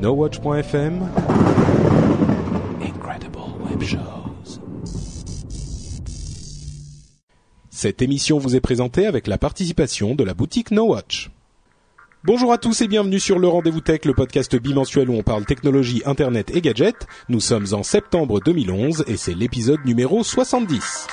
NoWatch.fm Incredible Web Shows Cette émission vous est présentée avec la participation de la boutique NoWatch. Bonjour à tous et bienvenue sur le Rendez-vous Tech, le podcast bimensuel où on parle technologie, internet et gadgets. Nous sommes en septembre 2011 et c'est l'épisode numéro 70.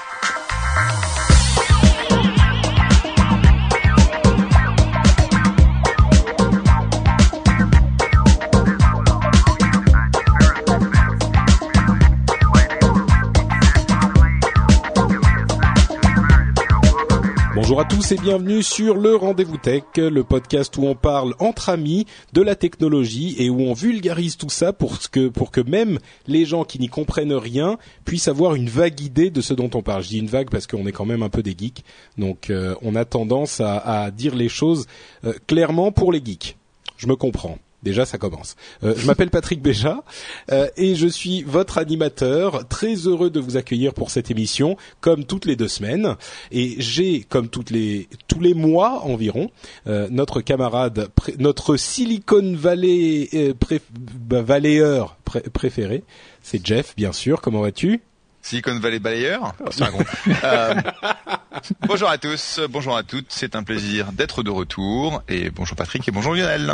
Bonjour à tous et bienvenue sur le Rendez-vous Tech, le podcast où on parle entre amis de la technologie et où on vulgarise tout ça pour que, pour que même les gens qui n'y comprennent rien puissent avoir une vague idée de ce dont on parle. Je dis une vague parce qu'on est quand même un peu des geeks, donc euh, on a tendance à, dire les choses euh, clairement pour les geeks. Je me comprends. Déjà, ça commence. Euh, je m'appelle Patrick Béja euh, et je suis votre animateur. Très heureux de vous accueillir pour cette émission, comme toutes les deux semaines. Et j'ai, comme toutes les tous les mois environ, euh, notre camarade, notre Silicon Valley bah, préféré, c'est Jeff, bien sûr. Comment vas-tu? Silicon Valley balayeur. euh, bonjour à tous, bonjour à toutes. C'est un plaisir d'être de retour. Et bonjour Patrick et bonjour Lionel.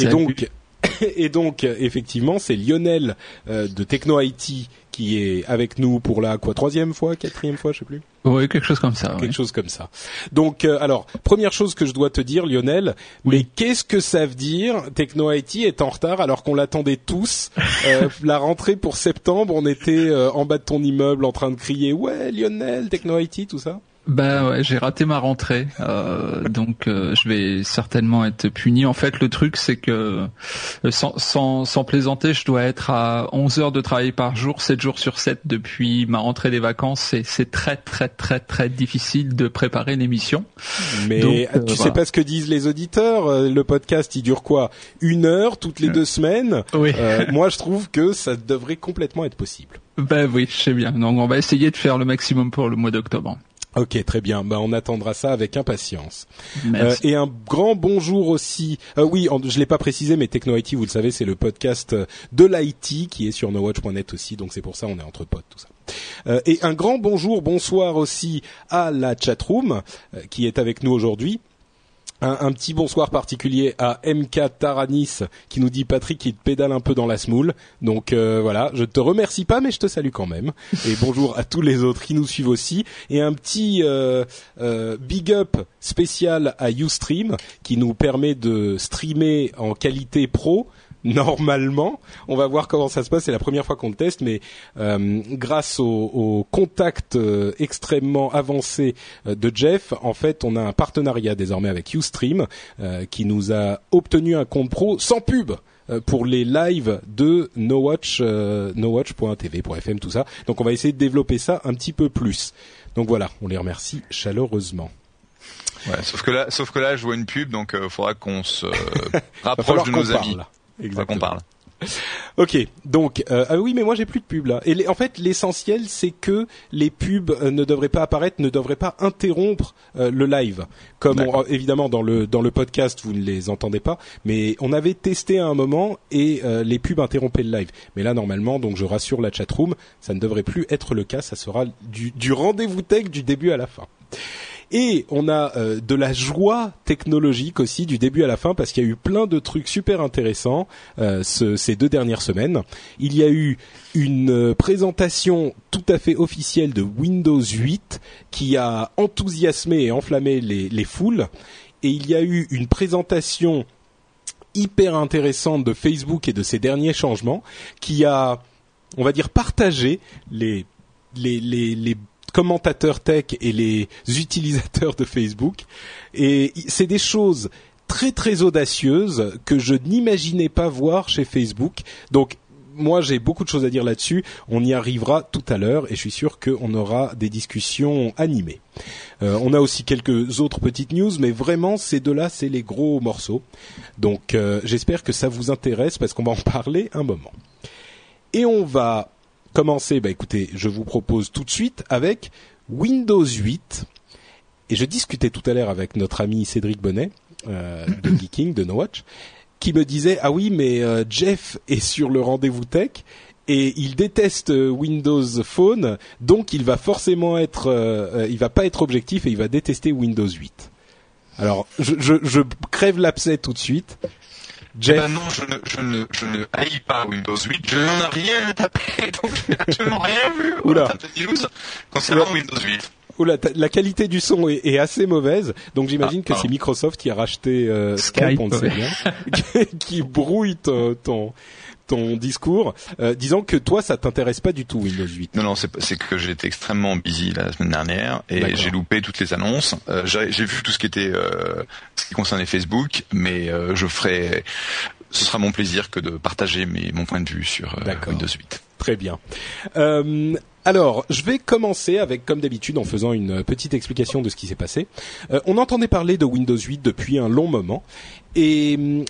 Et donc, et donc, effectivement, c'est Lionel euh, de Techno IT qui est avec nous pour la quoi troisième fois, quatrième fois, je sais plus. Oui, quelque chose comme ça. Quelque ouais. chose comme ça. Donc, euh, alors, première chose que je dois te dire, Lionel, Oui. mais qu'est-ce que ça veut dire Techno IT est en retard alors qu'on l'attendait tous. Euh, la rentrée pour septembre, on était euh, en bas de ton immeuble en train de crier ouais Lionel, Techno IT, tout ça? Bah ouais, j'ai raté ma rentrée, euh, donc euh, je vais certainement être puni. En fait, le truc c'est que euh, sans, sans, sans plaisanter, je dois être à 11 heures de travail par jour, 7 jours sur 7 depuis ma rentrée des vacances. C'est c'est très très très très difficile de préparer l'émission. Mais Donc, euh, euh, tu sais voilà. pas ce que disent les auditeurs. euh, Le podcast, il dure quoi? Une heure toutes les deux semaines? Oui. Moi, je trouve que ça devrait complètement être possible. Bah oui, je sais bien. Donc on va essayer de faire le maximum pour le mois d'octobre. Ok, très bien. Bah, on attendra ça avec impatience. Merci. Euh, et un grand bonjour aussi. Euh, oui, en- je l'ai pas précisé, mais Techno IT, vous le savez, c'est le podcast euh, de l'IT qui est sur nowatch.net aussi. Donc c'est pour ça on est entre potes, tout ça. Euh, et un grand bonjour, bonsoir aussi à la chatroom euh, qui est avec nous aujourd'hui. Un, un petit bonsoir particulier à MK Taranis qui nous dit Patrick il te pédale un peu dans la smoule. Donc euh, voilà, je te remercie pas mais je te salue quand même. Et bonjour à tous les autres qui nous suivent aussi. Et un petit euh, euh, big up spécial à Ustream qui nous permet de streamer en qualité pro. Normalement, on va voir comment ça se passe. C'est la première fois qu'on le teste, mais euh, grâce au, au contact euh, extrêmement avancé euh, de Jeff, en fait, on a un partenariat désormais avec Ustream euh, qui nous a obtenu un compte pro sans pub euh, pour les lives de NoWatch, euh, NoWatch.tv, .fm, tout ça. Donc, on va essayer de développer ça un petit peu plus. Donc voilà, on les remercie chaleureusement. Ouais, sauf que là, sauf que là, je vois une pub, donc il faudra qu'on se rapproche de nos amis. Faudra qu'on parle. Ok, donc euh, ah oui, mais moi j'ai plus de pubs là. Et les- en fait, l'essentiel c'est que les pubs euh, ne devraient pas apparaître, ne devraient pas interrompre euh, le live. Comme on- évidemment dans le dans le podcast vous ne les entendez pas, mais on avait testé à un moment et euh, les pubs interrompaient le live. Mais là normalement, donc je rassure la chatroom, ça ne devrait plus être le cas. Ça sera du, du rendez-vous tech du début à la fin. Et on a euh, de la joie technologique aussi du début à la fin parce qu'il y a eu plein de trucs super intéressants euh, ce- ces deux dernières semaines. Il y a eu une euh, présentation tout à fait officielle de Windows 8 qui a enthousiasmé et enflammé les, les foules. Et il y a eu une présentation hyper intéressante de Facebook et de ses derniers changements qui a, on va dire, partagé les commentateurs tech et les utilisateurs de Facebook. Et c'est des choses très très audacieuse que je n'imaginais pas voir chez Facebook. Donc moi j'ai beaucoup de choses à dire là-dessus. On y arrivera tout à l'heure et je suis sûr qu'on aura des discussions animées. Euh, on a aussi quelques autres petites news, mais vraiment ces deux-là c'est les gros morceaux. Donc euh, j'espère que ça vous intéresse parce qu'on va en parler un moment. Et on va commencer. Bah écoutez, je vous propose tout de suite avec Windows 8. Et je discutais tout à l'heure avec notre ami Cédric Bonnet euh, de Geeking, de No Watch, qui me disait ah oui mais euh, Jeff est sur le rendez-vous tech et il déteste euh, Windows Phone donc il va forcément être euh, il va pas être objectif et il va détester Windows 8. Alors je, je, je crève l'abcès tout de suite. Jeff... Eh ben non, je ne, je, ne, je ne haïs pas Windows 8, je n'en ai rien tapé, donc je n'ai absolument rien vu. Oula. concernant Windows 8. Oula, la qualité du son est, est assez mauvaise, donc j'imagine Ah, que c'est Microsoft qui a racheté euh, Skype, Skype, on le sait bien, qui brouille ton, ton, ton discours, euh, disant que toi ça t'intéresse pas du tout Windows 8. Non, non, c'est que j'étais extrêmement busy la semaine dernière et j'ai loupé toutes les annonces. Euh, j'ai vu tout ce qui était, euh, ce qui concernait Facebook, mais je ferai, ce sera mon plaisir que de partager mes, mon point de vue sur. Windows 8. Très bien. Alors, je vais commencer avec, comme d'habitude, en faisant une petite explication de ce qui s'est passé. Euh, on entendait parler de Windows 8 depuis un long moment, et hum,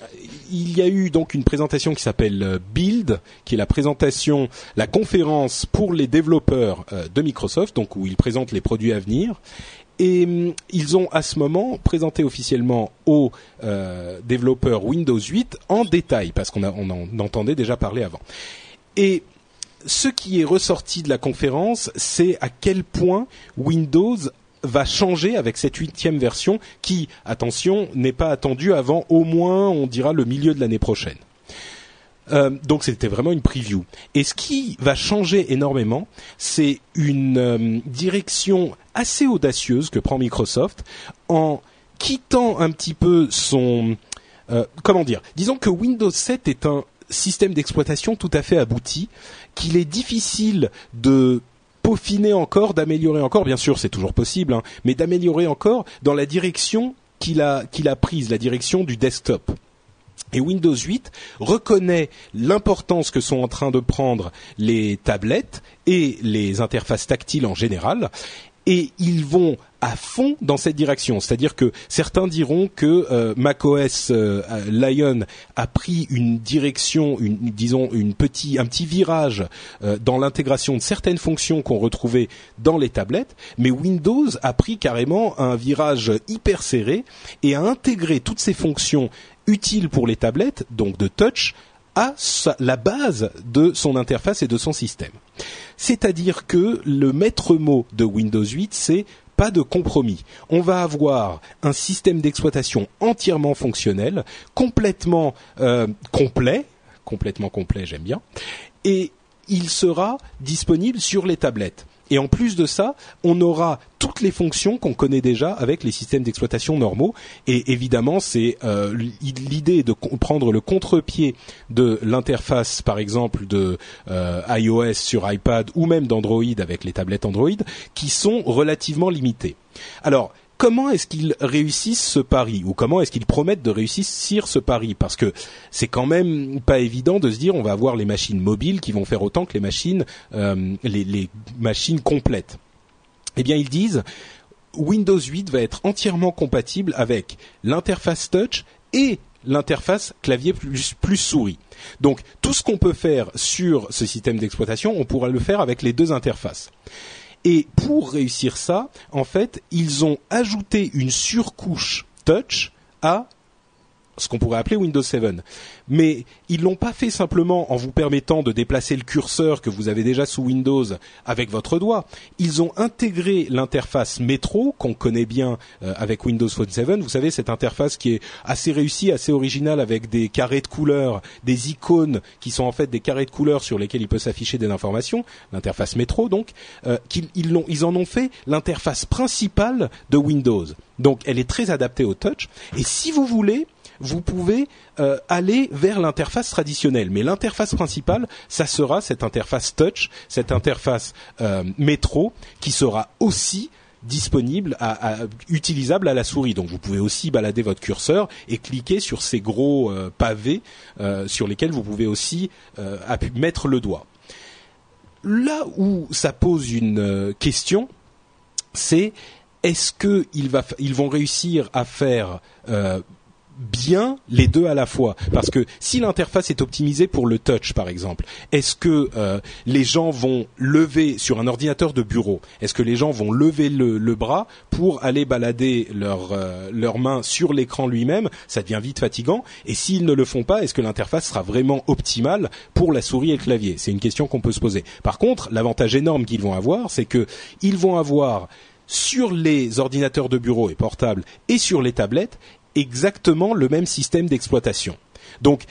il y a eu donc une présentation qui s'appelle euh, Build, qui est la présentation, la conférence pour les développeurs euh, de Microsoft, donc où ils présentent les produits à venir. Et hum, ils ont à ce moment présenté officiellement aux euh, développeurs Windows 8 en détail, parce qu'on on en entendait déjà parler avant. Et ce qui est ressorti de la conférence, c'est à quel point Windows va changer avec cette huitième version qui, attention, n'est pas attendue avant au moins, on dira, le milieu de l'année prochaine. Euh, donc c'était vraiment une preview. Et ce qui va changer énormément, c'est une euh, direction assez audacieuse que prend Microsoft en quittant un petit peu son... euh, comment dire Disons que Windows 7 est un système d'exploitation tout à fait abouti, qu'il est difficile de peaufiner encore, d'améliorer encore, bien sûr c'est toujours possible, hein, mais d'améliorer encore dans la direction qu'il a, qu'il a prise, la direction du desktop. Et Windows 8 reconnaît l'importance que sont en train de prendre les tablettes et les interfaces tactiles en général, et ils vont à fond dans cette direction. C'est-à-dire que certains diront que euh, macOS euh, Lion a pris une direction, une, disons une petit, un petit virage euh, dans l'intégration de certaines fonctions qu'on retrouvait dans les tablettes, mais Windows a pris carrément un virage hyper serré et a intégré toutes ces fonctions utiles pour les tablettes, donc de touch, à la base de son interface et de son système. C'est-à-dire que le maître mot de Windows 8, c'est pas de compromis. On va avoir un système d'exploitation entièrement fonctionnel, complètement euh, complet, complètement complet, j'aime bien, et il sera disponible sur les tablettes. Et en plus de ça, on aura toutes les fonctions qu'on connaît déjà avec les systèmes d'exploitation normaux. Et évidemment, c'est euh, l'idée de prendre le contre-pied de l'interface, par exemple, de euh, iOS sur iPad ou même d'Android avec les tablettes Android, qui sont relativement limitées. Alors, comment est-ce qu'ils réussissent ce pari ou comment est-ce qu'ils promettent de réussir ce pari? Parce que c'est quand même pas évident de se dire on va avoir les machines mobiles qui vont faire autant que les machines, euh, les, machines complètes. Eh bien, ils disent Windows 8 va être entièrement compatible avec l'interface touch et l'interface clavier plus, plus souris. Donc tout ce qu'on peut faire sur ce système d'exploitation, on pourra le faire avec les deux interfaces. Et pour réussir ça, en fait, ils ont ajouté une surcouche touch à ce qu'on pourrait appeler Windows 7. Mais ils l'ont pas fait simplement en vous permettant de déplacer le curseur que vous avez déjà sous Windows avec votre doigt. Ils ont intégré l'interface métro qu'on connaît bien euh, avec Windows Phone 7. Vous savez cette interface qui est assez réussie, assez originale avec des carrés de couleurs, des icônes qui sont en fait des carrés de couleurs sur lesquels il peut s'afficher des informations. L'interface métro donc, euh, qu'ils ils, l'ont- ils en ont fait l'interface principale de Windows. Donc elle est très adaptée au touch. Et si vous voulez, vous pouvez euh, aller vers l'interface traditionnelle. Mais l'interface principale, ça sera cette interface touch, cette interface euh, métro, qui sera aussi disponible, utilisable à la souris. Donc vous pouvez aussi balader votre curseur et cliquer sur ces gros pavés sur lesquels vous pouvez aussi mettre le doigt. Là où ça pose une question, c'est est-ce qu'ils vont réussir à faire bien les deux à la fois. Parce que si l'interface est optimisée pour le touch par exemple est-ce que euh, les gens vont lever sur un ordinateur de bureau est-ce que les gens vont lever le, bras pour aller balader leur euh, mains sur l'écran lui-même? Ça devient vite fatigant. Et s'ils ne le font pas est-ce que l'interface sera vraiment optimale pour la souris et le clavier? C'est une question qu'on peut se poser. Par contre l'avantage énorme qu'ils vont avoir c'est que ils vont avoir sur les ordinateurs de bureau et portables et sur les tablettes exactement le même système d'exploitation. Donc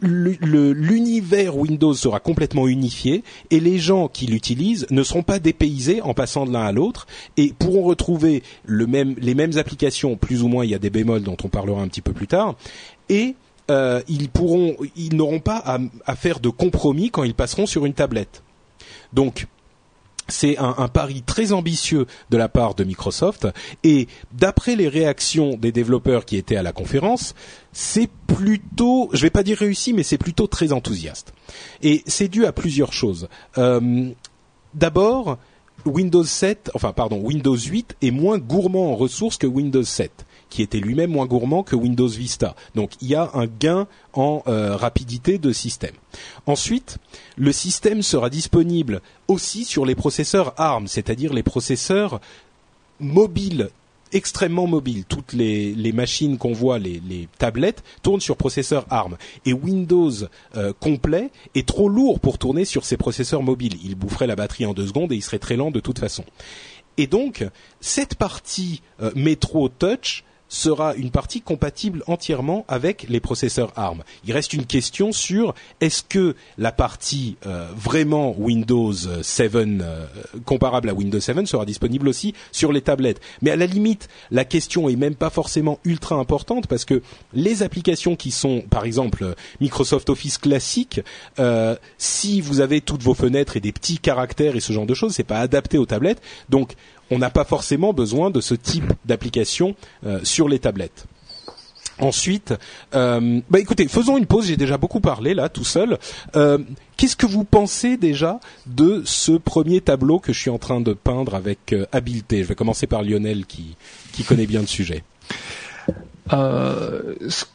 l'univers Windows sera complètement unifié et les gens qui l'utilisent ne seront pas dépaysés en passant de l'un à l'autre et pourront retrouver les mêmes applications, plus ou moins il y a des bémols dont on parlera un petit peu plus tard, et euh, ils pourront, ils n'auront pas à, à, faire de compromis quand ils passeront sur une tablette. Donc c'est un, pari très ambitieux de la part de Microsoft et d'après les réactions des développeurs qui étaient à la conférence, c'est plutôt, je vais pas dire réussi, mais c'est plutôt très enthousiaste. Et c'est dû à plusieurs choses. Euh, d'abord, Windows 7, enfin pardon, Windows 8 est moins gourmand en ressources que Windows 7 qui était lui-même moins gourmand que Windows Vista. Donc il y a un gain en euh, rapidité de système. Ensuite, le système sera disponible aussi sur les processeurs ARM, c'est-à-dire les processeurs mobiles extrêmement mobiles. Toutes les, machines qu'on voit, les, tablettes, tournent sur processeurs ARM. Et Windows euh, complet est trop lourd pour tourner sur ces processeurs mobiles. Il boufferait la batterie en deux secondes et il serait très lent de toute façon. Et donc, cette partie euh, Metro Touch sera une partie compatible entièrement avec les processeurs ARM. Il reste une question sur est-ce que la partie euh, vraiment Windows 7 euh, comparable à Windows 7 sera disponible aussi sur les tablettes. Mais à la limite, la question est même pas forcément ultra importante parce que les applications qui sont par exemple Microsoft Office classique, euh, si vous avez toutes vos fenêtres et des petits caractères et ce genre de choses, c'est pas adapté aux tablettes. Donc on n'a pas forcément besoin de ce type d'application euh, sur les tablettes. Ensuite, euh, bah écoutez, faisons une pause. J'ai déjà beaucoup parlé là, tout seul. Euh, qu'est-ce que vous pensez déjà de ce premier tableau que je suis en train de peindre avec habileté? Je vais commencer par Lionel qui qui connaît bien le sujet. Euh,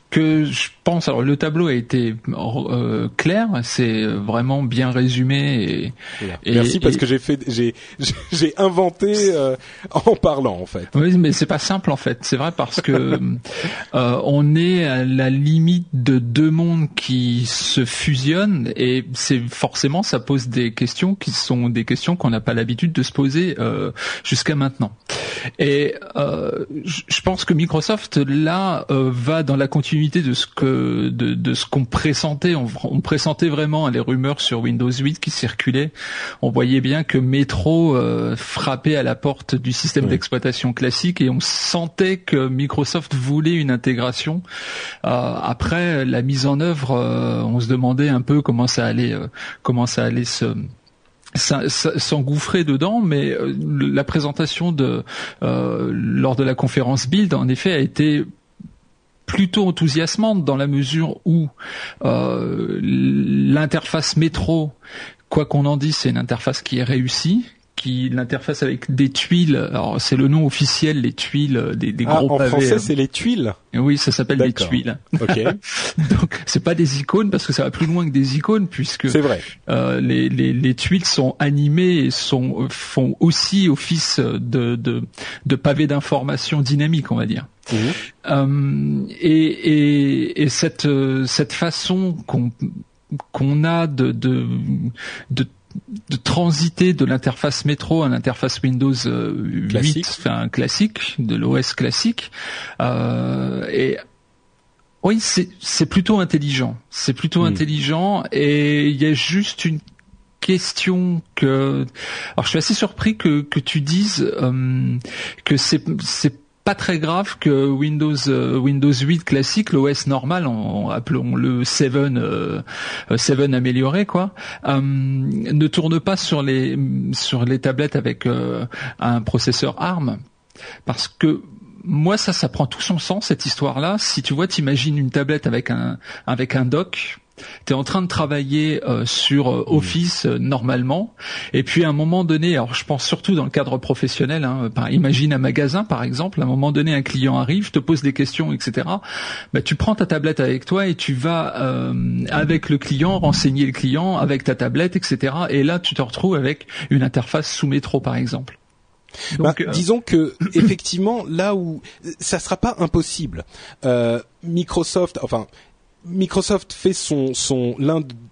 que je pense, alors le tableau a été euh, clair, c'est vraiment bien résumé. Et, Merci parce que j'ai fait, j'ai, j'ai inventé euh, en parlant en fait. Oui, mais c'est pas simple en fait. C'est vrai parce que euh, on est à la limite de deux mondes qui se fusionnent et c'est forcément ça pose des questions qui sont des questions qu'on n'a pas l'habitude de se poser euh, jusqu'à maintenant. Et je pense que Microsoft là va dans la continuité de ce que de, ce qu'on pressentait. On, pressentait vraiment les rumeurs sur Windows 8 qui circulaient. On voyait bien que Metro euh, frappait à la porte du système d'exploitation classique et on sentait que Microsoft voulait une intégration. Euh, après la mise en œuvre, euh, on se demandait un peu comment ça allait comment ça allait se s'engouffrer dedans, mais la présentation de lors de la conférence Build, en effet, a été plutôt enthousiasmante dans la mesure où euh, l'interface métro, quoi qu'on en dise, c'est une interface qui est réussie, qui l'interface avec des tuiles. Alors c'est le nom officiel, les tuiles, des, des ah, gros en français, hein. c'est les tuiles. oui, ça s'appelle des tuiles. Ok. Donc c'est pas des icônes parce que ça va plus loin que des icônes puisque c'est vrai. Euh, les, les, les, tuiles sont animées et sont font aussi office de de, de pavés d'information dynamique, on va dire. Mmh. Euh, et, et, et cette cette façon qu'on qu'on a de, de, de de transiter de l'interface métro à l'interface Windows 8, euh, classique. enfin classique, de l'OS classique. Euh, et oui, c'est plutôt intelligent. C'est plutôt hmm. intelligent et il y a juste une question que alors je suis assez surpris que que tu dises euh, que c'est c'est pas très grave que Windows Windows 8 classique, l'OS normal, en, appelons le 7 7 amélioré quoi, ne tourne pas sur les sur les tablettes avec un processeur ARM parce que moi ça ça prend tout son sens cette histoire là si tu vois t'imagines une tablette avec un avec un dock tu es en train de travailler euh, sur euh, Office euh, normalement, et puis à un moment donné, alors je pense surtout dans le cadre professionnel, hein, imagine un magasin par exemple, à un moment donné un client arrive, te pose des questions, etc. Bah, tu prends ta tablette avec toi et tu vas avec le client renseigner le client avec ta tablette, etc. Et là tu te retrouves avec une interface sous métro par exemple. Bah, disons que effectivement là où ça sera pas impossible, Microsoft, enfin Microsoft fait son, son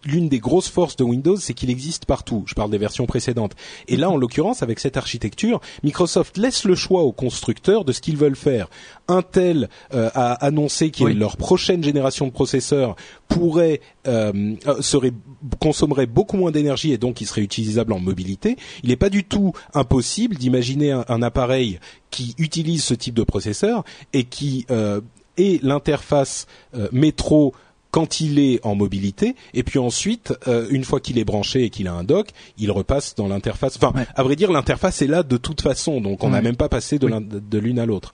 l'une des grosses forces de Windows, c'est qu'il existe partout. Je parle des versions précédentes. Et là, en l'occurrence, avec cette architecture, Microsoft laisse le choix aux constructeurs de ce qu'ils veulent faire. Intel euh, a annoncé que leur prochaine génération de processeurs pourrait euh, euh, serait consommerait beaucoup moins d'énergie et donc il serait utilisable en mobilité. Il n'est pas du tout impossible d'imaginer un, un, appareil qui utilise ce type de processeur et qui euh, ait l'interface métro quand il est en mobilité, et puis ensuite, euh, une fois qu'il est branché et qu'il a un dock, il repasse dans l'interface. Enfin, à vrai dire, l'interface est là de toute façon, donc on n'a même pas passé de l'une à l'autre.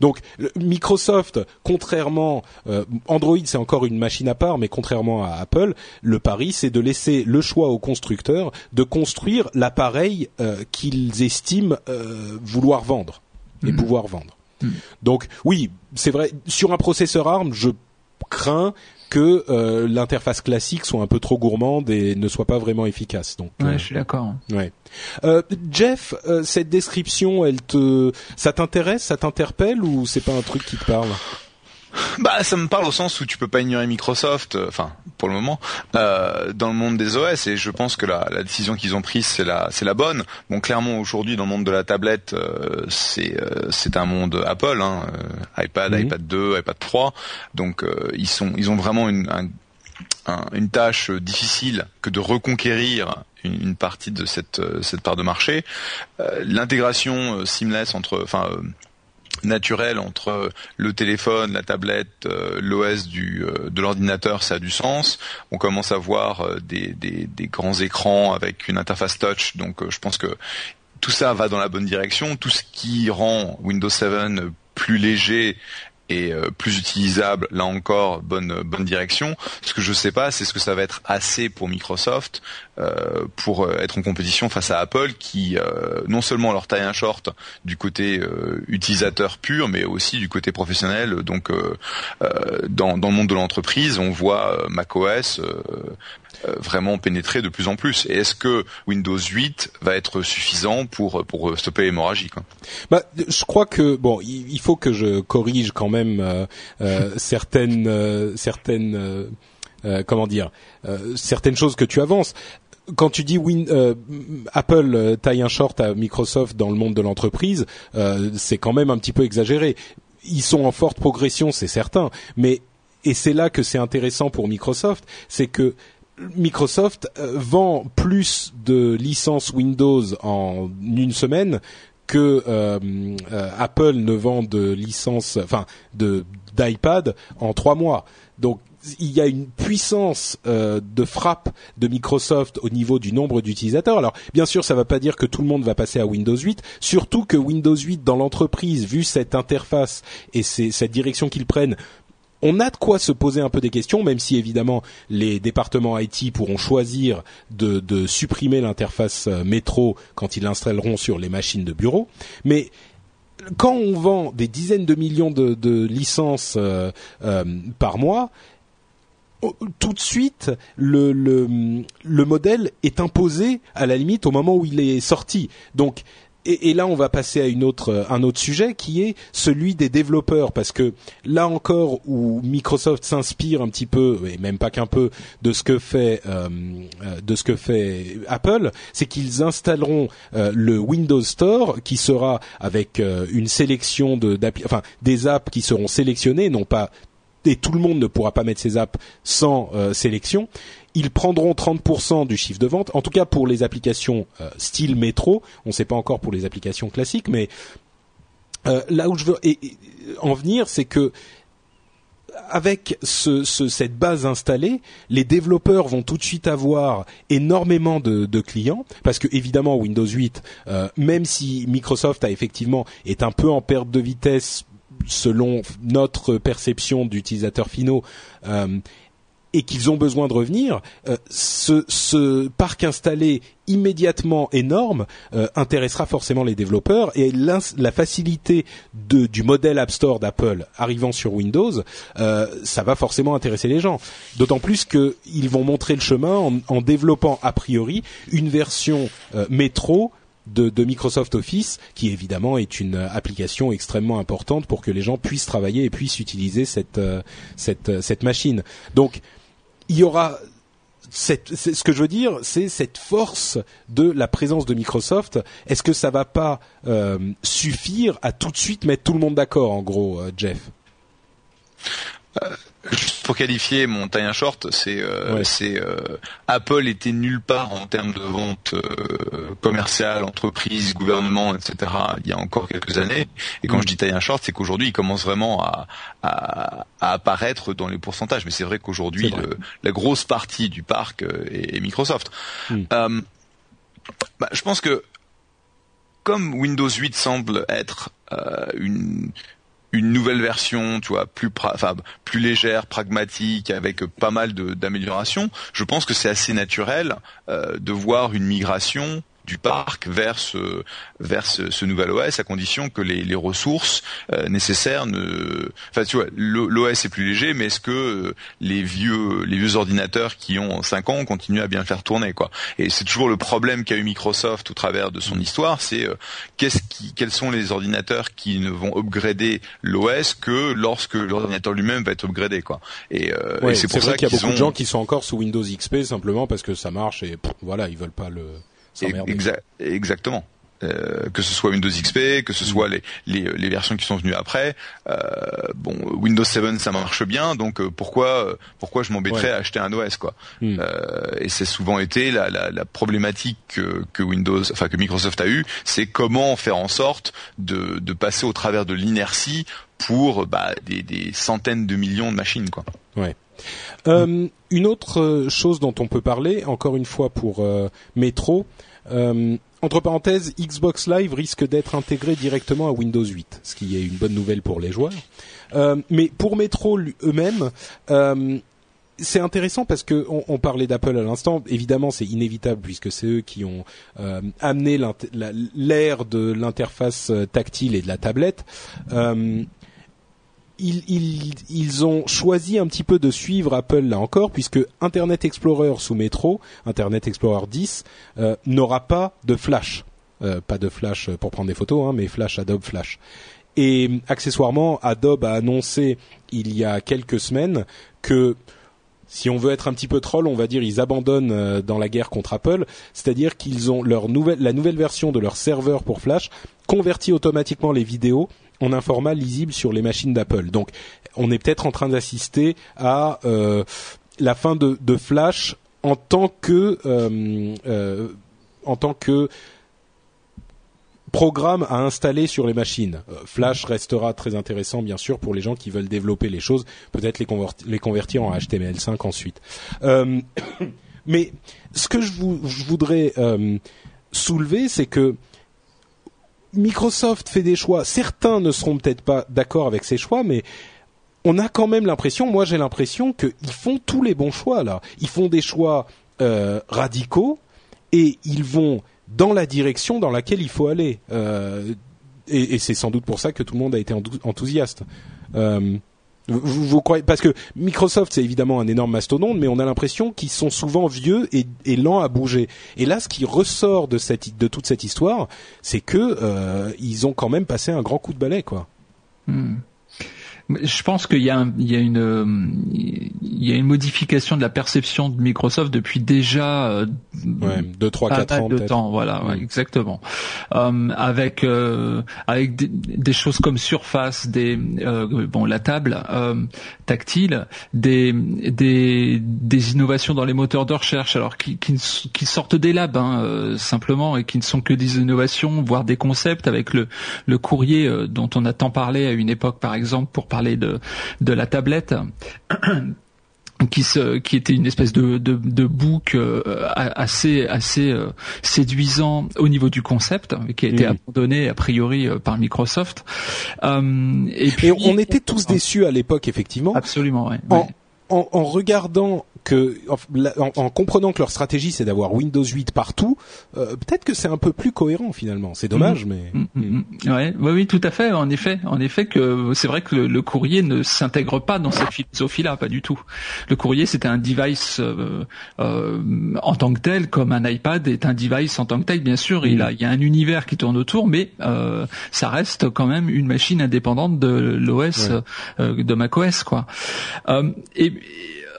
Donc Microsoft, contrairement, euh, Android c'est encore une machine à part, mais contrairement à Apple, le pari c'est de laisser le choix aux constructeurs de construire l'appareil euh, qu'ils estiment vouloir vendre et mhm. pouvoir vendre. Mhm. Donc oui, c'est vrai, sur un processeur ARM, je crains que euh, l'interface classique soit un peu trop gourmande et ne soit pas vraiment efficace. Donc, ouais, euh, je suis d'accord. Ouais. Euh, Jeff, cette description, elle te, ça t'intéresse, ça t'interpelle ou c'est pas un truc qui te parle? bah, ça me parle au sens où tu peux pas ignorer Microsoft, euh, enfin pour le moment, euh, dans le monde des OS. Et je pense que la, la décision qu'ils ont prise, c'est la, c'est la bonne. Bon, clairement aujourd'hui, dans le monde de la tablette, euh, c'est, euh, c'est un monde Apple, hein, iPad, iPad 2, iPad 3. Donc ils sont, ils ont vraiment une, un, une tâche difficile que de reconquérir une, une partie de cette, cette part de marché. L'intégration seamless entre, enfin naturel entre le téléphone, la tablette, euh, l'OS du euh, de l'ordinateur, ça a du sens. On commence à voir euh, des, des, des, grands écrans avec une interface touch, donc je pense que tout ça va dans la bonne direction. Tout ce qui rend Windows 7 plus léger et euh, plus utilisable, là encore, bonne bonne direction. Ce que je sais pas, c'est ce que ça va être assez pour Microsoft euh, pour euh, être en compétition face à Apple, qui non seulement leur taille un short du côté utilisateur pur, mais aussi du côté professionnel. Donc, dans, dans le monde de l'entreprise, on voit macOS euh, vraiment pénétrer de plus en plus. Et est-ce que Windows 8 va être suffisant pour pour stopper l'hémorragie Bah, je crois que bon, il, faut que je corrige quand même euh, euh, certaines certaines comment dire certaines choses que tu avances quand tu dis Win, Apple taille un short à Microsoft dans le monde de l'entreprise, c'est quand même un petit peu exagéré. Ils sont en forte progression, c'est certain, mais et c'est là que c'est intéressant pour Microsoft, c'est que Microsoft euh, vend plus de licences Windows en une semaine que euh, euh, Apple ne vend de licences, enfin de d'iPad en trois mois. Donc il y a une puissance de frappe de Microsoft au niveau du nombre d'utilisateurs. Alors bien sûr, ça ne va pas dire que tout le monde va passer à Windows 8, surtout que Windows 8 dans l'entreprise, vu cette interface et cette direction qu'ils prennent, on a de quoi se poser un peu des questions, même si évidemment les départements IT pourront choisir de, supprimer l'interface euh, métro quand ils l'installeront sur les machines de bureau. Mais quand on vend des dizaines de millions de, licences euh, euh, par mois, tout de suite, le, le, modèle est imposé à la limite au moment où il est sorti. Donc et, là, on va passer à autre, un autre sujet qui est celui des développeurs, parce que là encore, où Microsoft s'inspire un petit peu, et même pas qu'un peu, de ce que fait euh, euh, de ce que fait Apple, c'est qu'ils installeront euh, le Windows Store, qui sera avec une sélection de, des apps qui seront sélectionnées, non pas et tout le monde ne pourra pas mettre ses apps sans sélection ils prendront 30% du chiffre de vente, en tout cas pour les applications euh, style métro. On ne sait pas encore pour les applications classiques, mais là où je veux en venir, c'est que avec ce, cette base installée, les développeurs vont tout de suite avoir énormément de, de clients parce que évidemment Windows 8, euh, même si Microsoft a effectivement est un peu en perte de vitesse selon notre perception d'utilisateurs finaux, euh, et qu'ils ont besoin de revenir, euh, ce, ce, parc installé immédiatement énorme euh, intéressera forcément les développeurs et la facilité de, du modèle App Store d'Apple arrivant sur Windows, euh, ça va forcément intéresser les gens. D'autant plus qu'ils vont montrer le chemin en, en, développant a priori une version métro de, de, Microsoft Office, qui évidemment est une application extrêmement importante pour que les gens puissent travailler et puissent utiliser cette cette, cette machine. Donc il y aura ce que je veux dire, c'est cette force de la présence de Microsoft. Est-ce que ça va pas euh, suffire à tout de suite mettre tout le monde d'accord, en gros, euh, Jeff? Euh, pour qualifier mon tie short, c'est euh, c'est euh, Apple était nulle part en termes de vente euh, commerciale, entreprise, gouvernement, etc. Il y a encore quelques années. Et quand mm. je dis taille short, c'est qu'aujourd'hui il commence vraiment à, à, à, apparaître dans les pourcentages. Mais c'est vrai qu'aujourd'hui la grosse partie du parc est, Microsoft. Mm. Bah, je pense que comme Windows 8 semble être une une nouvelle version, tu vois, plus légère, pragmatique, avec pas mal d'améliorations, je pense que c'est assez naturel euh, de voir une migration du parc vers ce vers ce, nouvel OS à condition que les, les ressources euh, nécessaires ne enfin tu vois l'OS est plus léger mais est-ce que euh, les vieux les vieux ordinateurs qui ont 5 ans continuent à bien faire tourner quoi? Et c'est toujours le problème qu'a eu Microsoft au travers de son histoire c'est euh, qu'est-ce qui quels sont les ordinateurs qui ne vont upgrader l'OS que lorsque l'ordinateur lui-même va être upgradé quoi? Et, c'est pour ça qu'il y a beaucoup de gens qui sont encore sous Windows XP simplement parce que ça marche et voilà ils veulent pas le exactement. Euh, que ce soit Windows XP, que ce soit les, les, les versions qui sont venues après. Euh, bon, Windows 7 ça marche bien, donc euh, pourquoi pourquoi je m'embêterais à acheter un OS quoi hmm. euh, Et c'est souvent été la, la, la problématique que, que, Windows, enfin que Microsoft a eu, c'est comment faire en sorte de, de passer au travers de l'inertie pour bah, des, des centaines de millions de machines quoi. Ouais. Euh, une autre chose dont on peut parler, encore une fois pour euh, Metro, euh, entre parenthèses, Xbox Live risque d'être intégré directement à Windows 8, ce qui est une bonne nouvelle pour les joueurs. Euh, mais pour Metro eux-mêmes, euh, c'est intéressant parce que on, parlait d'Apple à l'instant. Évidemment, c'est inévitable puisque c'est eux qui ont amené l'ère de l'interface tactile et de la tablette ils, ont choisi un petit peu de suivre Apple là encore, puisque Internet Explorer sous Metro, Internet Explorer 10, euh, n'aura pas de Flash. Euh, pas de Flash pour prendre des photos, hein, mais Flash Adobe Flash. Et accessoirement, Adobe a annoncé il y a quelques semaines que si on veut être un petit peu troll, on va dire ils abandonnent euh, dans la guerre contre Apple, c'est-à-dire qu'ils ont leur nouvelle, la nouvelle version de leur serveur pour Flash convertit automatiquement les vidéos en un format lisible sur les machines d'Apple. Donc, on est peut-être en train d'assister à euh, la fin de, Flash en tant que euh, euh, en tant que programme à installer sur les machines. Flash restera très intéressant bien sûr pour les gens qui veulent développer les choses, peut-être les, convertir en HTML5 ensuite. mais ce que je voudrais soulever, c'est que Microsoft fait des choix. Certains ne seront peut-être pas d'accord avec ces choix, mais on a quand même l'impression, moi j'ai l'impression qu'ils font tous les bons choix là. Ils font des choix euh, radicaux et ils vont dans la direction dans laquelle il faut aller. Euh, et, c'est sans doute pour ça que tout le monde a été enthousiaste. Euh, vous, croyez parce que Microsoft c'est évidemment un énorme mastodonte, mais on a l'impression qu'ils sont souvent vieux et, et, lents à bouger. Et là, ce qui ressort de cette de toute cette histoire, c'est que euh, ils ont quand même passé un grand coup de balai, quoi. Hmm. Je pense qu'il y a, il y a une, il y a une modification de la perception de Microsoft depuis déjà euh, ouais, 2 3 4 ans de temps voilà ouais, exactement. Euh, avec euh, avec des, des, choses comme Surface des euh, bon la table euh, tactile des, des des innovations dans les moteurs de recherche alors qui qui, qui sortent des labs hein, simplement et qui ne sont que des innovations voire des concepts avec le le courrier dont on a tant parlé à une époque par exemple pour parler de de la tablette qui se, qui était une espèce de de, de book euh, assez assez euh, séduisant au niveau du concept qui a été mmh. abandonné a priori euh, par Microsoft. Et puis on était tous déçus à l'époque effectivement. Absolument ouais, en, En, en, regardant que en, en, comprenant que leur stratégie c'est d'avoir Windows 8 partout, euh, peut-être que c'est un peu plus cohérent finalement. C'est dommage, mm. mais mm, mm, ouais, oui, tout à fait. En effet, en effet que c'est vrai que le, courrier ne s'intègre pas dans cette philosophie-là, pas du tout. Le courrier c'était un device euh, euh, en tant que tel, comme un iPad est un device en tant que tel. Bien sûr, il a il y a un univers qui tourne autour, mais euh, ça reste quand même une machine indépendante de l'OS ouais. de macOS, quoi. et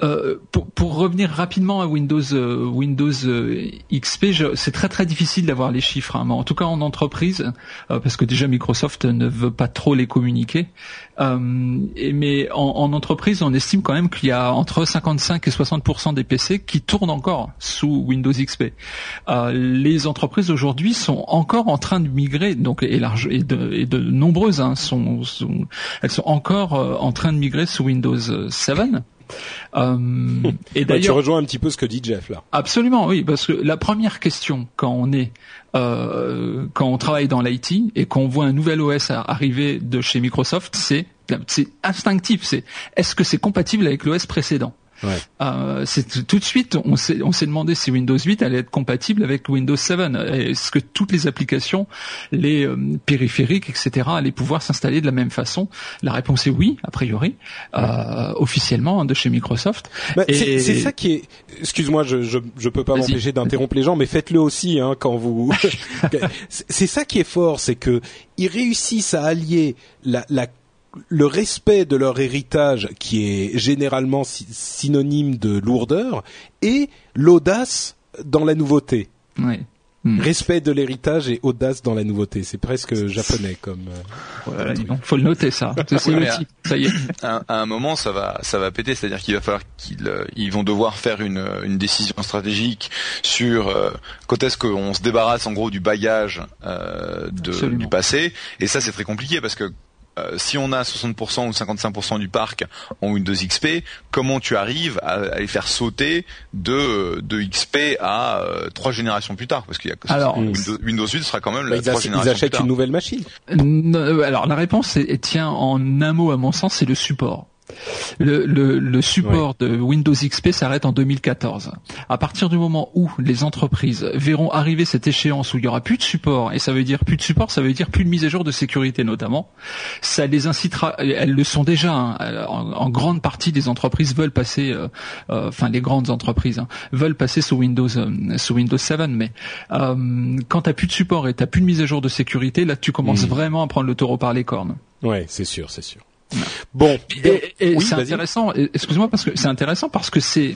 euh, pour, pour, revenir rapidement à Windows euh, Windows euh, XP, c'est très très difficile d'avoir les chiffres, hein, en tout cas en entreprise, parce que déjà Microsoft ne veut pas trop les communiquer. Mais en, en, entreprise, on estime quand même qu'il y a entre 55 et 60% des PC qui tournent encore sous Windows XP. les entreprises aujourd'hui sont encore en train de migrer, donc et, large, et, de, et de nombreuses hein, sont, sont, elles sont encore en train de migrer sous Windows 7. Euh, et d'ailleurs, tu rejoins un petit peu ce que dit Jeff là. Absolument, oui, parce que la première question quand on est euh, quand on travaille dans l'IT et qu'on voit un nouvel OS arriver de chez Microsoft, c'est c'est instinctif, c'est est-ce que c'est compatible avec l'OS précédent? Ouais. Euh, c'est tout de suite, on s'est on s'est demandé si Windows 8 allait être compatible avec Windows 7. Est-ce que toutes les applications, les euh, périphériques, etc., allaient pouvoir s'installer de la même façon? La réponse est oui, a priori, euh, officiellement hein, de chez Microsoft. Bah, c'est ça qui est. Excuse-moi, je, je je peux pas m'empêcher d'interrompre les gens, mais faites-le aussi hein, quand vous. c'est ça qui est fort, c'est que ils réussissent à allier la, la le respect de leur héritage, qui est généralement synonyme de lourdeur, et l'audace dans la nouveauté. Oui. Hmm. Respect de l'héritage et audace dans la nouveauté. C'est presque japonais comme. Euh, faut le noter ça. ça y est. À, un moment, ça va, ça va péter. C'est-à-dire qu'il va falloir qu'ils, euh, ils vont devoir faire une, une décision stratégique sur euh, quand est-ce qu'on se débarrasse en gros du bagage euh, de, du passé. Et ça, c'est très compliqué parce que euh, si on a 60% ou 55% du parc en Windows XP, comment tu arrives à, les faire sauter de, de XP à euh, trois générations plus tard? Parce qu'il y a alors, Windows, Windows, 8 sera quand même la bah, trois générations Ils achètent une nouvelle machine. Euh, alors la réponse est, tient en un mot à mon sens, c'est le support. Le, le, le support de Windows XP s'arrête en 2014. À partir du moment où les entreprises verront arriver cette échéance où il y aura plus de support, et ça veut dire plus de support, ça veut dire plus de mise à jour de sécurité notamment, ça les incitera, elles le sont déjà, hein, en, grande partie des entreprises veulent passer, euh, euh, enfin les grandes entreprises hein, veulent passer sous Windows euh, sous Windows 7, mais euh, quand t'as plus de support et t'as plus de mise à jour de sécurité, là tu commences mmh. vraiment à prendre le taureau par les cornes. Ouais, c'est sûr, c'est sûr. Bon, et, c'est intéressant. Excuse-moi parce que c'est intéressant parce que c'est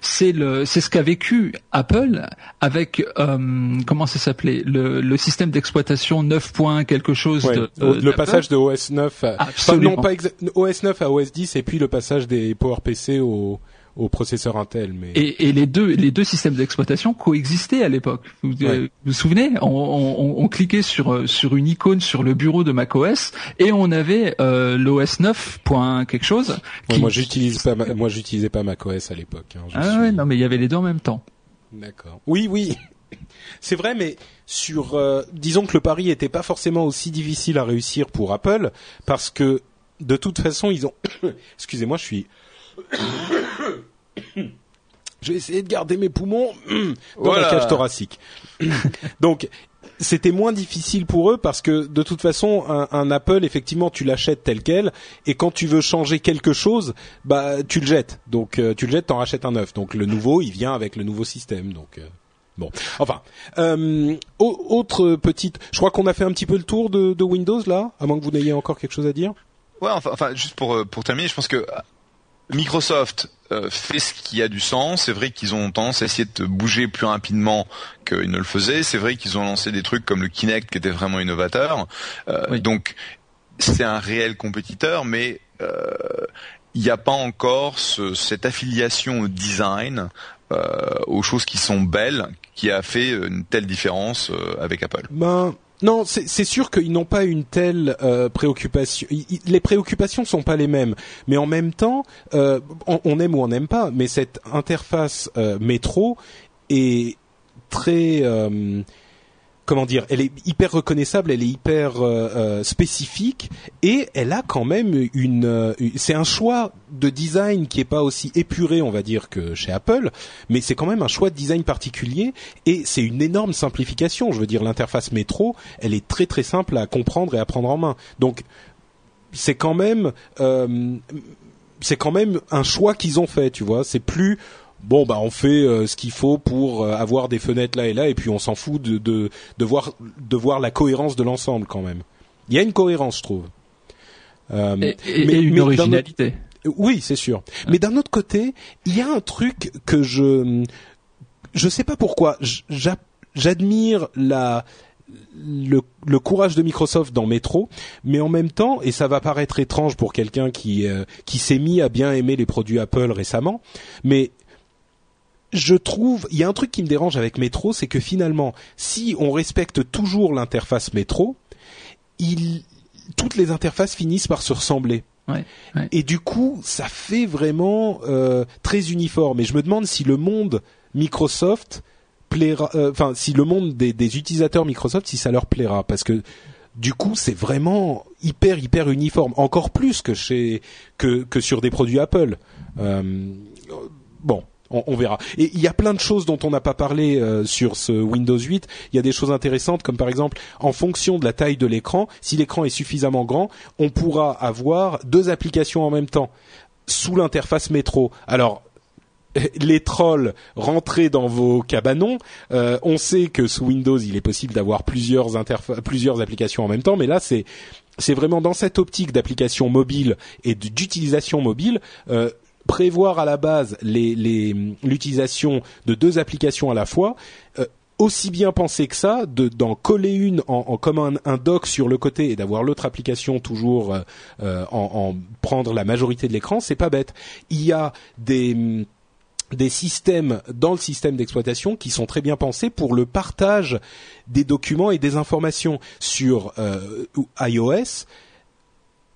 c'est le c'est ce qu'a vécu Apple avec euh, comment ça s'appelait le, le système d'exploitation 9. quelque chose de, le passage de OS 9 à, non pas OS 9 à OS 10 et puis le passage des PowerPC au au processeur Intel. Mais et, et les deux les deux systèmes d'exploitation coexistaient à l'époque. Vous, euh, vous, souvenez on, on, on, cliquait sur euh, sur une icône sur le bureau de macOS et on avait euh, l'OS 9. quelque chose. moi j'utilise pas moi j'utilisais pas macOS à l'époque. Hein, ah ouais non mais il y avait les deux en même temps. D'accord. Oui oui. C'est vrai, mais sur, euh, disons que le pari n'était pas forcément aussi difficile à réussir pour Apple, parce que de toute façon, ils ont. Excusez-moi, je suis je vais essayer de garder mes poumons dans la cage thoracique. Donc, c'était moins difficile pour eux parce que de toute façon, un, Apple, effectivement, tu l'achètes tel quel, et quand tu veux changer quelque chose, bah tu le jettes. Donc euh, tu le jettes, t'en rachètes un neuf. Donc le nouveau, il vient avec le nouveau système. Donc euh, bon, enfin, euh, autre petite. Je crois qu'on a fait un petit peu le tour de, de Windows là, à moins que vous n'ayez encore quelque chose à dire. Ouais, enfin, enfin juste pour pour terminer, je pense que Microsoft euh, fait ce qui a du sens. C'est vrai qu'ils ont tendance à essayer de bouger plus rapidement qu'ils ne le faisaient. C'est vrai qu'ils ont lancé des trucs comme le Kinect qui était vraiment innovateur. Euh, donc c'est un réel compétiteur, mais euh, il n'y a pas encore cette affiliation au design, aux choses qui sont belles, qui a fait une telle différence avec Apple. Ben non, c'est sûr qu'ils n'ont pas une telle euh, préoccupation. les préoccupations sont pas les mêmes, mais en même temps, euh, on, aime ou on n'aime pas, mais cette interface euh, métro est très comment dire, elle est hyper reconnaissable, elle est hyper euh, euh, spécifique et elle a quand même une, euh, c'est un choix de design qui est pas aussi épuré, on va dire, que chez Apple, mais c'est quand même un choix de design particulier et c'est une énorme simplification. Je veux dire, l'interface métro, elle est très très simple à comprendre et à prendre en main. Donc c'est quand même c'est quand même un choix qu'ils ont fait, tu vois. C'est plus bon bah on fait euh, ce qu'il faut pour euh, avoir des fenêtres là et là et puis on s'en fout de, de, de voir de voir la cohérence de l'ensemble quand même. Il y a une cohérence, je trouve. Euh, et, mais, une originalité. Oui, c'est sûr. Mais d'un autre côté, il y a un truc que je je sais pas pourquoi j'admire la le, le, courage de Microsoft dans Metro, mais en même temps, et ça va paraître étrange pour quelqu'un qui qui s'est mis à bien aimer les produits Apple récemment, mais je trouve, il y a un truc qui me dérange avec Metro, c'est que finalement, si on respecte toujours l'interface Metro, il, toutes les interfaces finissent par se ressembler. Et du coup, ça fait vraiment euh, très uniforme. Et je me demande si le monde Microsoft plaira, euh, enfin, si le monde des, des, utilisateurs Microsoft, si ça leur plaira, parce que du coup, c'est vraiment hyper hyper uniforme, encore plus que chez que que sur des produits Apple. Euh, bon, on, verra. Et il y a plein de choses dont on n'a pas parlé euh, sur ce Windows 8. Il y a des choses intéressantes comme par exemple en fonction de la taille de l'écran, si l'écran est suffisamment grand, on pourra avoir deux applications en même temps sous l'interface métro. Alors les trolls rentrez dans vos cabanons. Euh, on sait que sous Windows, il est possible d'avoir plusieurs plusieurs applications en même temps, mais là c'est c'est vraiment dans cette optique d'application mobile et d'utilisation mobile. Euh, prévoir à la base l'utilisation de deux applications à la fois, euh, aussi bien penser que ça, d'en coller une en, en comme un, dock sur le côté et d'avoir l'autre application toujours euh, euh, en, en, prendre la majorité de l'écran, c'est pas bête. Il y a des des systèmes dans le système d'exploitation qui sont très bien pensés pour le partage des documents et des informations sur iOS.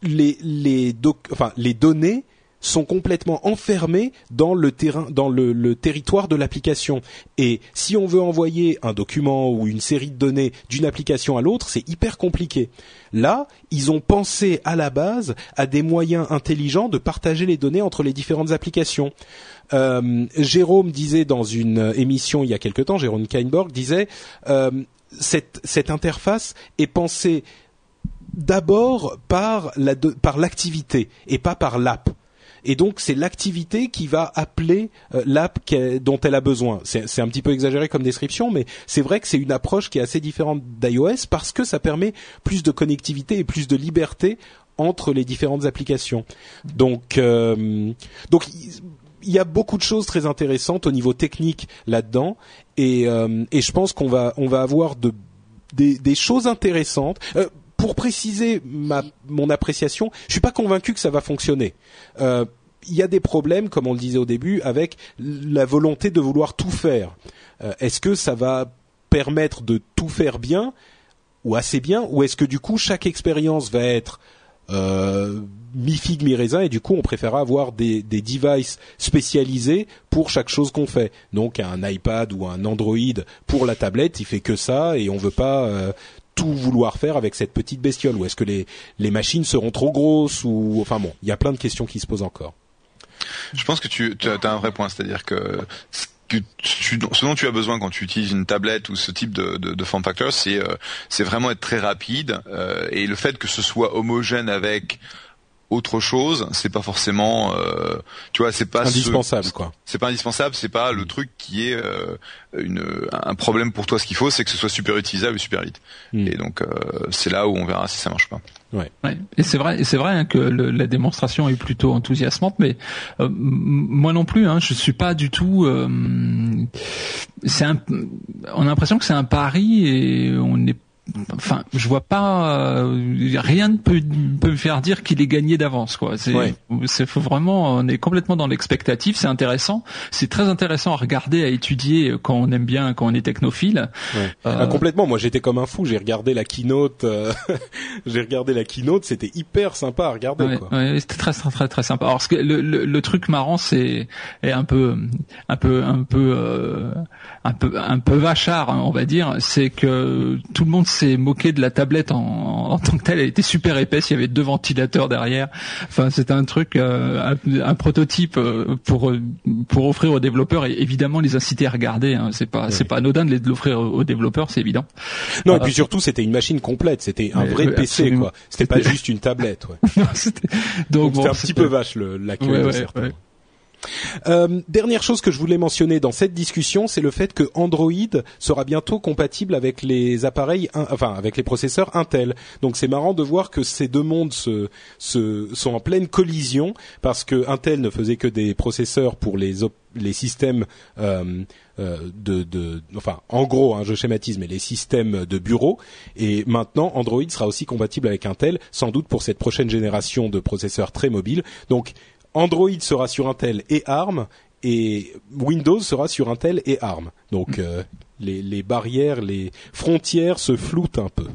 Les les, enfin, les données sont complètement enfermés dans le terrain, dans le, territoire de l'application. Et si on veut envoyer un document ou une série de données d'une application à l'autre, c'est hyper compliqué. Là, ils ont pensé à la base à des moyens intelligents de partager les données entre les différentes applications. Euh, Jérôme disait dans une émission il y a quelque temps, Jérôme Kainborg disait euh, cette, cette interface est pensée d'abord par l'activité et pas par l'app et donc c'est l'activité qui va appeler euh, l'app dont elle a besoin. C'est un petit peu exagéré comme description, mais c'est vrai que c'est une approche qui est assez différente d'iOS parce que ça permet plus de connectivité et plus de liberté entre les différentes applications. Donc, euh, donc il y a beaucoup de choses très intéressantes au niveau technique là-dedans, et, euh, et je pense qu'on va on va avoir de des, des choses intéressantes pour préciser ma, mon appréciation, je suis pas convaincu que ça va fonctionner. Euh, il y a des problèmes, comme on le disait au début, avec la volonté de vouloir tout faire. Euh, est-ce que ça va permettre de tout faire bien ou assez bien, ou est-ce que du coup chaque expérience va être euh, mi figue mi raisin et du coup on préférera avoir des, des devices spécialisés pour chaque chose qu'on fait. Donc un iPad ou un Android pour la tablette, il fait que ça et on veut pas tout vouloir faire avec cette petite bestiole Ou est-ce que les, les machines seront trop grosses ou enfin bon, il y a plein de questions qui se posent encore. Je pense que tu, as un vrai point, c'est-à-dire que ce dont tu as besoin quand tu utilises une tablette ou ce type de, de, de form factor, c'est euh, c'est vraiment être très rapide euh, et le fait que ce soit homogène avec autre chose, c'est pas forcément, euh, tu vois, c'est pas indispensable quoi. C'est pas indispensable, c'est pas le truc qui est euh, une un problème pour toi. Ce qu'il faut, c'est que ce soit super utilisable et super vite. Mm. Et donc c'est là où on verra si ça marche pas. Ouais. ouais. Et c'est vrai, et c'est vrai hein, que le, la démonstration est plutôt enthousiasmante, mais moi non plus, hein, je suis pas du tout. c'est un, on a l'impression que c'est un pari et on n'est enfin je vois pas euh, rien ne peut, peut me faire dire qu'il est gagné d'avance quoi. C'est c'est vraiment on est complètement dans l'expectative c'est intéressant. C'est très intéressant à regarder à étudier quand on aime bien quand on est technophile. Euh, ah, complètement. Moi j'étais comme un fou. J'ai regardé la keynote euh, j'ai regardé la keynote. C'était hyper sympa à regarder quoi. c'était très très très très sympa. Alors ce que le, le, truc marrant c'est est un peu un peu un peu un peu un peu vachard on va dire. C'est que tout le monde s'est moqué de la tablette en, tant que telle. Elle était super épaisse. Il y avait deux ventilateurs derrière. Enfin, c'était un truc, euh, un, prototype euh, pour euh, pour offrir aux développeurs et évidemment les inciter à regarder. Hein. C'est pas c'est pas anodin de l'offrir aux développeurs, c'est évident. Non, et puis surtout c'était une machine complète. C'était un vrai PC quoi. C'était pas juste une tablette. Ouais. Donc, c'était un petit peu vache l'accueil de certains. Euh, dernière chose que je voulais mentionner dans cette discussion, c'est le fait que Android sera bientôt compatible avec les appareils, enfin avec les processeurs Intel. Donc c'est marrant de voir que ces deux mondes sont en pleine collision parce que Intel ne faisait que des processeurs pour les les systèmes euh, euh, de, de, enfin en gros, hein, je schématise, mais les systèmes de bureau. Et maintenant, Android sera aussi compatible avec Intel, sans doute pour cette prochaine génération de processeurs très mobiles. Donc Android sera sur Intel et ARM et Windows sera sur Intel et ARM. Donc euh, les, barrières, les frontières se floutent un peu.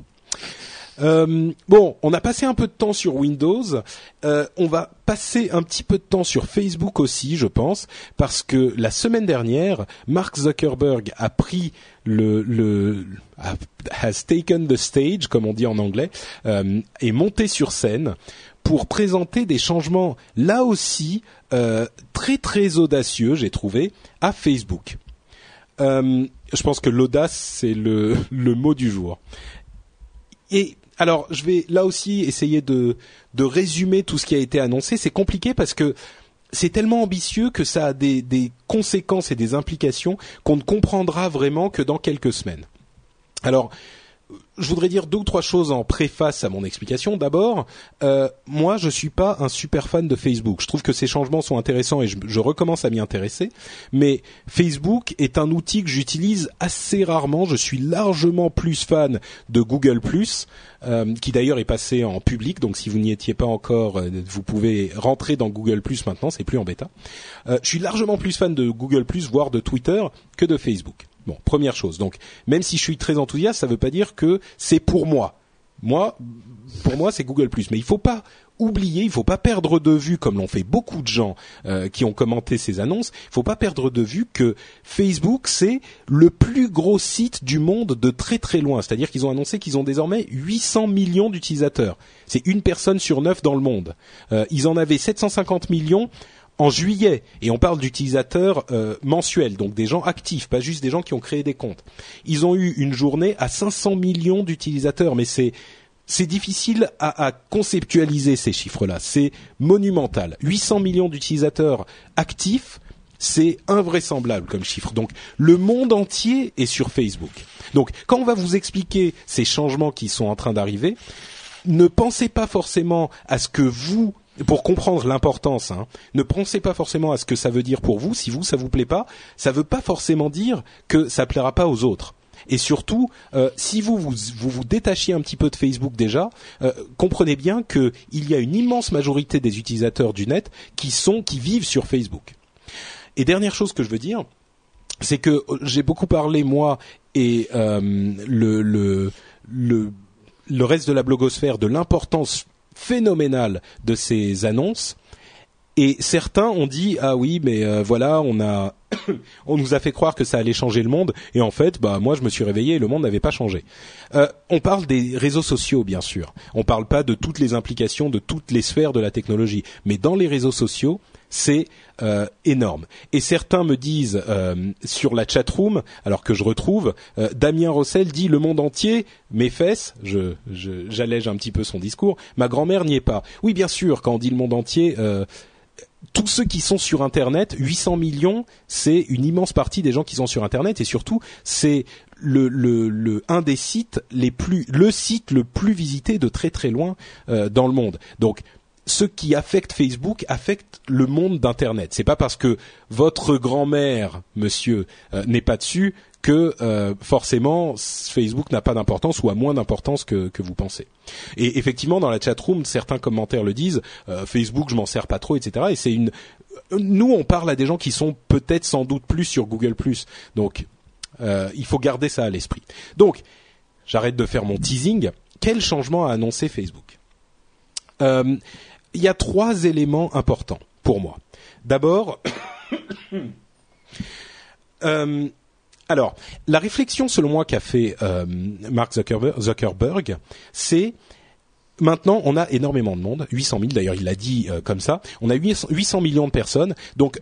Euh, bon, on a passé un peu de temps sur Windows. Euh, on va passer un petit peu de temps sur Facebook aussi, je pense, parce que la semaine dernière, Mark Zuckerberg a pris le, le has taken the stage, comme on dit en anglais, euh, et monté sur scène pour présenter des changements là aussi euh, très très audacieux, j'ai trouvé, à Facebook. Euh, je pense que l'audace c'est le, le mot du jour. Et alors, je vais là aussi essayer de, de résumer tout ce qui a été annoncé. C'est compliqué parce que c'est tellement ambitieux que ça a des, des conséquences et des implications qu'on ne comprendra vraiment que dans quelques semaines. Alors, je voudrais dire deux ou trois choses en préface à mon explication. D'abord, euh, moi, je suis pas un super fan de Facebook. Je trouve que ces changements sont intéressants et je, recommence à m'y intéresser. Mais Facebook est un outil que j'utilise assez rarement. Je suis largement plus fan de Google euh, qui d'ailleurs est passé en public. Donc, si vous n'y étiez pas encore, euh, vous pouvez rentrer dans Google maintenant. C'est plus en bêta. Euh, je suis largement plus fan de Google voire de Twitter, que de Facebook. Bon, première chose. Donc, même si je suis très enthousiaste, ça ne veut pas dire que c'est pour moi. Moi, pour moi, c'est Google+. Mais il faut pas oublier, il faut pas perdre de vue, comme l'ont fait beaucoup de gens euh, qui ont commenté ces annonces, il faut pas perdre de vue que Facebook c'est le plus gros site du monde de très très loin. C'est-à-dire qu'ils ont annoncé qu'ils ont désormais 800 millions d'utilisateurs. C'est une personne sur neuf dans le monde. Euh, ils en avaient 750 millions en juillet, et on parle d'utilisateurs euh, mensuels, donc des gens actifs, pas juste des gens qui ont créé des comptes. Ils ont eu une journée à 500 millions d'utilisateurs, mais c'est c'est difficile à, à, conceptualiser ces chiffres-là. C'est monumental. 800 millions d'utilisateurs actifs, c'est invraisemblable comme chiffre. Donc le monde entier est sur Facebook. Donc quand on va vous expliquer ces changements qui sont en train d'arriver, ne pensez pas forcément à ce que vous pour comprendre l'importance, hein, ne pensez pas forcément à ce que ça veut dire pour vous. Si vous, ça vous plaît pas, ça veut pas forcément dire que ça plaira pas aux autres. Et surtout, euh, si vous vous, vous détachiez un petit peu de Facebook déjà, euh, comprenez bien qu'il y a une immense majorité des utilisateurs du net qui sont, qui vivent sur Facebook. Et dernière chose que je veux dire, c'est que euh, j'ai beaucoup parlé moi et le, le, le le reste de la blogosphère de l'importance phénoménale de ces annonces. Et certains ont dit ah oui mais euh, voilà on a on nous a fait croire que ça allait changer le monde et en fait bah moi je me suis réveillé et le monde n'avait pas changé. Euh, on parle des réseaux sociaux bien sûr. On parle pas de toutes les implications de toutes les sphères de la technologie, mais dans les réseaux sociaux c'est euh, énorme. Et certains me disent euh, sur la chatroom, alors que je retrouve, euh, Damien Rossel dit le monde entier, mes fesses, je, j'allège un petit peu son discours, ma grand-mère n'y est pas. Oui, bien sûr, quand on dit le monde entier, tous ceux qui sont sur Internet, 800 millions, c'est une immense partie des gens qui sont sur Internet et surtout c'est le, le, le, un des sites les plus, le site le plus visité de très très loin dans le monde. Donc ce qui affecte Facebook affecte le monde d'Internet. C'est pas parce que votre grand-mère, monsieur, euh, n'est pas dessus que euh, forcément Facebook n'a pas d'importance ou a moins d'importance que, vous pensez. Et effectivement, dans la chatroom, certains commentaires le disent. Euh, Facebook, je m'en sers pas trop, etc. Et c'est une. Nous, on parle à des gens qui sont peut-être sans doute plus sur Google+. Donc, il faut garder ça à l'esprit. Donc, j'arrête de faire mon teasing. Quel changement a annoncé Facebook? Il y a trois éléments importants pour moi. D'abord, euh, alors la réflexion selon moi qu'a fait euh, Mark Zuckerberg, c'est maintenant on a énormément de monde, 800 000 d'ailleurs il l'a dit euh, comme ça, on a 800 millions de personnes, donc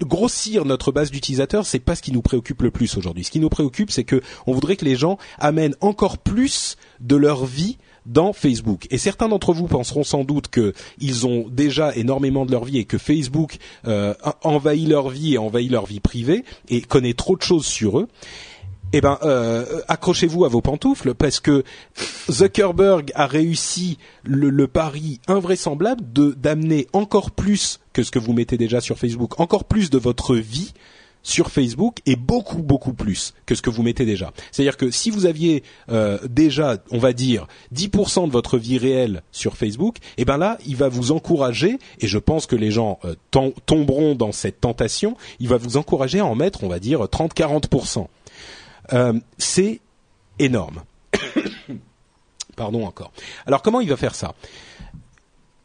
grossir notre base d'utilisateurs, c'est pas ce qui nous préoccupe le plus aujourd'hui. Ce qui nous préoccupe, c'est que on voudrait que les gens amènent encore plus de leur vie dans Facebook. Et certains d'entre vous penseront sans doute qu'ils ont déjà énormément de leur vie et que Facebook euh, envahit leur vie et envahit leur vie privée et connaît trop de choses sur eux. Eh ben, euh, accrochez-vous à vos pantoufles parce que Zuckerberg a réussi le, le pari invraisemblable de d'amener encore plus que ce que vous mettez déjà sur Facebook, encore plus de votre vie sur Facebook est beaucoup beaucoup plus que ce que vous mettez déjà. C'est-à-dire que si vous aviez euh, déjà, on va dire, 10% de votre vie réelle sur Facebook, et eh ben là, il va vous encourager, et je pense que les gens euh, tomberont dans cette tentation, il va vous encourager à en mettre, on va dire, 30-40%. Euh, c'est énorme. Pardon encore. Alors comment il va faire ça?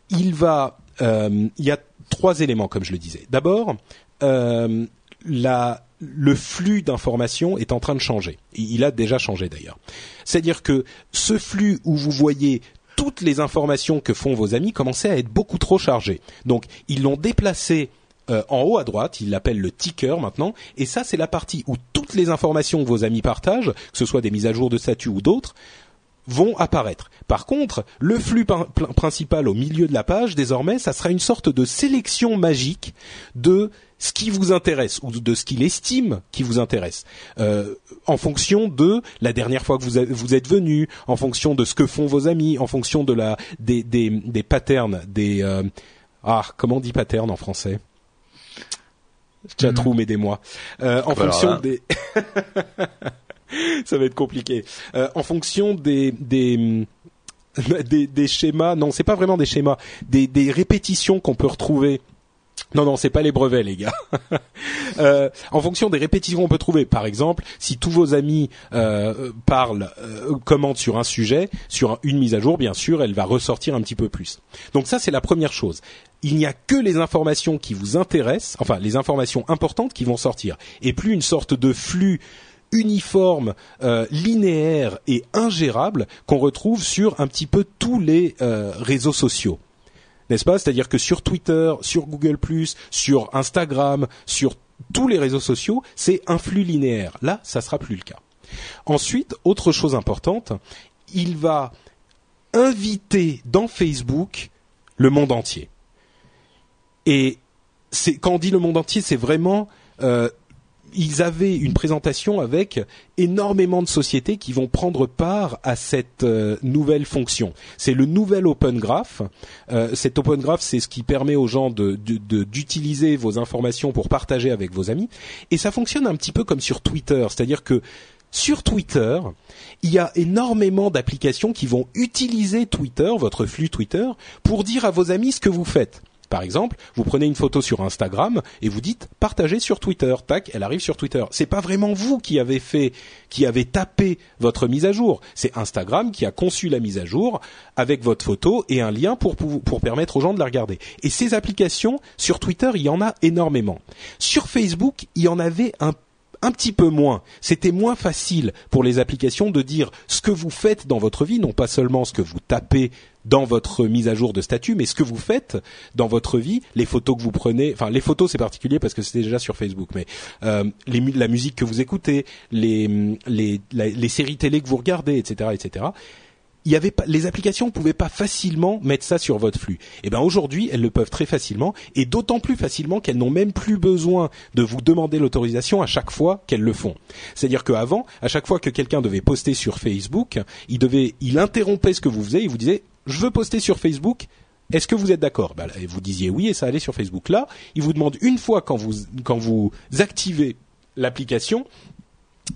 Il va, il y a trois éléments comme je le disais. D'abord, le flux d'informations est en train de changer. Il a déjà changé d'ailleurs. C'est-à-dire que ce flux où vous voyez toutes les informations que font vos amis commençait à être beaucoup trop chargé. Donc ils l'ont déplacé euh, en haut à droite, ils l'appellent le ticker maintenant, et ça c'est la partie où toutes les informations que vos amis partagent, que ce soit des mises à jour de statut ou d'autres, vont apparaître. Par contre, le flux principal au milieu de la page, désormais, ça sera une sorte de sélection magique de ce qui vous intéresse ou de ce qu'il estime qui vous intéresse, euh, en fonction de la dernière fois que vous, vous êtes venu, en fonction de ce que font vos amis, en fonction de la des des, des patterns, des euh, ah comment on dit pattern en français? Chatroom, aidez-moi. Euh, en fonction des ça va être compliqué. Euh, en fonction des des des, des schémas, non, c'est pas vraiment des schémas, des, des répétitions qu'on peut retrouver non, non, c'est pas les brevets, les gars. euh, en fonction des répétitions qu'on peut trouver, par exemple, si tous vos amis euh, parlent, euh, commentent sur un sujet, sur une mise à jour, bien sûr, elle va ressortir un petit peu plus. Donc ça, c'est la première chose. Il n'y a que les informations qui vous intéressent, enfin les informations importantes qui vont sortir, et plus une sorte de flux uniforme, linéaire et ingérable qu'on retrouve sur un petit peu tous les réseaux sociaux n'est-ce pas? C'est-à-dire que sur Twitter, sur Google+, sur Instagram, sur tous les réseaux sociaux, c'est un flux linéaire. Là, ça sera plus le cas. Ensuite, autre chose importante, il va inviter dans Facebook le monde entier. Et c'est quand on dit le monde entier, c'est vraiment euh, ils avaient une présentation avec énormément de sociétés qui vont prendre part à cette euh, nouvelle fonction. C'est le nouvel Open Graph. Euh, cet Open Graph, c'est ce qui permet aux gens d'utiliser vos informations pour partager avec vos amis. Et ça fonctionne un petit peu comme sur Twitter, c'est-à-dire que sur Twitter, il y a énormément d'applications qui vont utiliser Twitter, votre flux Twitter, pour dire à vos amis ce que vous faites. Par exemple, vous prenez une photo sur Instagram et vous dites partagez sur Twitter. Tac, elle arrive sur Twitter. C'est pas vraiment vous qui avez fait, qui avez tapé votre mise à jour. C'est Instagram qui a conçu la mise à jour avec votre photo et un lien pour, permettre aux gens de la regarder. Et ces applications sur Twitter, il y en a énormément. Sur Facebook, il y en avait un un petit peu moins. C'était moins facile pour les applications de dire ce que vous faites dans votre vie, non pas seulement ce que vous tapez dans votre mise à jour de statut, mais ce que vous faites dans votre vie, les photos que vous prenez, enfin les photos c'est particulier parce que c'est déjà sur Facebook, mais euh, la musique que vous écoutez, les, les, les séries télé que vous regardez, etc., etc il y avait pas, les applications pouvaient pas facilement mettre ça sur votre flux. Et eh ben aujourd'hui, elles le peuvent très facilement et d'autant plus facilement qu'elles n'ont même plus besoin de vous demander l'autorisation à chaque fois qu'elles le font. C'est-à-dire qu'avant, à chaque fois que quelqu'un devait poster sur Facebook, il devait, il interrompait ce que vous faisiez, il vous disait, je veux poster sur Facebook. Est-ce que vous êtes d'accord? Ben, Vous disiez oui et ça allait sur Facebook. Là, il vous demande une fois quand vous quand vous activez l'application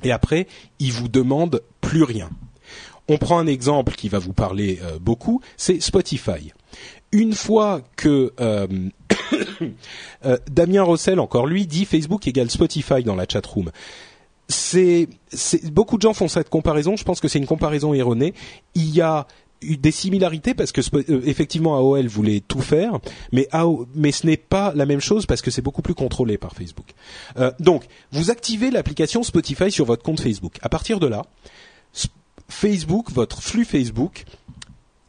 et après, il vous demande plus rien. On prend un exemple qui va vous parler euh, beaucoup, c'est Spotify. Une fois que euh, euh, Damien Rossel, encore lui, dit Facebook égale Spotify dans la chatroom, c'est, beaucoup de gens font cette comparaison. Je pense que c'est une comparaison erronée. Il y a des similarités parce que effectivement AOL voulait tout faire, mais mais ce n'est pas la même chose parce que c'est beaucoup plus contrôlé par Facebook. donc, vous activez l'application Spotify sur votre compte Facebook. À partir de là, Facebook, votre flux Facebook,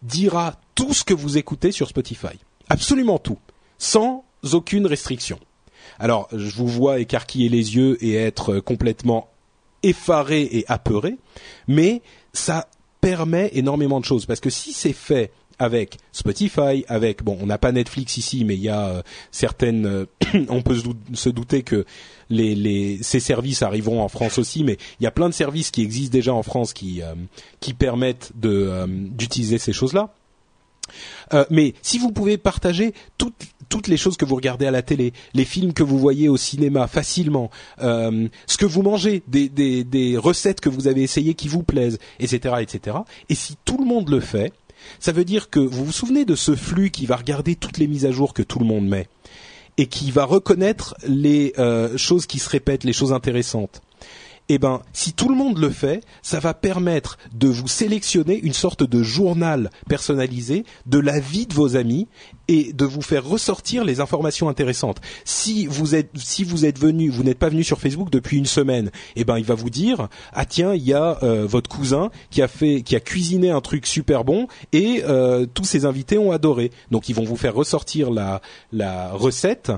dira tout ce que vous écoutez sur Spotify. Absolument tout. Sans aucune restriction. Alors, je vous vois écarquiller les yeux et être complètement effaré et apeuré, mais ça permet énormément de choses parce que si c'est fait avec Spotify, avec bon, on n'a pas Netflix ici, mais il y a euh, certaines, euh, on peut se, douter que les, les, ces services arriveront en France aussi, mais il y a plein de services qui existent déjà en France qui euh, qui permettent de d'utiliser ces choses-là. Mais si vous pouvez partager toutes les choses que vous regardez à la télé, les films que vous voyez au cinéma facilement, ce que vous mangez, des recettes que vous avez essayées qui vous plaisent, etc., etc. Et si tout le monde le fait, ça veut dire que vous vous souvenez de ce flux qui va regarder toutes les mises à jour que tout le monde met et qui va reconnaître les euh, choses qui se répètent, les choses intéressantes eh ben, si tout le monde le fait, ça va permettre de vous sélectionner une sorte de journal personnalisé de la vie de vos amis et de vous faire ressortir les informations intéressantes. Si vous êtes, si vous êtes venu, vous n'êtes pas venu sur Facebook depuis une semaine, eh ben, il va vous dire, ah tiens, il y a euh, votre cousin qui a fait, qui a cuisiné un truc super bon et euh, tous ses invités ont adoré. Donc, ils vont vous faire ressortir la, la recette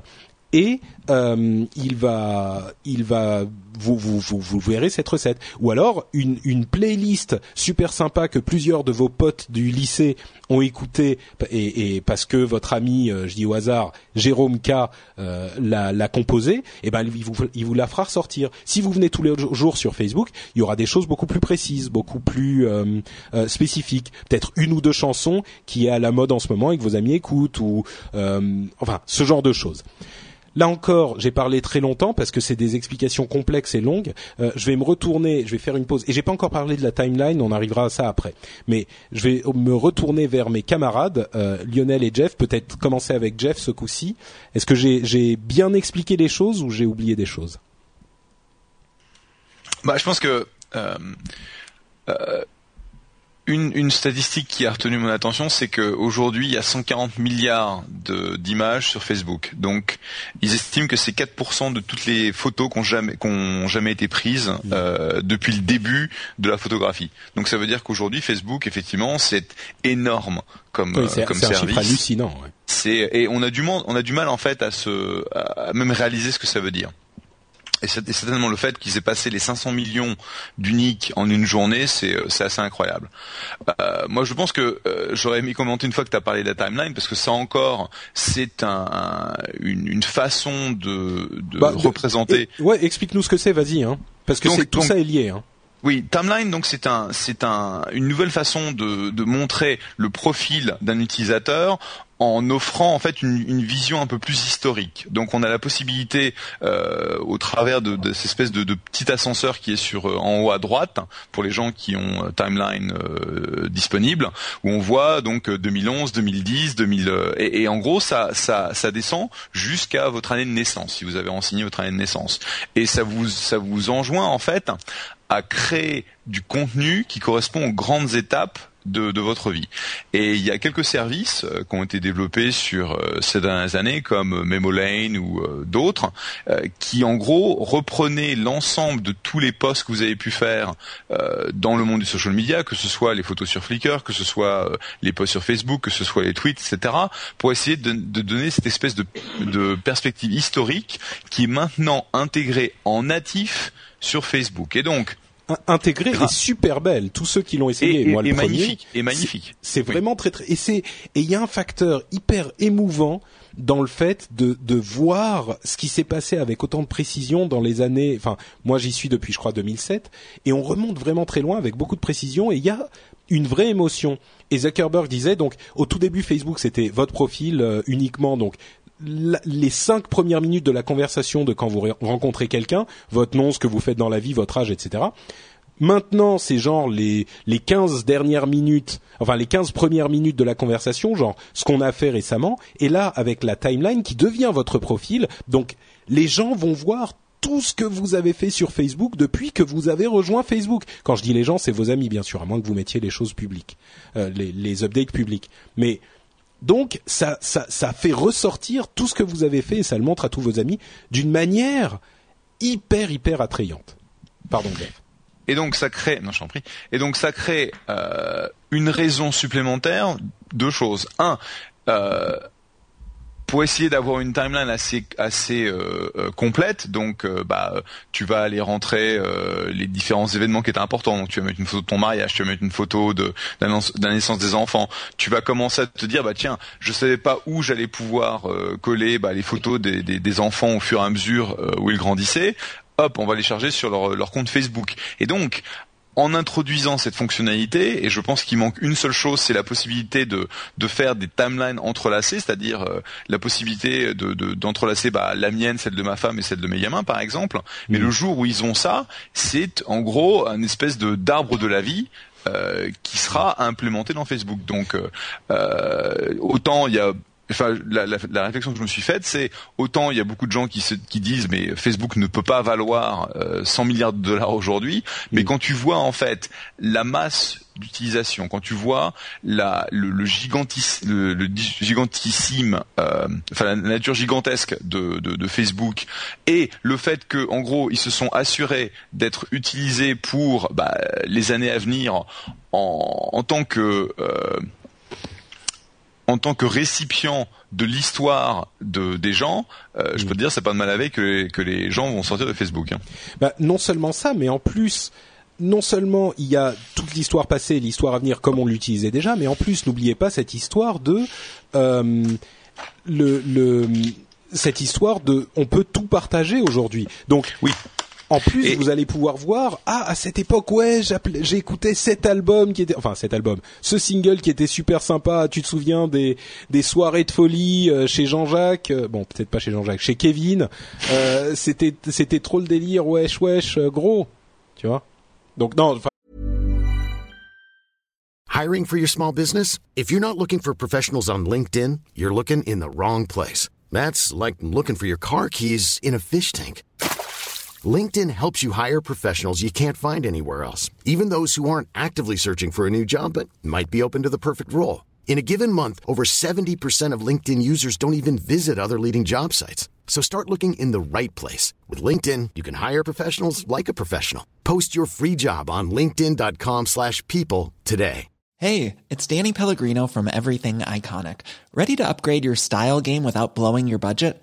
et euh, il va, il va, vous, vous, vous, verrez cette recette. Ou alors une, une playlist super sympa que plusieurs de vos potes du lycée ont écouté et, parce que votre ami, euh, je dis au hasard, Jérôme K euh, l'a, composé, et eh ben il vous, il vous la fera ressortir. Si vous venez tous les jours sur Facebook, il y aura des choses beaucoup plus précises, beaucoup plus euh, spécifiques. Peut-être une ou deux chansons qui est à la mode en ce moment et que vos amis écoutent ou enfin ce genre de choses. Là encore, j'ai parlé très longtemps parce que c'est des explications complexes et longues. Euh, je vais me retourner, je vais faire une pause. Et j'ai pas encore parlé de la timeline, on arrivera à ça après. Mais je vais me retourner vers mes camarades, euh, Lionel et Jeff. Peut-être commencer avec Jeff ce coup-ci. Est-ce que j'ai bien expliqué les choses ou j'ai oublié des choses? Bah, je pense que euh, une, une, statistique qui a retenu mon attention, c'est qu'aujourd'hui, il y a 140 milliards d'images sur Facebook. Donc, ils estiment que c'est 4% de toutes les photos qui ont jamais, jamais été prises mmh. euh, depuis le début de la photographie. Donc, ça veut dire qu'aujourd'hui, Facebook, effectivement, c'est énorme comme, oui, comme service. C'est un chiffre hallucinant. Ouais. C'est et on a du mal, on a du mal en fait à se, à même réaliser ce que ça veut dire. Et c'est certainement le fait qu'ils aient passé les 500 millions d'uniques en une journée, c'est euh, assez incroyable. Euh, moi, je pense que euh, j'aurais aimé commenter une fois que tu as parlé de la timeline, parce que ça encore, c'est un, une, une, façon de, de bah, représenter. ouais, explique-nous ce que c'est, vas-y, hein, parce que tout ça est lié. Hein. Oui, timeline donc c'est un c'est un une nouvelle façon de, de montrer le profil d'un utilisateur en offrant en fait une, vision un peu plus historique. Donc on a la possibilité, euh, au travers de, de cette espèce de, de, petit ascenseur qui est sur euh, en haut à droite pour les gens qui ont euh, timeline euh, disponible, où on voit donc 2011, 2010, 2000 et, et en gros ça ça ça descend jusqu'à votre année de naissance si vous avez renseigné votre année de naissance et ça vous ça vous enjoint en fait à créer du contenu qui correspond aux grandes étapes de, votre vie. Et il y a quelques services euh, qui ont été développés sur euh, ces dernières années, comme MemoLane ou euh, d'autres, qui en gros reprenaient l'ensemble de tous les posts que vous avez pu faire dans le monde du social media, que ce soit les photos sur Flickr, que ce soit les posts sur Facebook, que ce soit les tweets, etc., pour essayer de, de donner cette espèce de, de perspective historique qui est maintenant intégrée en natif sur Facebook. Et donc, intégrée et super belle. Tous ceux qui l'ont essayé, moi le premier, magnifique, et magnifique. C'est vraiment très très et c'est et il y a un facteur hyper émouvant dans le fait de de voir ce qui s'est passé avec autant de précision dans les années. Enfin, moi j'y suis depuis je crois 2007 et on remonte vraiment très loin avec beaucoup de précision et il y a une vraie émotion. Et Zuckerberg disait donc au tout début Facebook c'était votre profil euh, uniquement donc les cinq premières minutes de la conversation de quand vous rencontrez quelqu'un, votre nom, ce que vous faites dans la vie, votre âge, etc. Maintenant, c'est genre les les 15 dernières minutes, enfin les 15 premières minutes de la conversation, genre ce qu'on a fait récemment, et là avec la timeline qui devient votre profil. Donc les gens vont voir tout ce que vous avez fait sur Facebook depuis que vous avez rejoint Facebook. Quand je dis les gens, c'est vos amis bien sûr, à moins que vous mettiez les choses publiques, euh, les, les updates publics. Mais donc ça, fait ressortir tout ce que vous avez fait et ça le montre à tous vos amis d'une manière hyper hyper attrayante. Pardon, Et donc ça crée, non je prie. Et donc ça crée euh, une raison supplémentaire, deux choses. Un, euh, pour essayer d'avoir une timeline assez assez euh, euh complète, donc euh, bah tu vas aller rentrer euh, les différents événements qui étaient importants. Donc tu vas mettre une photo de ton mariage, tu vas mettre une photo de, de la naissance des enfants. Tu vas commencer à te dire bah tiens, je savais pas où j'allais pouvoir coller bah, les photos des, des, des, enfants au fur et à mesure où ils grandissaient hop, on va les charger sur leur, leur compte Facebook. Et donc, en introduisant cette fonctionnalité, et je pense qu'il manque une seule chose, c'est la possibilité de, de faire des timelines entrelacées, c'est-à-dire euh, la possibilité de, d'entrelacer bah, la mienne, celle de ma femme et celle de mes gamins, par exemple. Mais mm. le jour où ils ont ça, c'est en gros un espèce de d'arbre de la vie euh, qui sera implémenté dans Facebook. Donc euh, autant il y a enfin la, la, la, réflexion que je me suis faite, c'est autant il y a beaucoup de gens qui, se, qui disent mais Facebook ne peut pas valoir 100 euh, milliards de dollars aujourd'hui, mais quand tu vois en fait la masse d'utilisation, quand tu vois la, le, le, le, gigantissime, euh, enfin la nature gigantesque de, de, de, Facebook et le fait que en gros ils se sont assurés d'être utilisés pour bah, les années à venir en, en tant que euh, en tant que récipient de l'histoire de, des gens, euh, je peux te dire, c'est pas de mal avec que, que les gens vont sortir de Facebook. Hein. Bah, non seulement ça, mais en plus, non seulement il y a toute l'histoire passée et l'histoire à venir comme on l'utilisait déjà, mais en plus, n'oubliez pas cette histoire de euh, le, le cette histoire de on peut tout partager aujourd'hui. Donc oui, en plus, vous allez pouvoir voir, ah, à cette époque, ouais, j'ai écouté cet album qui était, enfin, cet album, ce single qui était super sympa. Tu te souviens des des soirées de folie euh, chez Jean-Jacques, euh, bon, peut-être pas chez Jean-Jacques, chez Kevin. Euh, c'était c'était trop le délire, wesh wesh, gros, tu vois. Donc non. Hiring for your small business? If you're not looking for professionals on LinkedIn, you're looking in the wrong place. That's like looking for your car keys in a fish tank. LinkedIn helps you hire professionals you can't find anywhere else, even those who aren't actively searching for a new job but might be open to the perfect role. In a given month, over 70% of LinkedIn users don't even visit other leading job sites. So start looking in the right place. With LinkedIn, you can hire professionals like a professional. Post your free job on linkedin.com slash people today. Hey, it's Danny Pellegrino from Everything Iconic. Ready to upgrade your style game without blowing your budget?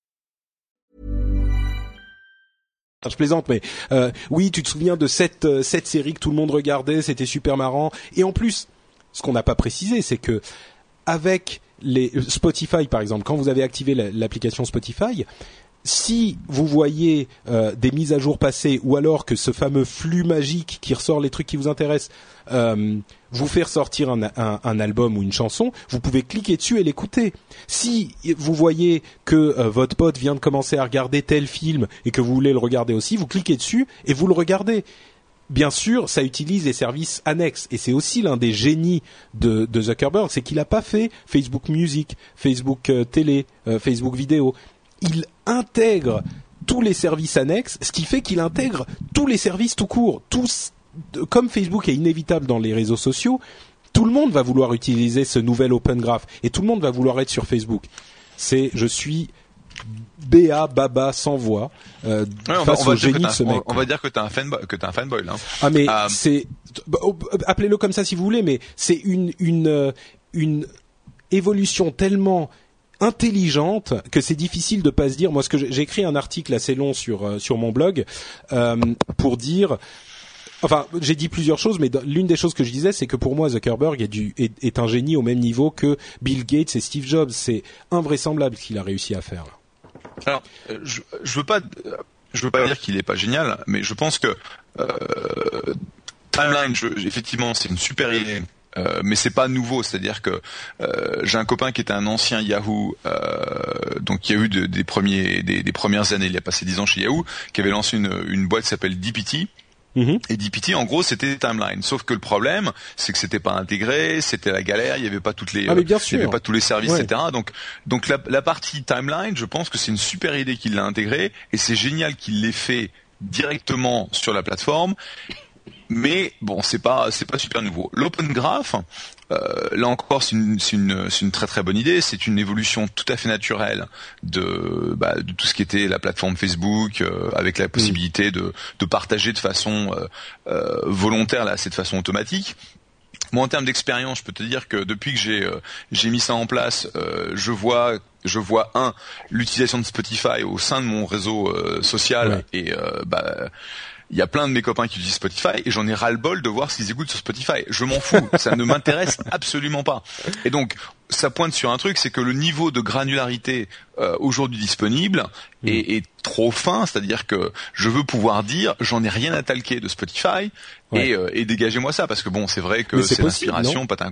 Je plaisante, mais euh, oui, tu te souviens de cette euh, cette série que tout le monde regardait, c'était super marrant. Et en plus, ce qu'on n'a pas précisé, c'est que avec les euh, Spotify, par exemple, quand vous avez activé l'application Spotify, si vous voyez euh, des mises à jour passées ou alors que ce fameux flux magique qui ressort les trucs qui vous intéressent euh, vous fait ressortir un, album ou une chanson, vous pouvez cliquer dessus et l'écouter. Si vous voyez que euh, votre pote vient de commencer à regarder tel film et que vous voulez le regarder aussi, vous cliquez dessus et vous le regardez. Bien sûr, ça utilise les services annexes et c'est aussi l'un des génies de, de Zuckerberg, c'est qu'il n'a pas fait Facebook Music, Facebook euh, Télé, Facebook Vidéo il intègre tous les services annexes, ce qui fait qu'il intègre tous les services tout court. Tous, comme Facebook est inévitable dans les réseaux sociaux, tout le monde va vouloir utiliser ce nouvel Open Graph et tout le monde va vouloir être sur Facebook. C'est, je suis BA Baba sans voix euh, face au génie de ce mec. On va dire que t'es un fanboy, que t'es un fanboy là. Ah mais euh, c'est, bah, oh, appelez-le comme ça si vous voulez, mais c'est une une euh, une évolution tellement intelligente que c'est difficile de pas se dire. Moi, ce que j'ai écrit un article assez long sur euh, sur mon blog euh, pour dire. Enfin, j'ai dit plusieurs choses, mais l'une des choses que je disais, c'est que pour moi, Zuckerberg est, un génie au même niveau que Bill Gates et Steve Jobs. C'est invraisemblable ce qu'il a réussi à faire. Alors, euh, je, je veux pas, je veux pas dire qu'il est pas génial, mais je pense que Timeline, effectivement, c'est une super idée euh, mais c'est pas nouveau, c'est-à-dire que euh, j'ai un copain qui était un ancien Yahoo, euh, donc qui a eu des premiers, des, des, premières années, il a passé 10 ans chez Yahoo, qui avait lancé une, une boîte qui s'appelle DPT. Mm-hmm. Et DPT, en gros, c'était Timeline. Sauf que le problème, c'est que c'était pas intégré, c'était la galère, il y avait pas toutes les, ah, il y avait pas tous les services, etc. Donc, donc la, la partie Timeline, je pense que c'est une super idée qu'il l'a intégré, et c'est génial qu'il l'ait fait directement sur la plateforme mais bon, c'est pas c'est pas super nouveau. L'Open Graph, euh, là encore, c'est une, une, une, très très bonne idée. C'est une évolution tout à fait naturelle de, bah, de tout ce qui était la plateforme Facebook, euh, avec la possibilité de, de partager de façon euh, euh volontaire, là, c'est de façon automatique. Moi, en termes d'expérience, je peux te dire que depuis que j'ai euh, j'ai mis ça en place, je vois je vois un l'utilisation de Spotify au sein de mon réseau social et bah il y a plein de mes copains qui utilisent Spotify et j'en ai ras-le-bol de voir s'ils écoutent sur Spotify. Je m'en fous, ça ne m'intéresse absolument pas. Et donc, ça pointe sur un truc, c'est que le niveau de granularité euh, aujourd'hui disponible mm. est, trop fin, c'est-à-dire que je veux pouvoir dire j'en ai rien à talquer de Spotify et, euh, et dégagez-moi ça parce que bon, c'est vrai que c'est l'inspiration, pas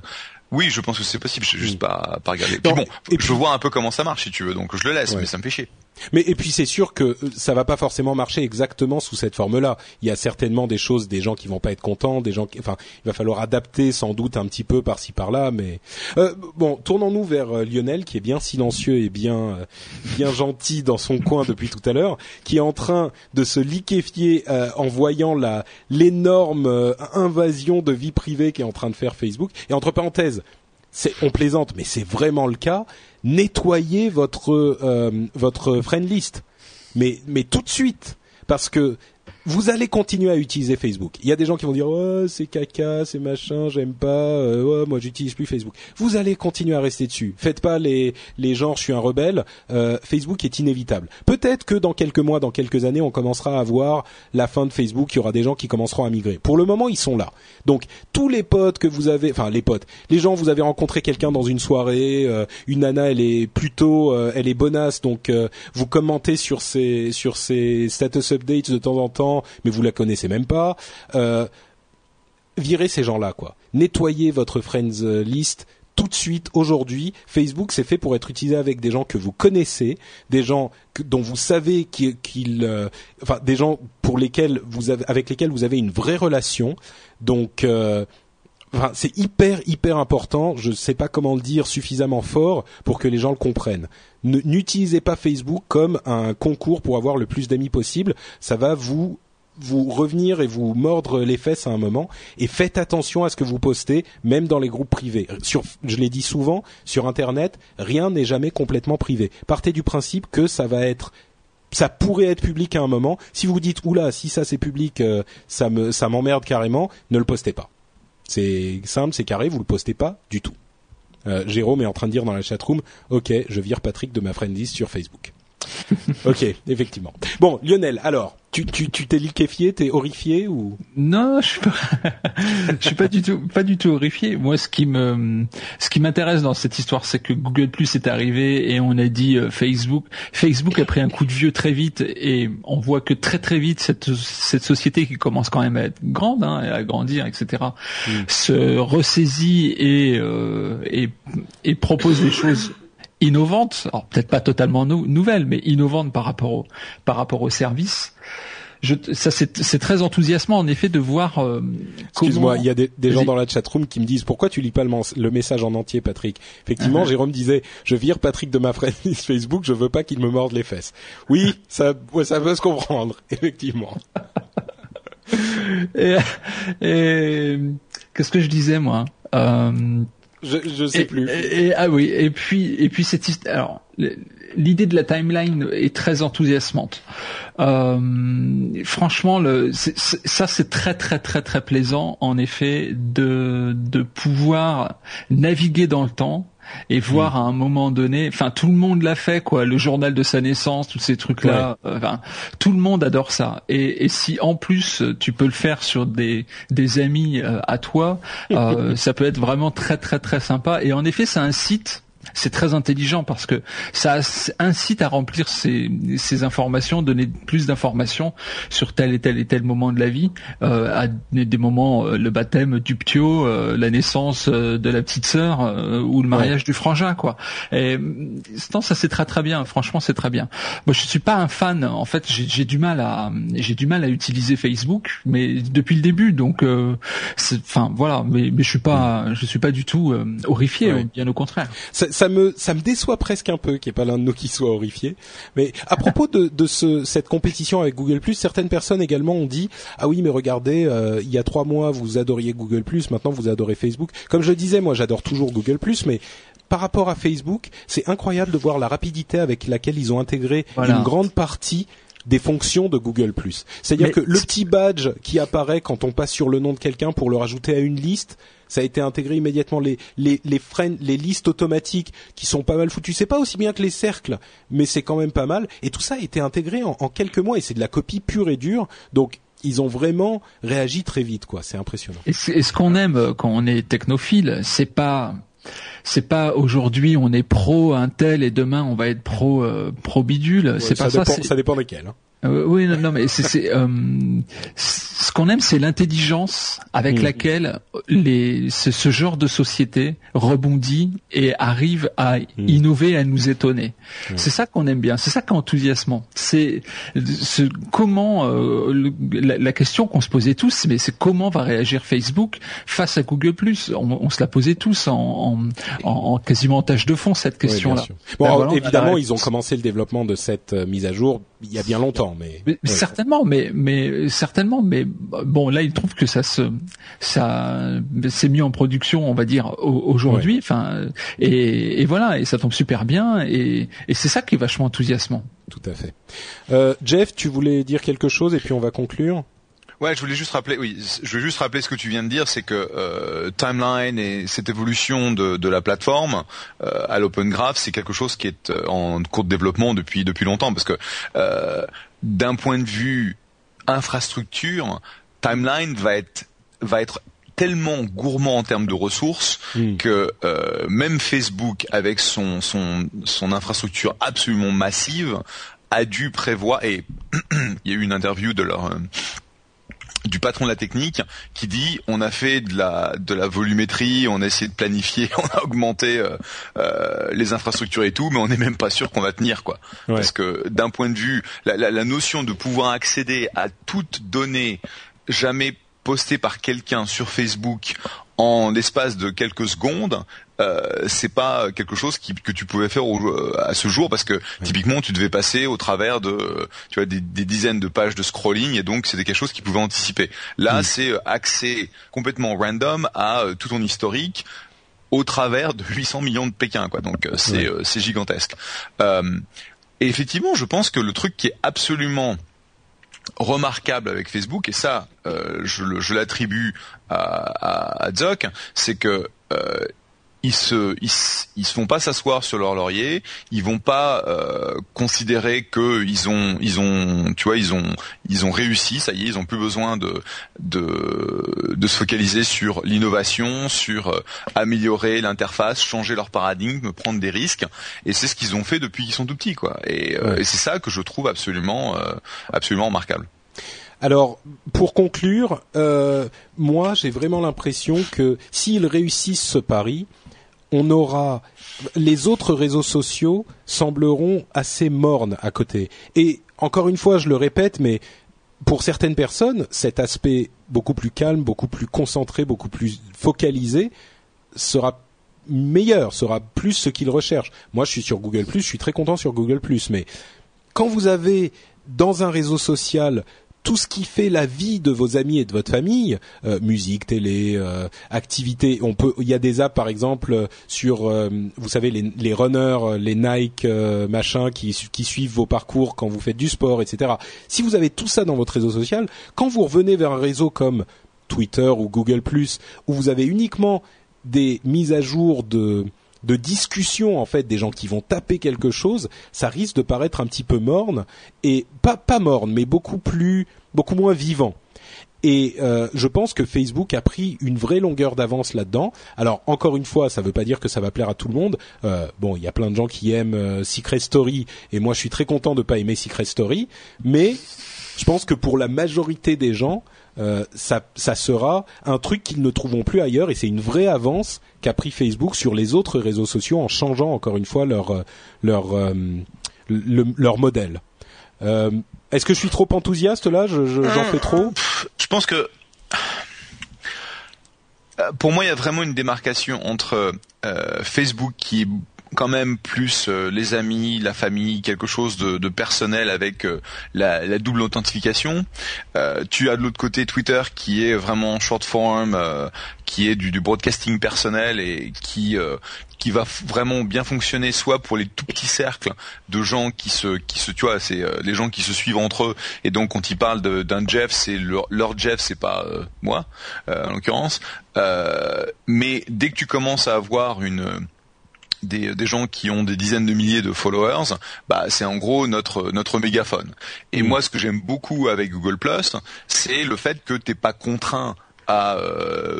Oui, je pense que c'est possible, je sais juste mm. pas, pas regarder. Puis bon, et je vois un peu comment ça marche si tu veux, donc je le laisse, mais ça me fait chier. Mais et puis c'est sûr que euh, ça va pas forcément marcher exactement sous cette forme-là. Il y a certainement des choses, des gens qui vont pas être contents, des gens, qui, enfin, il va falloir adapter sans doute un petit peu par-ci par-là. Mais euh, bon, tournons-nous vers euh, Lionel qui est bien silencieux et bien bien gentil dans son coin depuis tout à l'heure, qui est en train de se liquéfier en voyant la l'énorme invasion de vie privée qui est en train de faire Facebook. Et entre parenthèses, c'est on plaisante, mais c'est vraiment le cas. Nettoyez votre euh, votre friend list, mais mais tout de suite. Parce que vous allez continuer à utiliser Facebook. Il y a des gens qui vont dire oh c'est caca, c'est machin, j'aime pas, euh, moi j'utilise plus Facebook. Vous allez continuer à rester dessus. Faites pas les les genres je suis un rebelle. Euh, Facebook est inévitable. Peut-être que dans quelques mois, dans quelques années, on commencera à voir la fin de Facebook. Il y aura des gens qui commenceront à migrer. Pour le moment, ils sont là. Donc tous les potes que vous avez, enfin les potes, les gens vous avez rencontré quelqu'un dans une soirée, euh, une nana, elle est plutôt, euh, elle est bonasse, donc vous commentez sur ses sur ses status updates de temps en temps mais vous la connaissez même pas. Euh, virez ces gens-là, quoi. Nettoyez votre friends list tout de suite aujourd'hui. Facebook, c'est fait pour être utilisé avec des gens que vous connaissez, des gens dont vous savez qu'ils, euh, enfin, des gens pour lesquels vous avez, avec lesquels vous avez une vraie relation. Donc, euh, c'est hyper hyper important. Je ne sais pas comment le dire suffisamment fort pour que les gens le comprennent. N'utilisez pas Facebook comme un concours pour avoir le plus d'amis possible. Ça va vous vous revenir et vous mordre les fesses à un moment et faites attention à ce que vous postez même dans les groupes privés. Je l'ai dit souvent sur internet, rien n'est jamais complètement privé. Partez du principe que ça va être ça pourrait être public à un moment. Si vous dites oula, si ça c'est public, euh, ça me ça m'emmerde carrément, ne le postez pas. C'est simple, c'est carré, vous le postez pas du tout. Euh, Jérôme est en train de dire dans la chatroom, ok, je vire Patrick de ma friend list sur Facebook. ok, effectivement. Bon, Lionel, alors, tu tu tu t'es liquéfié, t'es horrifié ou? Non, je suis pas, je suis pas du tout, pas du tout horrifié. Moi, ce qui me, ce qui m'intéresse dans cette histoire, c'est que Google Plus est arrivé et on a dit euh, Facebook. Facebook a pris un coup de vieux très vite et on voit que très très vite cette cette société qui commence quand même à être grande, hein, à grandir, etc. Mm. se ressaisit et, euh, et et propose des choses innovantes, alors peut-être pas totalement nouvelles, mais innovantes par rapport au par rapport au service. Je, ça c'est très enthousiasmant en effet de voir. Euh, Excuse-moi, il y a des, gens dans la chatroom qui me disent pourquoi tu lis pas le, message en entier, Patrick? Effectivement, uh-huh. Jérôme disait je vire Patrick de ma friendlist Facebook, je veux pas qu'il me morde les fesses. Oui, ça, ça peut se comprendre, effectivement. et, et qu'est-ce que je disais moi? Euh, je, je sais plus. Et, ah oui, et puis et puis cette alors l'idée de la timeline est très enthousiasmante. Euh, franchement, le, ça c'est très très très très plaisant en effet de de pouvoir naviguer dans le temps et voir à un moment donné, enfin tout le monde l'a fait quoi, le journal de sa naissance, tous ces trucs là, enfin, tout le monde adore ça. Et, et, si en plus tu peux le faire sur des des amis euh, à toi, euh, ça peut être vraiment très très très sympa. Et en effet, c'est un site c'est très intelligent parce que ça incite à remplir ces, ces informations, donner plus d'informations sur tel et tel et tel moment de la vie, euh, à des moments euh, le baptême du ptio, euh, la naissance euh, de la petite sœur ou le mariage du frangin, quoi. Et non, ça c'est très très bien. Franchement, c'est très bien. Moi, je suis pas un fan. En fait, j'ai du mal à j'ai du mal à utiliser Facebook, mais depuis le début, donc, enfin voilà. Mais, mais je suis pas je suis pas du tout horrifié, bien au contraire ça me ça me déçoit presque un peu qu'il n'y ait pas l'un de nous qui soit horrifié. Mais à propos de, de ce, cette compétition avec Google certaines personnes également ont dit ah oui mais regardez euh, il y a trois mois vous adoriez Google maintenant vous adorez Facebook. Comme je disais moi j'adore toujours Google mais par rapport à Facebook, c'est incroyable de voir la rapidité avec laquelle ils ont intégré une grande partie des fonctions de Google+. C'est-à-dire que le petit badge qui apparaît quand on passe sur le nom de quelqu'un pour le rajouter à une liste, ça a été intégré immédiatement. Les les les les listes automatiques qui sont pas mal foutues. C'est pas aussi bien que les cercles, mais c'est quand même pas mal. Et tout ça a été intégré en, quelques mois et c'est de la copie pure et dure. Donc ils ont vraiment réagi très vite, quoi. C'est impressionnant. Et, ce qu'on aime euh, quand on est technophile, c'est pas c'est pas aujourd'hui on est pro un tel et demain on va être pro euh, pro bidule. c'est pas ça. ça dépend desquels. Hein. Euh, oui, non, non, mais c'est euh, ce qu'on aime, c'est l'intelligence avec mm. laquelle les ce, ce, genre de société rebondit et arrive à mm. innover, à nous étonner. Mm. C'est ça qu'on aime bien, c'est ça qui est enthousiasmant. C'est ce, comment euh, la, question qu'on se posait tous, mais c'est comment va réagir Facebook face à Google on, on, se la posait tous en, en, en, quasiment tâche de fond cette question-là. bon, ben évidemment, ils ont commencé le développement de cette mise à jour il y a bien longtemps mais, certainement, mais mais certainement, mais bon là il trouve que ça se ça s'est mis en production, on va dire aujourd'hui, enfin et, et, voilà et ça tombe super bien et, et c'est ça qui est vachement enthousiasmant. Tout à fait. Euh, Jeff, tu voulais dire quelque chose et puis on va conclure? Ouais, je voulais juste rappeler, oui, je veux juste rappeler ce que tu viens de dire, c'est que euh, Timeline et cette évolution de, de la plateforme euh, à l'Open Graph, c'est quelque chose qui est euh, en cours de développement depuis depuis longtemps, parce que euh, d'un point de vue infrastructure, Timeline va être va être tellement gourmand en termes de ressources hmm. que euh, même Facebook, avec son, son, son infrastructure absolument massive, a dû prévoir, et il y a eu une interview de leur du patron de la technique qui dit on a fait de la de la volumétrie, on a essayé de planifier, on a augmenté euh, euh, les infrastructures et tout, mais on n'est même pas sûr qu'on va tenir quoi. Parce que d'un point de vue la, la, la notion de pouvoir accéder à toute donnée jamais postée par quelqu'un sur Facebook en l'espace de quelques secondes, euh, c'est pas quelque chose qui, que tu pouvais faire au, à ce jour parce que typiquement tu devais passer au travers de tu vois des, des dizaines de pages de scrolling et donc c'était quelque chose qui pouvait anticiper. Là, c'est euh, accès complètement random à euh, tout ton historique au travers de 800 millions de Pékin quoi. Donc c'est c'est gigantesque. et effectivement, je pense que le truc qui est absolument remarquable avec Facebook, et ça, je, je l'attribue à, à, à Zoc, c'est que ils se ils, ils se font pas s'asseoir sur leur laurier, ils vont pas euh, considérer que ils ont ils ont tu vois ils ont ils ont réussi, ça y est, ils ont plus besoin de de de se focaliser sur l'innovation, sur euh, améliorer l'interface, changer leur paradigme, prendre des risques et c'est ce qu'ils ont fait depuis qu'ils sont tout petits quoi. Et, euh, et c'est ça que je trouve absolument euh, absolument remarquable. Alors, pour conclure, euh, moi, j'ai vraiment l'impression que s'ils réussissent ce pari, on aura les autres réseaux sociaux sembleront assez mornes à côté. Et encore une fois, je le répète, mais pour certaines personnes, cet aspect beaucoup plus calme, beaucoup plus concentré, beaucoup plus focalisé sera meilleur, sera plus ce qu'ils recherchent. Moi, je suis sur Google+, je suis très content sur Google+, mais quand vous avez dans un réseau social tout ce qui fait la vie de vos amis et de votre famille, euh, musique, télé, euh, activités. On peut, il y a des apps par exemple sur, euh, vous savez, les, les, runners, les Nike, machin, qui, qui suivent vos parcours quand vous faites du sport, etc. Si vous avez tout ça dans votre réseau social, quand vous revenez vers un réseau comme Twitter ou Google+, où vous avez uniquement des mises à jour de de discussion en fait des gens qui vont taper quelque chose, ça risque de paraître un petit peu morne et pas pas morne mais beaucoup plus beaucoup moins vivant. Et euh, je pense que Facebook a pris une vraie longueur d'avance là-dedans. Alors encore une fois, ça ne veut pas dire que ça va plaire à tout le monde. Euh, bon, il y a plein de gens qui aiment euh, Secret Story, et moi je suis très content de pas aimer Secret Story, mais je pense que pour la majorité des gens, euh, ça, sera un truc qu'ils ne trouveront plus ailleurs, et c'est une vraie avance qu'a pris Facebook sur les autres réseaux sociaux en changeant encore une fois leur euh, leur euh, le, leur modèle. Est-ce que je suis trop enthousiaste là? J'en je, j'en fais trop? Je pense que pour moi, il y a vraiment une démarcation entre Facebook qui est quand même plus euh, les amis, la famille, quelque chose de, de personnel avec euh, la, la, double authentification. Euh, tu as de l'autre côté Twitter qui est vraiment short form, qui est du, du, broadcasting personnel et qui qui va vraiment bien fonctionner soit pour les tout petits cercles de gens qui se qui se tu vois c'est les gens qui se suivent entre eux et donc quand ils parlent d'un Jeff c'est leur, leur, Jeff c'est pas moi en l'occurrence mais dès que tu commences à avoir une des, des, gens qui ont des dizaines de milliers de followers, bah c'est en gros notre notre mégaphone. Et mm. moi, ce que j'aime beaucoup avec Google c'est le fait que t'es pas contraint à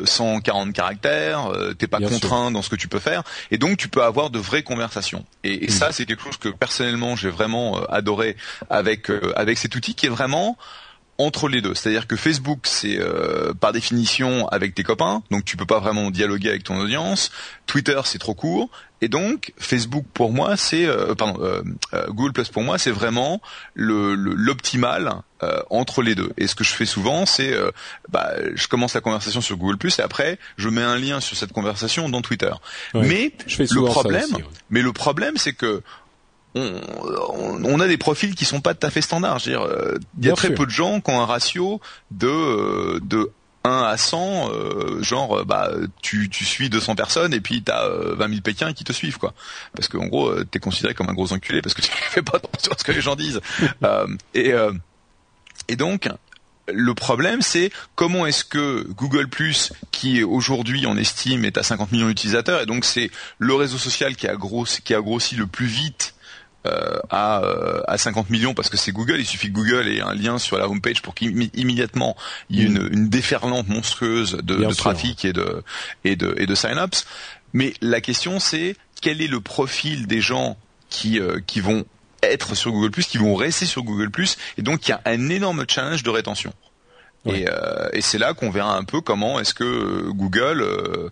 140 euh, caractères, euh, t'es pas contraint dans ce que tu peux faire, et donc tu peux avoir de vraies conversations. Et, et mm. ça, c'est quelque chose que personnellement j'ai vraiment euh, adoré avec avec cet outil qui est vraiment entre les deux. C'est-à-dire que Facebook, c'est euh, par définition avec tes copains, donc tu peux pas vraiment dialoguer avec ton audience. Twitter, c'est trop court, et donc Facebook pour moi, c'est euh, pardon, euh, euh Google Plus pour moi, c'est vraiment le l'optimal euh, entre les deux. Et ce que je fais souvent, c'est bah, je commence la conversation sur Google Plus et après je mets un lien sur cette conversation dans Twitter. mais je fais le problème, aussi, ouais. mais le problème, c'est que on, on, a des profils qui sont pas tout à fait standards. Il euh, y a très sûr. peu de gens qui ont un ratio de euh, de 1 à 100, euh, genre bah tu, tu suis 200 personnes et puis t'as euh, 20 000 Pékins qui te suivent quoi. Parce qu'en gros t'es considéré comme un gros enculé parce que tu fais pas attention à ce que les gens disent. et et donc le problème, c'est comment est-ce que Google qui aujourd'hui on estime est à 50 millions d'utilisateurs, et donc c'est le réseau social qui a grossi, qui a grossi le plus vite euh, à, euh, à 50 millions parce que c'est Google. Il suffit que Google ait un lien sur la homepage pour qu'immédiatement il y ait une, une déferlante monstrueuse de, de trafic et de et de et de sign-ups. Mais la question c'est quel est le profil des gens qui euh, qui vont être sur Google qui vont rester sur Google et donc il y a un énorme challenge de rétention. Et, euh, et c'est là qu'on verra un peu comment est-ce que Google euh,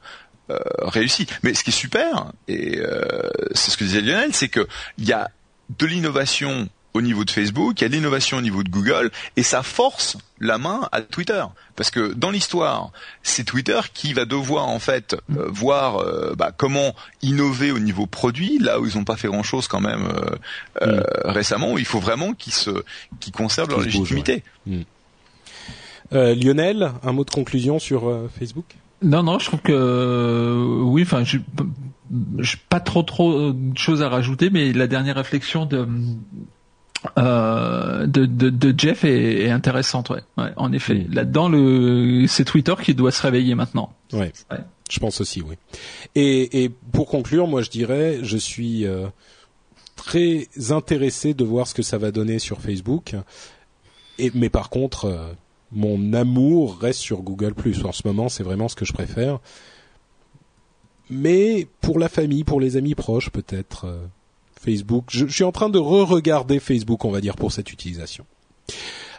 euh, réussit. Mais ce qui est super, et euh, c'est ce que disait Lionel, c'est que il y a de l'innovation au niveau de Facebook, il y a de l'innovation au niveau de Google, et ça force la main à Twitter. Parce que dans l'histoire, c'est Twitter qui va devoir en fait euh, voir euh, bah, comment innover au niveau produit, là où ils n'ont pas fait grand-chose quand même euh, mm. récemment. Il faut vraiment qu'ils se, qu'ils conservent leur légitimité. Bouge, ouais. mm. Lionel, un mot de conclusion sur Facebook? Non, non, je trouve que euh, oui. Enfin, pas trop trop de choses à rajouter, mais la dernière réflexion de euh, de, de, de, Jeff est, est intéressante, ouais. ouais en effet, là-dedans, le c'est Twitter qui doit se réveiller maintenant. Ouais. ouais. Je pense aussi, oui. Et, et pour conclure, moi je dirais, je suis très intéressé de voir ce que ça va donner sur Facebook. Et, mais par contre, mon amour reste sur Google+. En ce moment, c'est vraiment ce que je préfère. Mais pour la famille, pour les amis proches, peut-être Facebook. Je, je, suis en train de re-regarder Facebook, on va dire, pour cette utilisation.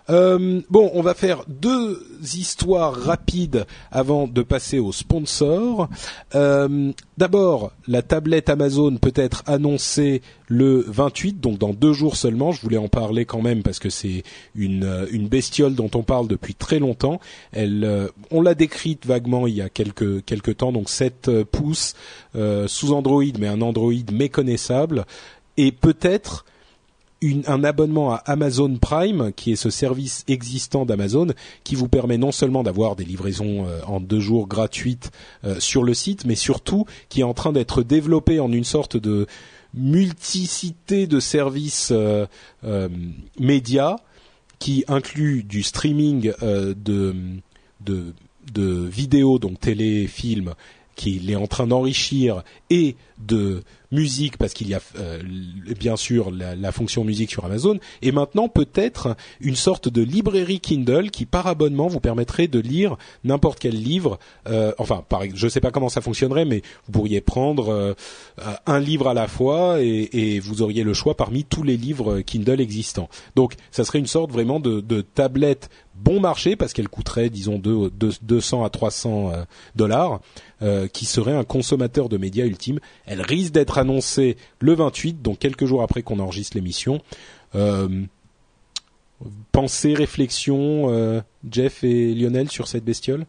Euh, bon, on va faire deux histoires rapides avant de passer aux sponsors. Euh, D'abord, la tablette Amazon peut être annoncée le 28, donc dans deux jours seulement. Je voulais en parler quand même parce que c'est une, une bestiole dont on parle depuis très longtemps. Elle, euh, on l'a décrite vaguement il y a quelques quelques temps, donc 7 pouces euh, sous Android, mais un Android méconnaissable et peut-être un abonnement à Amazon Prime, qui est ce service existant d'Amazon, qui vous permet non seulement d'avoir des livraisons euh, en deux jours gratuites euh, sur le site, mais surtout qui est en train d'être développé en une sorte de multicité de services euh, médias qui inclut du streaming de, de, de vidéos, donc télé, films, qu'il est en train d'enrichir et de musique parce qu'il y a euh, bien sûr la, fonction musique sur Amazon et maintenant peut-être une sorte de librairie Kindle qui par abonnement vous permettrait de lire n'importe quel livre euh, enfin par, je sais pas comment ça fonctionnerait mais vous pourriez prendre euh, un livre à la fois et, vous auriez le choix parmi tous les livres Kindle existants. Donc ça serait une sorte vraiment de, tablette bon marché parce qu'elle coûterait disons de, 200 à 300 dollars qui serait un consommateur de médias ultime. Elle risque d'être annoncé le 28, donc quelques jours après qu'on enregistre l'émission. Euh, pensée, réflexion, euh, Jeff et Lionel sur cette bestiole?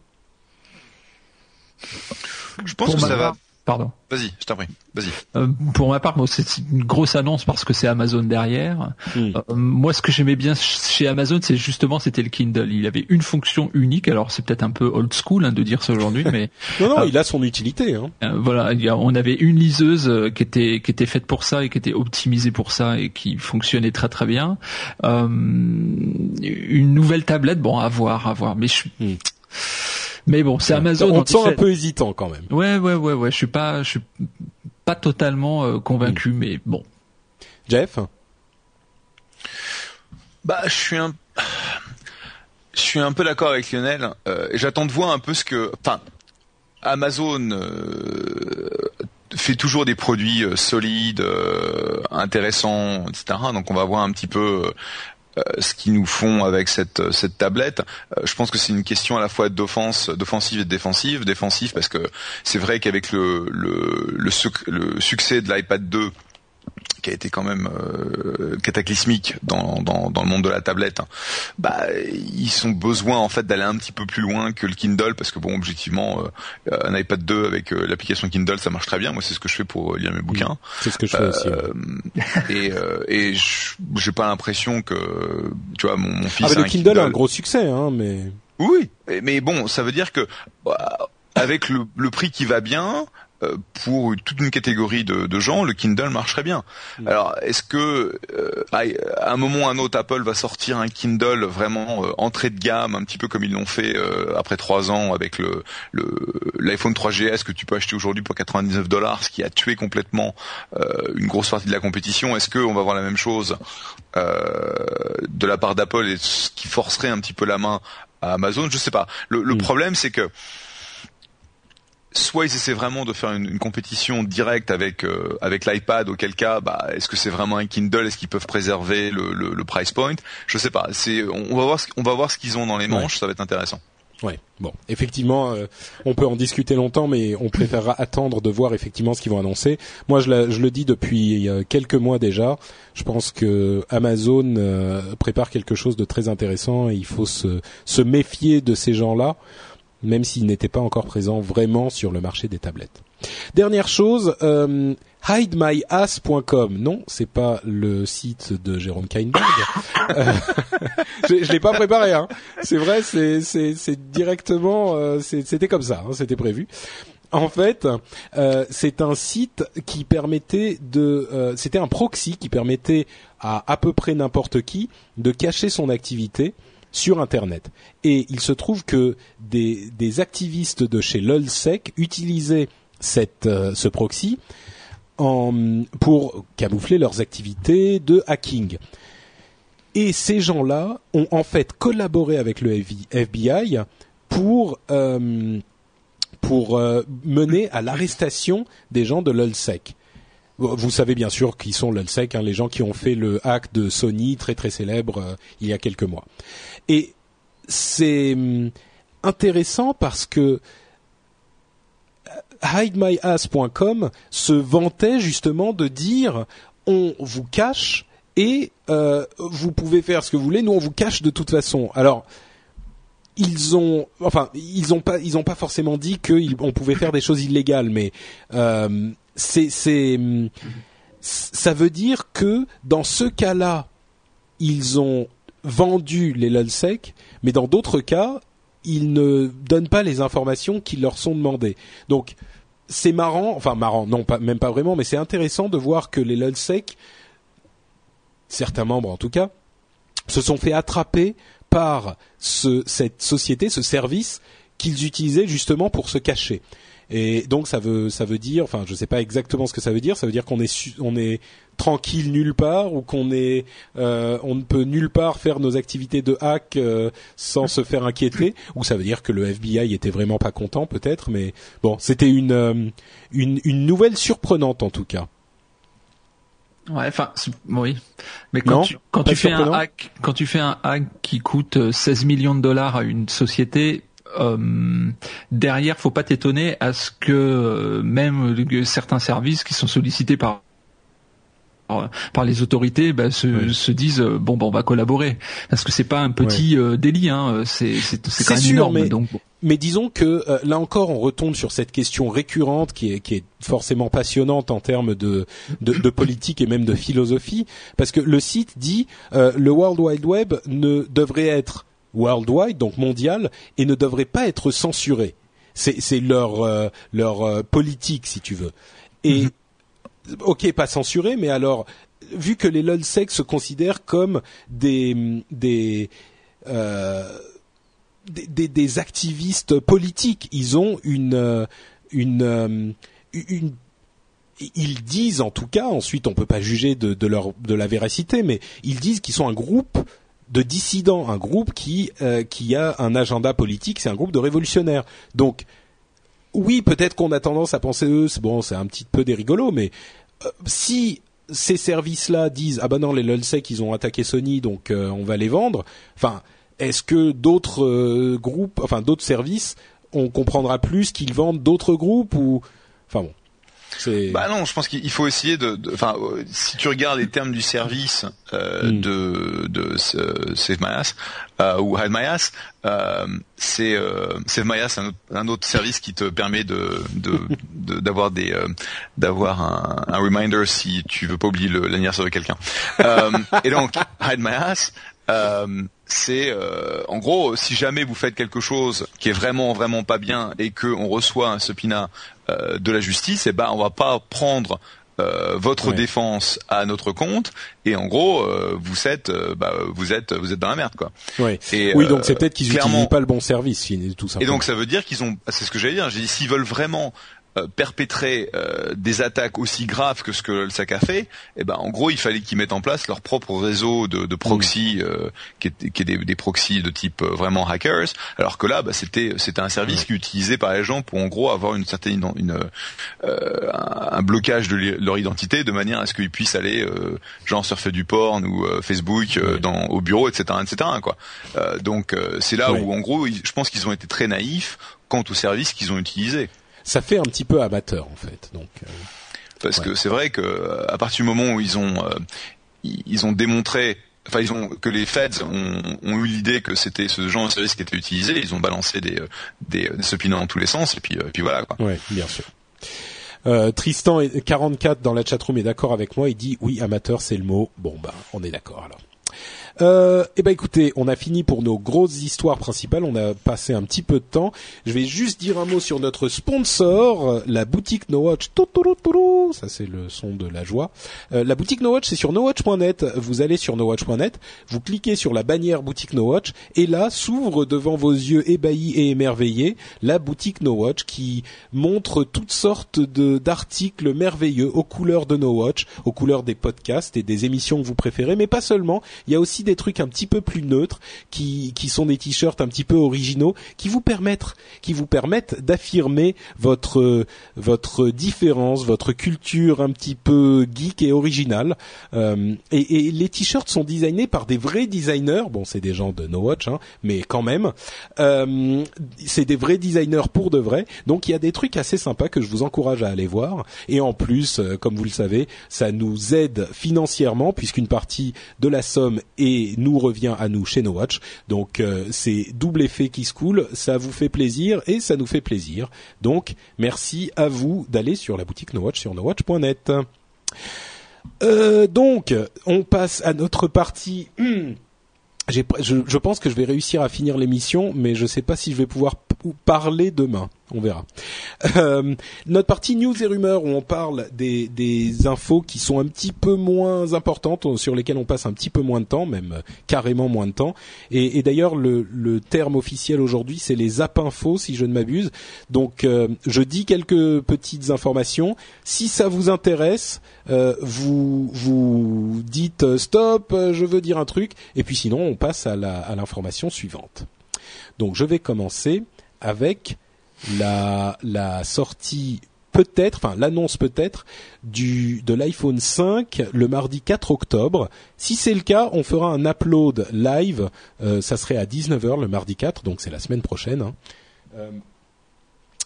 Je pense que ça va Pardon. Vas-y, je t'en prie. Vas-y. Euh, pour ma part, moi, c'est une grosse annonce parce que c'est Amazon derrière. Hmm. Euh, moi, ce que j'aimais bien chez Amazon, c'est justement c'était le Kindle. Il avait une fonction unique. Alors, c'est peut-être un peu old school hein, de dire ça aujourd'hui, mais non, non, euh, il a son utilité. Hein. voilà, on avait une liseuse qui était qui était faite pour ça et qui était optimisée pour ça et qui fonctionnait très très bien. une nouvelle tablette, bon, à voir, à voir. Mais je hmm. Mais bon, c'est Amazon. On te sent un peu hésitant quand même. Ouais, ouais, ouais, ouais. Je suis pas, je suis pas totalement euh, convaincu, hmm. mais bon. Jeff. Bah, je suis un, je suis un peu d'accord avec Lionel. Euh, J'attends de voir un peu ce que, enfin, Amazon euh, fait toujours des produits solides, euh, intéressants, etc. Donc on va voir un petit peu euh, ce qu'ils nous font avec cette euh, tablette. Euh, je pense que c'est une question à la fois d'offense, d'offensive et de défensive. Défensive parce que c'est vrai qu'avec le, le, le succès de l'iPad 2 qui a été quand même euh, cataclysmique dans, dans, dans, le monde de la tablette, hein. bah ils ont besoin en fait d'aller un petit peu plus loin que le Kindle parce que bon objectivement euh, un iPad 2 avec euh, l'application Kindle ça marche très bien. Moi c'est ce que je fais pour lire mes bouquins. C'est ce que je fais aussi. et et j'ai pas l'impression que tu vois mon, mon fils. Ah, mais le Kindle, a un gros succès hein mais. Oui, mais bon ça veut dire que bah, avec le, le prix qui va bien, euh, pour toute une catégorie de, de, gens, le Kindle marcherait bien. Mm. Alors, est-ce que euh, à un moment ou à un autre, Apple va sortir un Kindle vraiment euh, entrée de gamme, un petit peu comme ils l'ont fait après trois ans avec le l'iPhone 3GS que tu peux acheter aujourd'hui pour 99 dollars, ce qui a tué complètement une grosse partie de la compétition? Est-ce qu'on va voir la même chose de la part d'Apple et ce qui forcerait un petit peu la main à Amazon? Je sais pas. Le, le mm. problème, c'est que soit ils essaient vraiment de faire une, compétition directe avec euh, avec l'iPad, auquel cas, bah, est-ce que c'est vraiment un Kindle Est-ce qu'ils peuvent préserver le, le, price point? Je sais pas. C'est on, va voir ce, on va voir ce qu'ils ont dans les manches. Ça va être intéressant. Ouais. Bon, effectivement, euh, on peut en discuter longtemps, mais on préférera attendre de voir effectivement ce qu'ils vont annoncer. Moi, je, je le dis depuis quelques mois déjà. Je pense que Amazon euh, prépare quelque chose de très intéressant et il faut se, se méfier de ces gens-là même s'il n'était pas encore présent vraiment sur le marché des tablettes. Dernière chose, euh, hidemyass.com. Non, c'est pas le site de Jérôme Kainberg. Euh, je, je l'ai pas préparé. Hein. C'est vrai, c'est directement, euh, c'était comme ça, hein, c'était prévu. En fait, euh, c'est un site qui permettait de, euh, c'était un proxy qui permettait à à peu près n'importe qui de cacher son activité sur Internet. Et il se trouve que des, des activistes de chez lolsec utilisaient euh, ce proxy pour camoufler leurs activités de hacking. Et ces gens-là ont en fait collaboré avec le FBI pour euh, euh, mener à l'arrestation des gens de l'ULSEC. Vous savez bien sûr qui sont l'ULSEC, hein, les gens qui ont fait le hack de Sony très très célèbre il y a quelques mois. Et c'est hum, intéressant parce que hidemyass.com se vantait justement de dire on vous cache et euh, vous pouvez faire ce que vous voulez. Nous, on vous cache de toute façon. Alors, ils ont, enfin, ils ont pas, ils ont pas forcément dit qu'on pouvait faire des choses illégales, mais euh, c'est, c'est, ça veut dire que dans ce cas-là, ils ont vendu les lulsec, mais dans d'autres cas, ils ne donnent pas les informations qui leur sont demandées. Donc, c'est marrant, enfin marrant, non, pas, même pas vraiment, mais c'est intéressant de voir que les lulsec certains membres en tout cas, se sont fait attraper par ce, cette société, ce service qu'ils utilisaient justement pour se cacher. Et donc ça veut ça veut dire, enfin je sais pas exactement ce que ça veut dire. Ça veut dire qu'on est on est tranquille nulle part ou qu'on est euh, on ne peut nulle part faire nos activités de hack euh, sans se faire inquiéter. Ou ça veut dire que le FBI était vraiment pas content peut-être. Mais bon, c'était une, euh, une une nouvelle surprenante en tout cas. Ouais, enfin, oui. Mais quand tu, quand tu fais un hack, quand tu fais un hack qui coûte 16 euh, millions de dollars à une société, euh, derrière, faut pas t'étonner à ce que euh, même certains services qui sont sollicités par par les autorités bah, se, se, disent euh, bon bah, on va collaborer parce que c'est pas un petit délit hein, c'est c'est quand même énorme donc mais disons que euh, là encore, on retombe sur cette question récurrente qui est, qui est forcément passionnante en termes de, de, de, politique et même de philosophie, parce que le site dit euh, le World Wide Web ne devrait être worldwide, donc mondial, et ne devrait pas être censuré. C'est leur euh, leur politique, si tu veux. Et mhm. Ok, pas censuré, mais alors vu que les lolsec se considèrent comme des des des, des, activistes politiques. Ils ont une euh, une, euh, une ils disent en tout cas, ensuite on peut pas juger de, leur de la véracité, mais ils disent qu'ils sont un groupe de dissidents, un groupe qui euh, qui a un agenda politique, c'est un groupe de révolutionnaires. Donc oui, peut-être qu'on a tendance à penser eux, bon, c'est un petit peu des rigolos, mais si ces services-là disent ah ben non les lulsec ils ont attaqué Sony donc on va les vendre, enfin est-ce que d'autres euh, groupes, enfin d'autres services, on comprendra plus qu'ils vendent d'autres groupes ou, enfin bon. Bah non, je pense qu'il faut essayer de, enfin, euh, si tu regardes les termes du service euh, hmm. de de Save My Ass ou Hide My Ass, c'est Save My Ass un, un, autre service qui te permet de d'avoir des d'avoir un, un, reminder si tu veux pas oublier l'anniversaire de quelqu'un. et donc Hide My Ass, euh, c'est euh, en gros si jamais vous faites quelque chose qui est vraiment vraiment pas bien et que on reçoit un subpoena euh, de la justice, et eh ben on va pas prendre votre défense à notre compte et en gros vous êtes bah, vous êtes vous êtes dans la merde quoi. Et, oui donc c'est peut-être qu'ils n'utilisent pas le bon service tout ça. Et donc ça veut dire qu'ils ont c'est ce que j'allais dire j'ai dit s'ils veulent vraiment euh, perpétrer euh, des attaques aussi graves que ce que le SAC a fait, eh ben en gros il fallait qu'ils mettent en place leur propre réseau de, de proxy mm. euh, qui est, qui est des, des proxys de type vraiment hackers, alors que là bah, c'était c'était un service qui est utilisé par les gens pour en gros avoir une certaine une, un blocage de leur identité de manière à ce qu'ils puissent aller genre surfer du porn ou Facebook dans au bureau etc etc quoi. donc c'est là où en gros je pense qu'ils ont été très naïfs quant au service qu'ils ont utilisé ça fait un petit peu amateur en fait. Donc euh, parce que c'est vrai que à partir du moment où ils ont euh, ils ont démontré enfin ils ont que les Feds ont, ont eu l'idée que c'était ce genre de service qui était utilisé, ils ont balancé des des, des dans tous les sens et puis et puis voilà quoi. Ouais, bien sûr. Euh, Tristan 44 dans la chatroom est d'accord avec moi, il dit oui amateur c'est le mot. Bon bah on est d'accord alors. Euh, eh ben écoutez, on a fini pour nos grosses histoires principales. On a passé un petit peu de temps. Je vais juste dire un mot sur notre sponsor, la boutique No Watch. Ça c'est le son de la joie. Euh, la boutique No Watch, c'est sur nowatch.net. Vous allez sur nowatch.net, vous cliquez sur la bannière boutique No Watch, et là s'ouvre devant vos yeux ébahis et émerveillés la boutique No Watch qui montre toutes sortes de d'articles merveilleux aux couleurs de No Watch, aux couleurs des podcasts et des émissions que vous préférez, mais pas seulement. Il y a aussi des trucs un petit peu plus neutres qui qui sont des t-shirts un petit peu originaux qui vous permettent qui vous permettent d'affirmer votre votre différence, votre culture un petit peu geek et originale. Euh, et, les t-shirts sont designés par des vrais designers. Bon, c'est des gens de No Watch, hein, mais quand même, euh, c'est des vrais designers pour de vrai. Donc il y a des trucs assez sympas que je vous encourage à aller voir. Et en plus, euh, comme vous le savez, ça nous aide financièrement puisqu'une partie de la somme et nous revient à nous chez No Watch. Donc euh, c'est double effet qui se coule. Ça vous fait plaisir et ça nous fait plaisir. Donc merci à vous d'aller sur la boutique No Watch sur nowatch.net. Euh, donc, on passe à notre partie. je, je, pense que je vais réussir à finir l'émission, mais je ne sais pas si je vais pouvoir parler demain on verra. Euh, notre partie news et rumeurs où on parle des, des, infos qui sont un petit peu moins importantes, sur lesquelles on passe un petit peu moins de temps, même euh, carrément moins de temps. Et, et d'ailleurs, le, le, terme officiel aujourd'hui, c'est les infos, si je ne m'abuse. Donc, euh, je dis quelques petites informations. Si ça vous intéresse, euh, vous vous dites stop, je veux dire un truc. Et puis sinon, on passe à l'information suivante. Donc, je vais commencer avec la, la sortie peut-être, enfin l'annonce peut-être du de l'iPhone 5 le mardi 4 octobre. Si c'est le cas, on fera un upload live. Euh, ça serait à 19h le mardi 4, donc c'est la semaine prochaine. Hein. Euh,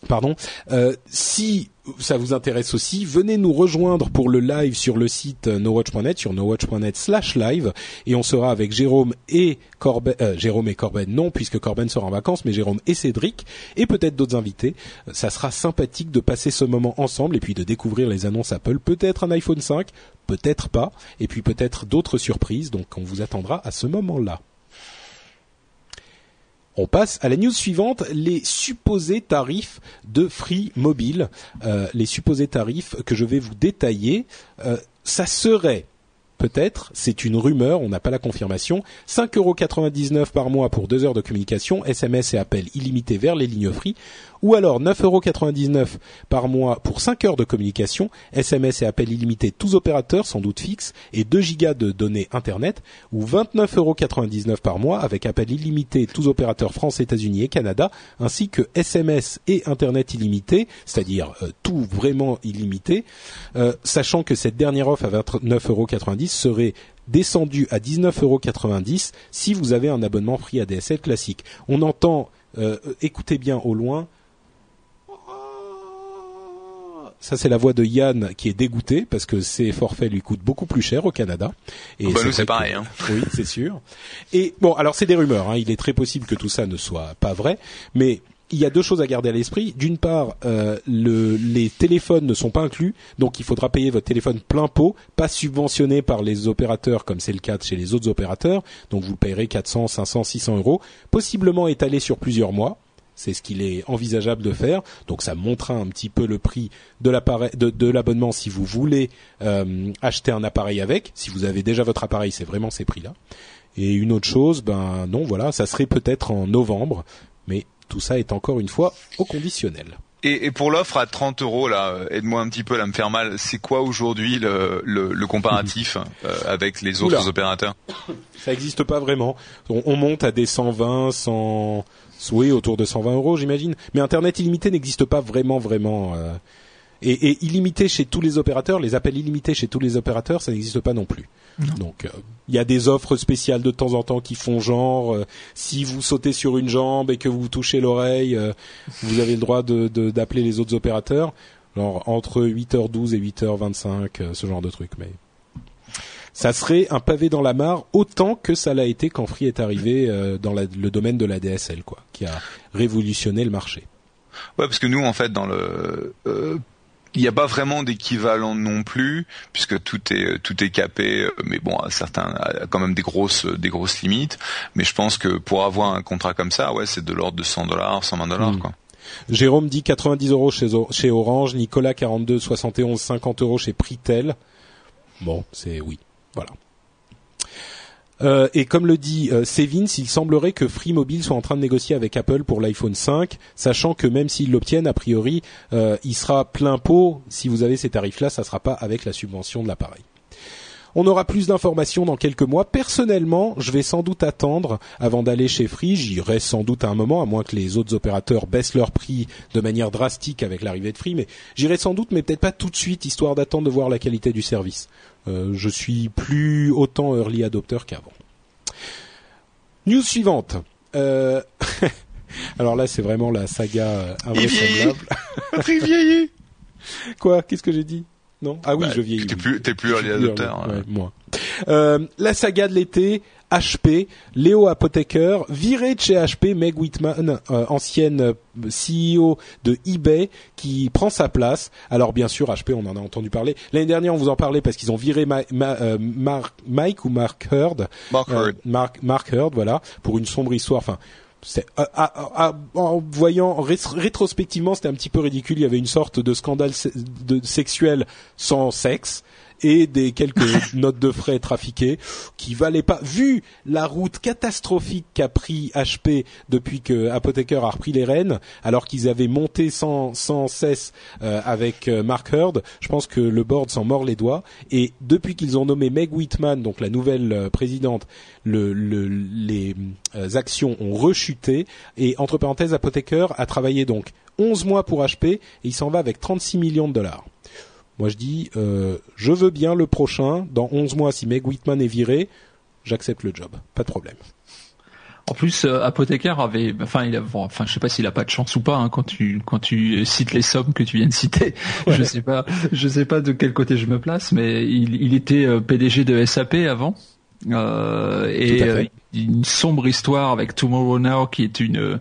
pardon. Euh, si ça vous intéresse aussi, venez nous rejoindre pour le live sur le site nowatch.net, sur nowatch.net slash live, et on sera avec Jérôme et Corben, euh, Jérôme et Corben, non, puisque Corben sera en vacances, mais Jérôme et Cédric, et peut-être d'autres invités. Ça sera sympathique de passer ce moment ensemble, et puis de découvrir les annonces Apple, peut-être un iPhone 5, peut-être pas, et puis peut-être d'autres surprises, donc on vous attendra à ce moment-là. On passe à la news suivante, les supposés tarifs de Free Mobile. Euh, les supposés tarifs que je vais vous détailler. Euh, ça serait peut-être, c'est une rumeur, on n'a pas la confirmation, 5,99€ par mois pour 2 heures de communication, SMS et appels illimités vers les lignes free, ou alors 9,99€ par mois pour 5 heures de communication, SMS et appels illimités tous opérateurs, sans doute fixes, et 2 gigas de données Internet, ou 29,99€ par mois avec appels illimités tous opérateurs France, États-Unis et Canada, ainsi que SMS et Internet illimité, c'est-à-dire euh, tout vraiment illimité, euh, sachant que cette dernière offre à 29,90€ serait descendue à 19,90€ si vous avez un abonnement free ADSL classique. On entend, euh, écoutez bien au loin, ça, c'est la voix de Yann qui est dégoûté parce que ses forfaits lui coûtent beaucoup plus cher au Canada. Et bah, c'est pareil. Hein. Oui, c'est sûr. Et bon, alors c'est des rumeurs. Hein. Il est très possible que tout ça ne soit pas vrai, mais il y a deux choses à garder à l'esprit. D'une part, euh, le, les téléphones ne sont pas inclus, donc il faudra payer votre téléphone plein pot, pas subventionné par les opérateurs comme c'est le cas chez les autres opérateurs. Donc vous payerez 400, 500, 600 euros, possiblement étalé sur plusieurs mois. C'est ce qu'il est envisageable de faire. Donc ça montrera un petit peu le prix de l'appareil, de, l'abonnement si vous voulez euh, acheter un appareil avec. Si vous avez déjà votre appareil, c'est vraiment ces prix-là. Et une autre chose, ben non, voilà, ça serait peut-être en novembre, mais tout ça est encore une fois au conditionnel. Et, pour l'offre à 30 euros, là, aide-moi un petit peu à me faire mal. C'est quoi aujourd'hui le, le, comparatif euh, avec les autres opérateurs? Ça n'existe pas vraiment. On, on, monte à des 120, 100, oui, autour de 120 euros, j'imagine. Mais Internet illimité n'existe pas vraiment, vraiment. Euh, et, et, illimité chez tous les opérateurs, les appels illimités chez tous les opérateurs, ça n'existe pas non plus. Donc, euh, il y a des offres spéciales de temps en temps qui font genre, euh, si vous sautez sur une jambe et que vous touchez l'oreille, vous avez le droit de d'appeler les autres opérateurs. Alors, entre 8h12 et 8h25, ce genre de truc. Mais ça serait un pavé dans la mare autant que ça l'a été quand Free est arrivé euh, dans le domaine de la DSL, quoi, qui a révolutionné le marché. Ouais, parce que nous, en fait, dans le euh, il n'y a pas vraiment d'équivalent non plus, puisque tout est tout est capé, euh, mais bon, à certains, a quand même des grosses des grosses limites. Mais je pense que pour avoir un contrat comme ça, ouais, c'est de l'ordre de 100 dollars, 120 dollars, hmm. quoi. Jérôme dit 90 euros chez, chez Orange, Nicolas 42, 71, 50 euros chez Pritel. Bon, c'est oui, voilà. Euh, et comme le dit euh, Sevins, il semblerait que Free Mobile soit en train de négocier avec Apple pour l'iPhone 5, sachant que même s'ils l'obtiennent, a priori, euh, il sera plein pot. Si vous avez ces tarifs-là, ça sera pas avec la subvention de l'appareil. On aura plus d'informations dans quelques mois. Personnellement, je vais sans doute attendre avant d'aller chez Free. J'irai sans doute à un moment, à moins que les autres opérateurs baissent leur prix de manière drastique avec l'arrivée de Free. Mais j'irai sans doute, mais peut-être pas tout de suite, histoire d'attendre de voir la qualité du service. Euh, je suis plus autant early adopter qu'avant. News suivante. Euh... Alors là, c'est vraiment la saga euh, invraisemblable. Patrick vieilli. Quoi? Qu'est-ce que j'ai dit? Non? Ah oui, bah, je vieillis. T'es plus, t'es plus early adopter. Ouais, moi. Euh, la saga de l'été, HP, Léo Apotheker, viré de chez HP, Meg Whitman, euh, ancienne euh, CEO de eBay, qui prend sa place. Alors bien sûr, HP, on en a entendu parler. L'année dernière, on vous en parlait parce qu'ils ont viré euh, Mike ou Mark Heard. Mark Heard. Mark, Mark Heard, voilà, pour une sombre histoire. Enfin, c'est en voyant rétrospectivement, c'était un petit peu ridicule. Il y avait une sorte de scandale de sexuel sans sexe et des quelques notes de frais trafiquées qui valaient pas vu la route catastrophique qu'a pris HP depuis que Apotheker a repris les rênes alors qu'ils avaient monté sans sans cesse euh, avec euh, Mark Heard je pense que le board s'en mord les doigts. Et depuis qu'ils ont nommé Meg Whitman donc la nouvelle euh, présidente le, le, les actions ont rechuté. Et entre parenthèses Apotheker a travaillé donc 11 mois pour HP et il s'en va avec 36 millions de dollars moi, je dis, euh, je veux bien le prochain. Dans 11 mois, si Meg Whitman est viré, j'accepte le job. Pas de problème. En plus, euh, Apothécaire avait, enfin, il a, enfin, je sais pas s'il a pas de chance ou pas hein, quand tu quand tu cites les sommes que tu viens de citer. Je sais pas, je sais pas de quel côté je me place, mais il, il était euh, PDG de SAP avant. Euh, et une sombre histoire avec Tomorrow Now qui est une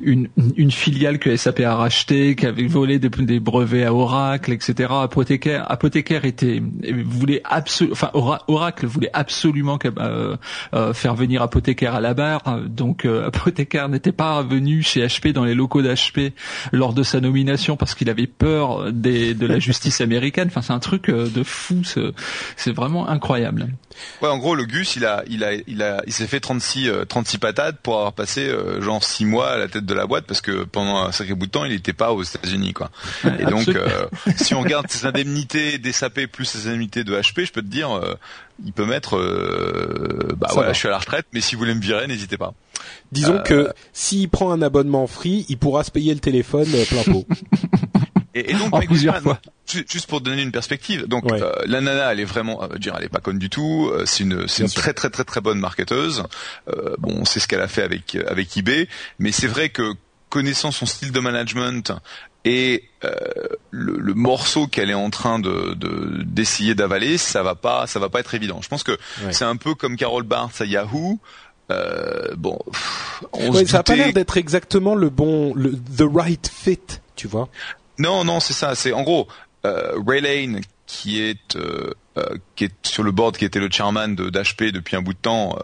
une, une filiale que SAP a racheté, qui avait volé des, des brevets à Oracle, etc. Apothécaire, Apothécaire était voulait absolument, enfin Oracle voulait absolument euh, euh, faire venir Apothécaire à la barre, donc euh, Apothécaire n'était pas venu chez HP dans les locaux d'HP lors de sa nomination parce qu'il avait peur des, de la justice américaine. Enfin, c'est un truc euh, de fou, c'est vraiment incroyable. Ouais, en gros, le Gus, il a, il a, il a, il s'est fait 36, 36 euh, patates pour avoir passé euh, genre 6 mois à la tête de la boîte parce que pendant un sacré bout de temps, il n'était pas aux États-Unis, quoi. Et donc, euh, si on regarde ses indemnités des SAP plus ses indemnités de HP, je peux te dire, il peut mettre, bah voilà, je suis à la retraite, mais si vous voulez me virer, n'hésitez pas. Disons que s'il prend un abonnement free, il pourra se payer le téléphone plein pot. Et, donc, plusieurs fois. Juste pour donner une perspective, donc euh, la nana, elle est vraiment, euh, dire, elle est pas conne du tout. Euh, c'est une, c'est une très très très très bonne marketeuse. Euh, bon, c'est ce qu'elle a fait avec avec eBay, mais c'est vrai que connaissant son style de management et le, le, morceau qu'elle est en train de d'essayer d'avaler, ça va pas, ça va pas être évident. Je pense que c'est un peu comme Carol Bartz à Yahoo. Euh, bon, on ouais, ça a pas l'air d'être exactement le bon, le the right fit, tu vois. Non, non, c'est ça. C'est en gros euh, Ray Lane qui est euh, euh, qui est sur le board, qui était le chairman de d'HP depuis un bout de temps,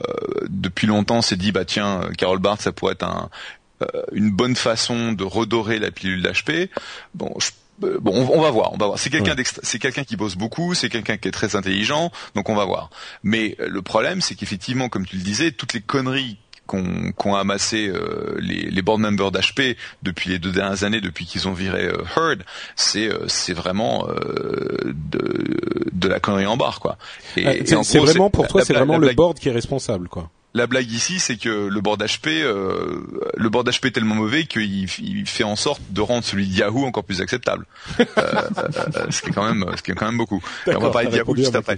depuis longtemps, s'est dit bah tiens, Carol Barth, ça pourrait être un, une bonne façon de redorer la pilule d'HP. Bon, bon, on, va voir, on va voir. C'est quelqu'un c'est quelqu'un qui bosse beaucoup, c'est quelqu'un qui est très intelligent, donc on va voir. Mais le problème, c'est qu'effectivement, comme tu le disais, toutes les conneries qu'ont amassé euh, les, les board members d'HP depuis les deux dernières années, depuis qu'ils ont viré euh, Heard, c'est euh, c'est vraiment de, de la connerie en barre quoi. Et, c'est vraiment pour toi, c'est vraiment le board qui est responsable quoi. La blague ici, c'est que le board HP, le board HP est tellement mauvais qu'il il fait en sorte de rendre celui de Yahoo encore plus acceptable. ce qui est quand même, ce qui est quand même beaucoup. On va parler de Yahoo juste après.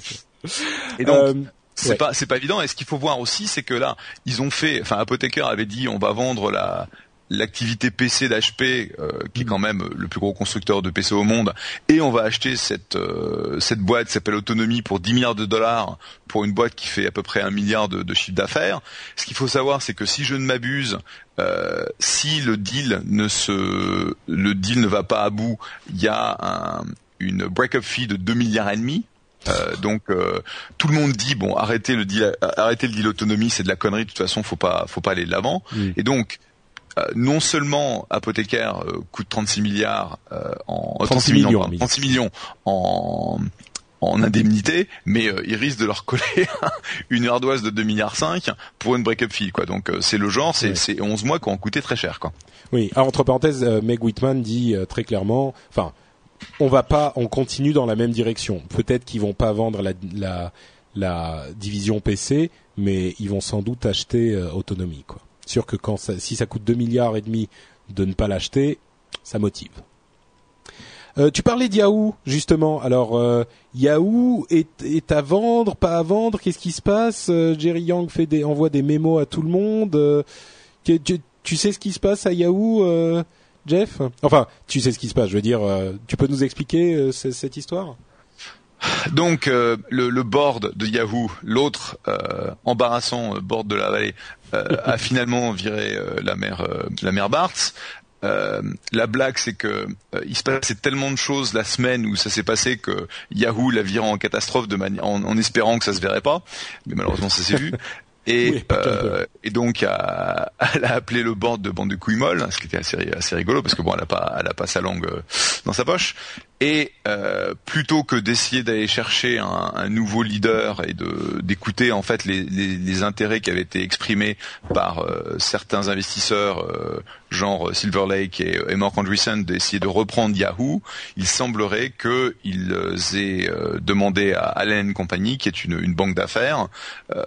Et donc, c'est pas c'est pas évident. Et ce qu'il faut voir aussi, c'est que là, ils ont fait. Enfin, Apotheker avait dit, on va vendre la l'activité PC d'HP, euh, qui est quand même le plus gros constructeur de PC au monde, et on va acheter cette euh, cette boîte qui s'appelle Autonomie pour 10 milliards de dollars pour une boîte qui fait à peu près un milliard de, de chiffre d'affaires. Ce qu'il faut savoir, c'est que si je ne m'abuse, euh, si le deal ne se le deal ne va pas à bout, il y a un, une break-up fee de 2 milliards et demi. Euh, donc tout le monde dit bon arrêtez le deal arrêtez le deal autonomie c'est de la connerie de toute façon faut pas faut pas aller de l'avant. Et donc non seulement apothicaire coûte 36 milliards en 36 millions, 36 millions en en indemnité, mais euh, ils risquent de leur coller une ardoise de 2 milliards 5 pour une break-up fee quoi. Donc euh, c'est le genre, c'est c'est 11 mois qui ont coûté très cher quoi. Oui, alors entre parenthèses euh, Meg Whitman dit très clairement enfin on va pas on continue dans la même direction. Peut-être qu'ils vont pas vendre la, division PC, mais ils vont sans doute acheter autonomie quoi. Sûr que quand ça, si ça coûte 2 milliards et demi de ne pas l'acheter, ça motive. Euh, tu parlais d'Yahoo justement. Alors euh, Yahoo est, à vendre, pas à vendre? Qu'est-ce qui se passe? Euh, Jerry Yang fait des, envoie des mémos à tout le monde. Tu, sais ce qui se passe à Yahoo, Jeff Enfin, tu sais ce qui se passe. Je veux dire, tu peux nous expliquer cette histoire? Donc le, le, board de Yahoo, l'autre embarrassant board de la vallée, a finalement viré la mère la mère Bartz. Euh, la blague, c'est que euh, il se passait tellement de choses la semaine où ça s'est passé que Yahoo l'a viré en catastrophe de manière, en, espérant que ça se verrait pas, mais malheureusement ça s'est vu. Et, euh, et donc elle a appelé le board de bande de couilles molles, ce qui était assez, assez rigolo parce que bon, elle a pas, elle a pas sa langue dans sa poche. Et euh, plutôt que d'essayer d'aller chercher un, un, nouveau leader et de d'écouter en fait les, les, les, intérêts qui avaient été exprimés par euh, certains investisseurs, euh, genre Silver Lake et, et Mark Andreessen, d'essayer de reprendre Yahoo, il semblerait qu'ils aient demandé à Allen Company, qui est une, une banque d'affaires,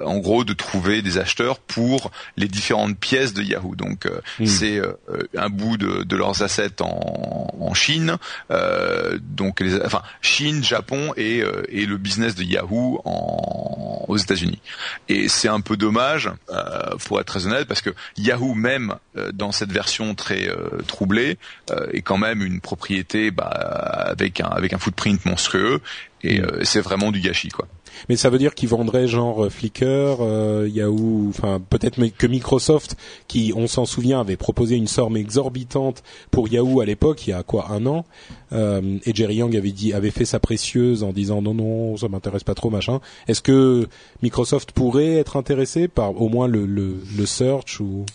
en gros de trouver des acheteurs pour les différentes pièces de Yahoo. Donc hmm. c'est un bout de, de, leurs assets en, en Chine donc les, enfin Chine, Japon et, euh, et le business de Yahoo en, aux États-Unis. Et c'est un peu dommage, euh, pour être très honnête, parce que Yahoo même euh, dans cette version très euh, troublée est quand même une propriété bah, avec un avec un footprint monstrueux et mm. c'est vraiment du gâchis quoi. Mais ça veut dire qu'ils vendraient genre euh, Flickr, euh, Yahoo, enfin peut-être que Microsoft, qui on s'en souvient avait proposé une somme exorbitante pour Yahoo à l'époque, il y a quoi un an, euh, et Jerry Yang avait dit avait fait sa précieuse en disant non non ça m'intéresse pas trop machin. Est-ce que Microsoft pourrait être intéressé par au moins le, le, le search ou?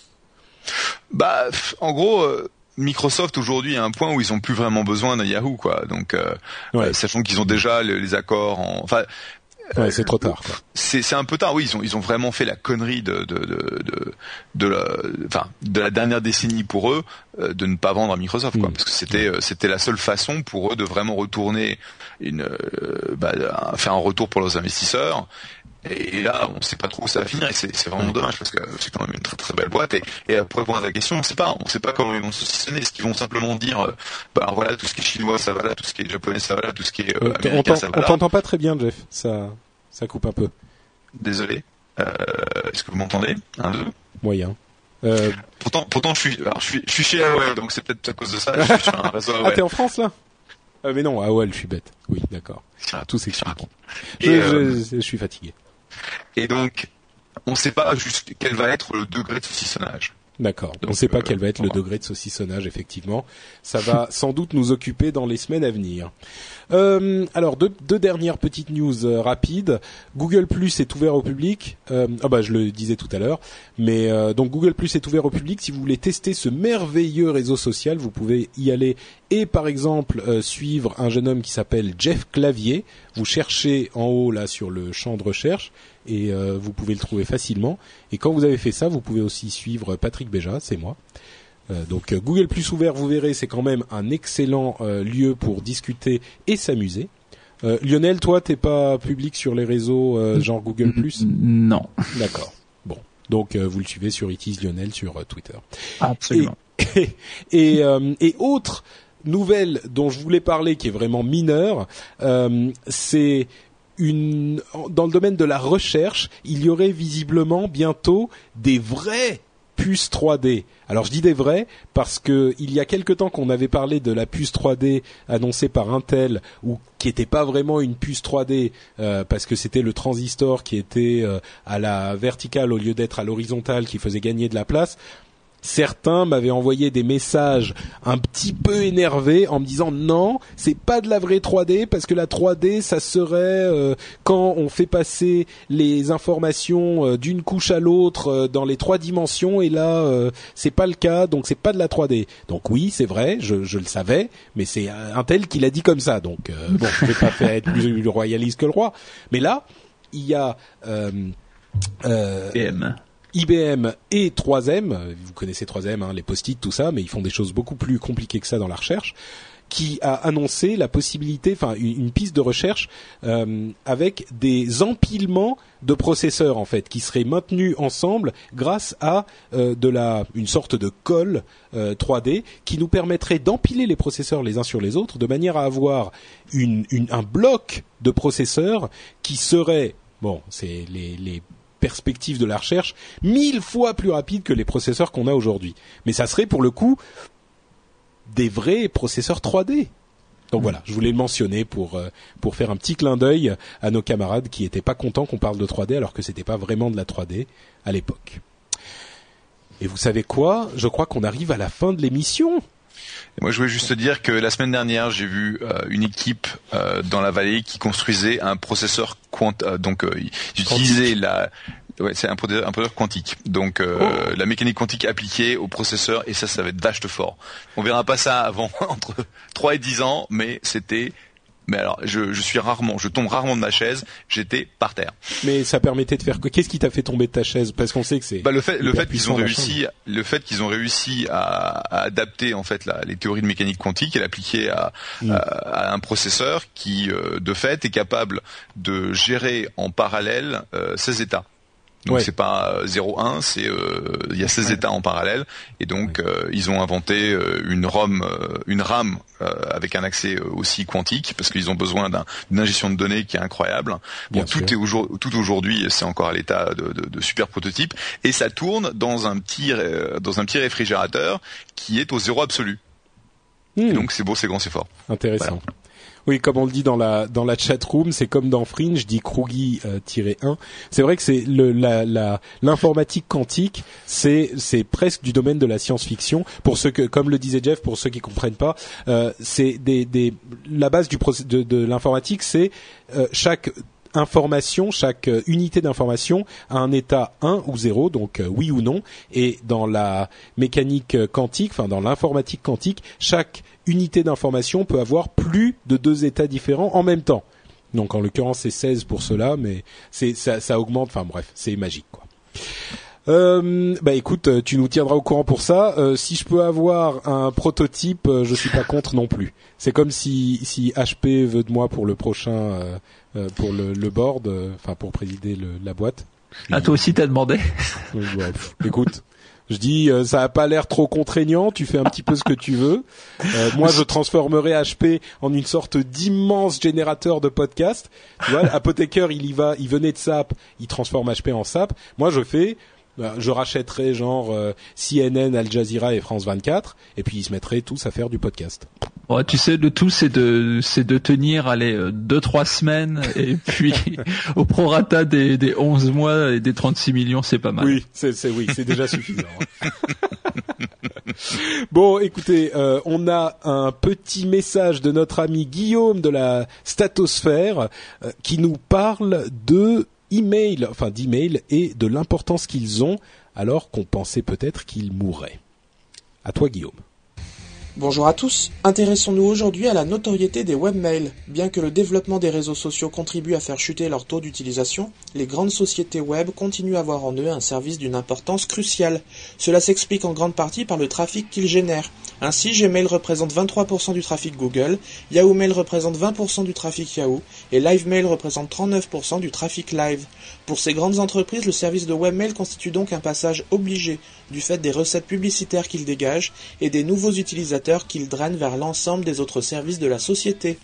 Bah en gros. Euh... Microsoft aujourd'hui a un point où ils ont plus vraiment besoin de Yahoo quoi. Donc euh, ouais. sachant qu'ils ont déjà les, les accords en enfin Ouais, c'est trop tard. C'est un peu tard. Oui, ils ont ils ont vraiment fait la connerie de de de de, de la enfin de la dernière décennie pour eux euh, de ne pas vendre à Microsoft quoi, mm. parce que c'était euh, c'était la seule façon pour eux de vraiment retourner une euh, bah, faire un retour pour leurs investisseurs. Et là, on sait pas trop où ça va finir et c'est vraiment dommage parce que c'est quand même une très très belle boîte. Et, et pour répondre à la question, on sait pas, on sait pas comment ils vont se positionner. Est-ce qu'ils vont simplement dire, bah voilà, tout ce qui est chinois, ça va là, tout ce qui est japonais, ça va là, tout ce qui est euh, américain, ça va là. On t'entend pas très bien, Jeff. Ça. Ça coupe un peu. Désolé. Euh, Est-ce que vous m'entendez? Un, deux? Moyen. Euh... Pourtant, pourtant, je suis, alors, je suis, je suis chez AOL, donc c'est peut-être à cause de ça. Je suis sur un réseau AOL. Ah, t'es en France là? Euh, Mais non, AOL, je suis bête. Oui, d'accord. Tout s'explique. Je, euh... je, je, suis fatigué. Et donc, on ne sait pas juste quel va être le degré de saucissonnage. D'accord. On ne sait pas quel va être le degré de saucissonnage, effectivement. Ça va sans doute nous occuper dans les semaines à venir. Euh, alors deux, deux, dernières petites news euh, rapides. Google Plus est ouvert au public. Euh, ah bah je le disais tout à l'heure, mais euh, donc Google Plus est ouvert au public. Si vous voulez tester ce merveilleux réseau social, vous pouvez y aller et par exemple euh, suivre un jeune homme qui s'appelle Jeff Clavier. Vous cherchez en haut là sur le champ de recherche et vous pouvez le trouver facilement. Et quand vous avez fait ça, vous pouvez aussi suivre Patrick Béja, c'est moi. Euh, donc euh, Google Plus ouvert, vous verrez, c'est quand même un excellent euh, lieu pour discuter et s'amuser. Lionel, toi, t'es pas public sur les réseaux genre Google Plus Non. D'accord. Bon, donc vous le suivez sur Itis Lionel sur Twitter. Absolument. Et, et, et autre nouvelle dont je voulais parler, qui est vraiment mineure, c'est une dans le domaine de la recherche, il y aurait visiblement bientôt des vrais puces 3D. Alors je dis des vrais parce que il y a quelque temps qu'on avait parlé de la puce 3D annoncée par Intel ou qui n'était pas vraiment une puce 3D euh, parce que c'était le transistor qui était euh, à la verticale au lieu d'être à l'horizontale qui faisait gagner de la place. Certains m'avaient envoyé des messages un petit peu énervés en me disant non, c'est pas de la vraie 3D parce que la 3D ça serait euh, quand on fait passer les informations euh, d'une couche à l'autre euh, dans les trois dimensions et là c'est pas le cas donc c'est pas de la 3D. Donc oui, c'est vrai, je, je, le savais, mais c'est un tel qui l'a dit comme ça. Donc bon, je vais pas faire être plus royaliste que le roi. Mais là, il y a IBM. IBM et 3M, vous connaissez 3M, hein, les post-it, tout ça, mais ils font des choses beaucoup plus compliquées que ça dans la recherche qui a annoncé la possibilité, enfin une, piste de recherche euh, avec des empilements de processeurs en fait qui seraient maintenus ensemble grâce à euh, une sorte de colle 3D euh, qui nous permettrait d'empiler les processeurs les uns sur les autres de manière à avoir un bloc de processeurs qui serait bon c'est les perspectives de la recherche mille fois plus rapide que les processeurs qu'on a aujourd'hui mais ça serait pour le coup des vrais processeurs 3D. Donc voilà, je voulais le mentionner pour euh, pour faire un petit clin d'œil à nos camarades qui étaient pas contents qu'on parle de 3D alors que c'était pas vraiment de la 3D à l'époque. Et vous savez quoi? Je crois qu'on arrive à la fin de l'émission. Moi, je voulais juste te dire que la semaine dernière, j'ai vu euh, une équipe euh, dans la vallée qui construisait un processeur quant, donc ils utilisaient la Ouais, c'est un processeur, un quantique. Donc euh, oh. la mécanique quantique appliquée au processeur et ça, ça va être vache fort. On verra pas ça avant entre 3 et 10 ans, mais c'était mais alors, je, je, suis rarement, je tombe rarement de ma chaise. J'étais par terre. Mais ça permettait de faire Qu'est-ce qui t'a fait tomber de ta chaise? Parce qu'on sait que c'est. Bah le fait, le fait qu'ils ont réussi, le fait qu'ils ont réussi à, à, adapter en fait la, les théories de mécanique quantique et l'appliquer à, mm. à, un processeur qui, euh, de fait, est capable de gérer en parallèle euh, ces états. Donc c'est pas 0,1, c'est euh, il y a 16 états en parallèle et donc euh, ils ont inventé euh, une ROM, une RAM avec un accès aussi quantique parce qu'ils ont besoin d'une ingestion de données qui est incroyable. Bon, tout est aujourd'hui, tout aujourd'hui c'est encore à l'état de, de, de, super prototype et ça tourne dans un petit dans un petit réfrigérateur qui est au zéro absolu. Hmm. donc c'est beau, c'est grand, c'est fort. Intéressant. Oui, comme on le dit dans la dans la chat room, c'est comme dans Fringe, dit Krugi 1. Euh, c'est vrai que c'est le la l'informatique quantique, c'est c'est presque du domaine de la science-fiction. Pour ceux que, comme le disait Jeff, pour ceux qui comprennent pas, euh, c'est des des la base du de, de l'informatique, c'est euh, chaque information, chaque unité d'information a un état 1 ou 0, donc oui ou non. Et dans la mécanique quantique, enfin dans l'informatique quantique, chaque unité d'information peut avoir plus de deux états différents en même temps. Donc en l'occurrence c'est 16 pour cela, mais c'est ça, ça augmente. Enfin bref, c'est magique quoi. Euh, bah écoute, tu nous tiendras au courant pour ça. Euh, si je peux avoir un prototype, euh, je suis pas contre non plus. C'est comme si si HP veut de moi pour le prochain euh, pour le, le board, enfin pour présider le, la boîte. Ah toi aussi t'as demandé? écoute, je dis, euh, ça a pas l'air trop contraignant. Tu fais un petit peu ce que tu veux. Euh, moi, je transformerai HP en une sorte d'immense générateur de podcast. Tu vois, Apothécaire, il y va, il venait de SAP, il transforme HP en SAP. Moi, je fais bah, je rachèterais genre euh, CNN, Al Jazeera et France 24, et puis ils se mettraient tous à faire du podcast. Ouais, tu sais, le tout c'est de c'est de tenir allez euh, deux trois semaines et puis au prorata des des 11 mois et des 36 millions, c'est pas mal. Oui, c'est c'est oui, c'est déjà suffisant. bon, écoutez, euh, on a un petit message de notre ami Guillaume de la Statosphère qui nous parle de email, enfin d'email et de l'importance qu'ils ont alors qu'on pensait peut-être qu'ils mourraient. À toi Guillaume. Bonjour à tous, intéressons-nous aujourd'hui à la notoriété des webmails. Bien que le développement des réseaux sociaux contribue à faire chuter leur taux d'utilisation, les grandes sociétés web continuent à avoir en eux un service d'une importance cruciale. Cela s'explique en grande partie par le trafic qu'ils génèrent. Ainsi, Gmail représente 23% du trafic Google, Yahoo Mail représente 20% du trafic Yahoo, et LiveMail représente 39% du trafic Live. Pour ces grandes entreprises, le service de webmail constitue donc un passage obligé du fait des recettes publicitaires qu'il dégage et des nouveaux utilisateurs qu'il draine vers l'ensemble des autres services de la société.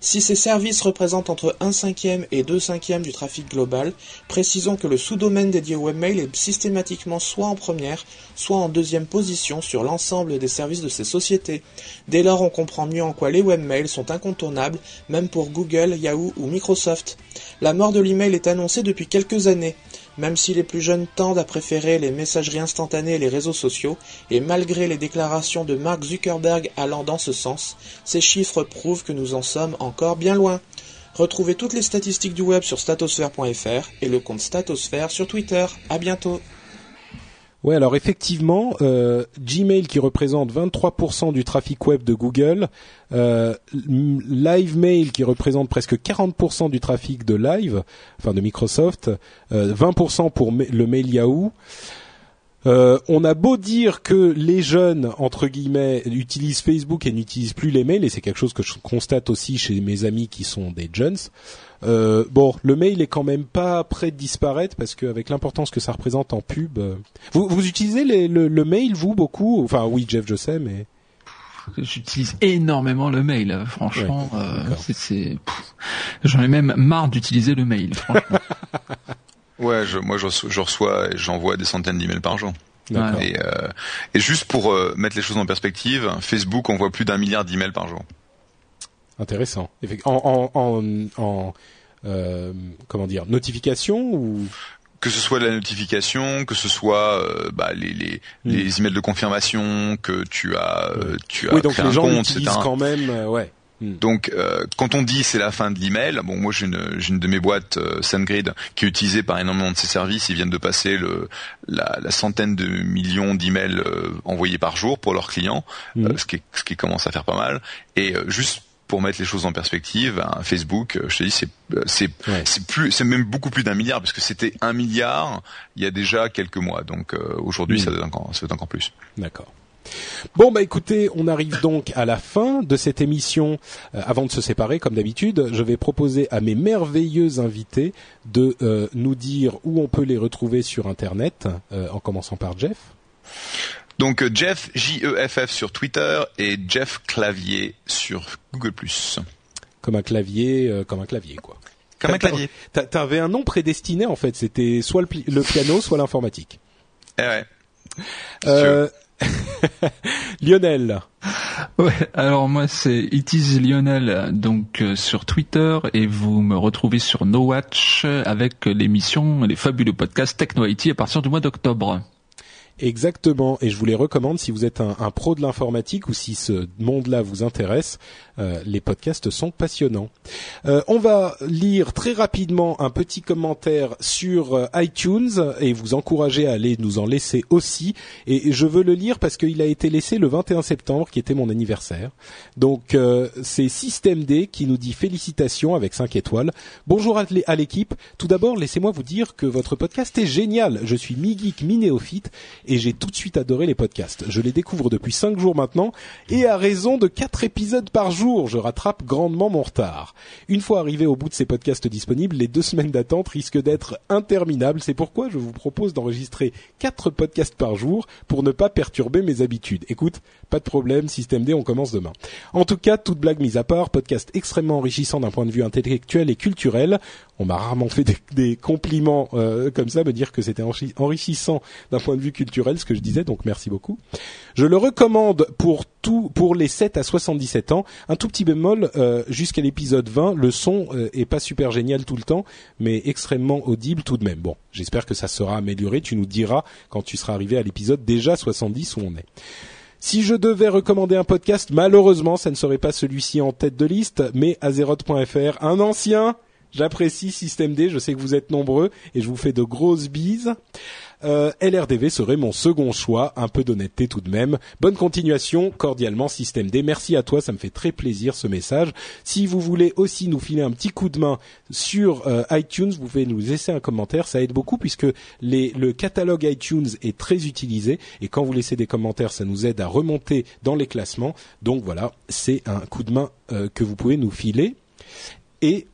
Si ces services représentent entre 1 cinquième et 2 cinquièmes du trafic global, précisons que le sous-domaine dédié au webmail est systématiquement soit en première, soit en deuxième position sur l'ensemble des services de sociétés. Dès lors, on comprend mieux en quoi les webmails sont incontournables, même pour Google, Yahoo ou Microsoft. La mort de l'email est annoncée depuis quelques années. Même si les plus jeunes tendent à préférer les messageries instantanées et les réseaux sociaux, et malgré les déclarations de Mark Zuckerberg allant dans ce sens, ces chiffres prouvent que nous en sommes encore bien loin. Retrouvez toutes les statistiques du web sur statosphère.fr et le compte Statosphère sur Twitter. À bientôt. Ouais, alors effectivement, euh, Gmail qui représente 23% du trafic web de Google, euh, Live Mail qui représente presque 40% du trafic de Live, enfin de Microsoft, euh, 20% pour le mail Yahoo. Euh, on a beau dire que les jeunes entre guillemets utilisent Facebook et n'utilisent plus les mails, et c'est quelque chose que je constate aussi chez mes amis qui sont des jeunes. Euh, bon, le mail est quand même pas prêt de disparaître parce qu'avec l'importance que ça représente en pub, euh, vous, vous utilisez le, mail vous beaucoup? Enfin oui, Jeff, je sais, mais j'utilise énormément le mail. Franchement, c'est, j'en ai même marre d'utiliser le mail. Franchement. Ouais, je, moi je, reçois et j'envoie des centaines d'emails par jour. Et, euh, et, juste pour euh, mettre les choses en perspective, Facebook envoie plus d'un milliard d'emails par jour. Intéressant. En, en, en, euh, comment dire, notification ou? Que ce soit la notification, que ce soit euh, bah, les, les, hmm. les emails de confirmation, que tu as, euh, tu as oui, donc les gens compte, quand même, ouais. Hmm. Donc, euh, quand on dit c'est la fin de l'email, bon, moi j'ai une, une, de mes boîtes euh, SendGrid qui est utilisée par énormément de ces services. Ils viennent de passer le, la, la centaine de millions d'emails euh, envoyés par jour pour leurs clients, hmm. euh, ce, qui, ce qui commence à faire pas mal. Et juste pour mettre les choses en perspective, Facebook, je te dis, c'est c'est c'est plus, c'est même beaucoup plus d'un milliard parce que c'était un milliard il y a déjà quelques mois. Donc aujourd'hui, hmm. ça, doit encore, ça doit encore plus. D'accord. Bon bah écoutez, on arrive donc à la fin de cette émission. Euh, avant de se séparer, comme d'habitude, je vais proposer à mes merveilleux invités de euh, nous dire où on peut les retrouver sur Internet, euh, en commençant par Jeff. Donc Jeff J E F F sur Twitter et Jeff Clavier sur Google+. Comme un clavier, comme un clavier quoi. Comme un clavier. T'avais un nom prédestiné en fait. C'était soit le, le piano, soit l'informatique. Eh ouais. Euh, Lionel. Ouais, alors moi c'est It is Lionel donc euh, sur Twitter et vous me retrouvez sur No Watch avec l'émission les fabuleux podcasts Techno IT à partir du mois d'octobre. Exactement, et je vous les recommande si vous êtes un, pro de l'informatique ou si ce monde-là vous intéresse. Euh, les podcasts sont passionnants. Euh, on va lire très rapidement un petit commentaire sur euh, iTunes et vous encourager à aller nous en laisser aussi. Et je veux le lire parce qu'il a été laissé le 21 septembre, qui était mon anniversaire. Donc c'est Système D qui nous dit félicitations avec 5 étoiles. Bonjour à l'équipe. Tout d'abord, laissez-moi vous dire que votre podcast est génial. Je suis mi-geek, mi-néophyte et j'ai tout de suite adoré les podcasts. Je les découvre depuis 5 jours maintenant et à raison de 4 épisodes par jour je rattrape grandement mon retard. Une fois arrivé au bout de ces podcasts disponibles, les deux semaines d'attente risquent d'être interminables. C'est pourquoi je vous propose d'enregistrer quatre podcasts par jour pour ne pas perturber mes habitudes. Écoute, pas de problème, système D, on commence demain. En tout cas, toute blague mise à part, podcast extrêmement enrichissant d'un point de vue intellectuel et culturel. On m'a rarement fait des, compliments euh, comme ça, me dire que c'était enrichissant d'un point de vue culturel, ce que je disais, donc merci beaucoup. Je le recommande pour tout, pour les 7 à 77 ans. Un tout petit bémol, euh, jusqu'à l'épisode 20, le son euh, est pas super génial tout le temps, mais extrêmement audible tout de même. Bon, j'espère que ça sera amélioré. Tu nous diras quand tu seras arrivé à l'épisode déjà 70 où on est. Si je devais recommander un podcast, malheureusement, ça ne serait pas celui-ci en tête de liste, mais Azeroth.fr, un ancien. J'apprécie Système D, je sais que vous êtes nombreux et je vous fais de grosses bises. Euh, LRDV serait mon second choix, un peu d'honnêteté tout de même. Bonne continuation, cordialement Système D. Merci à toi, ça me fait très plaisir ce message. Si vous voulez aussi nous filer un petit coup de main sur euh, iTunes, vous pouvez nous laisser un commentaire, ça aide beaucoup puisque le catalogue iTunes est très utilisé et quand vous laissez des commentaires, ça nous aide à remonter dans les classements. Donc voilà, c'est un coup de main euh, que vous pouvez nous filer. Et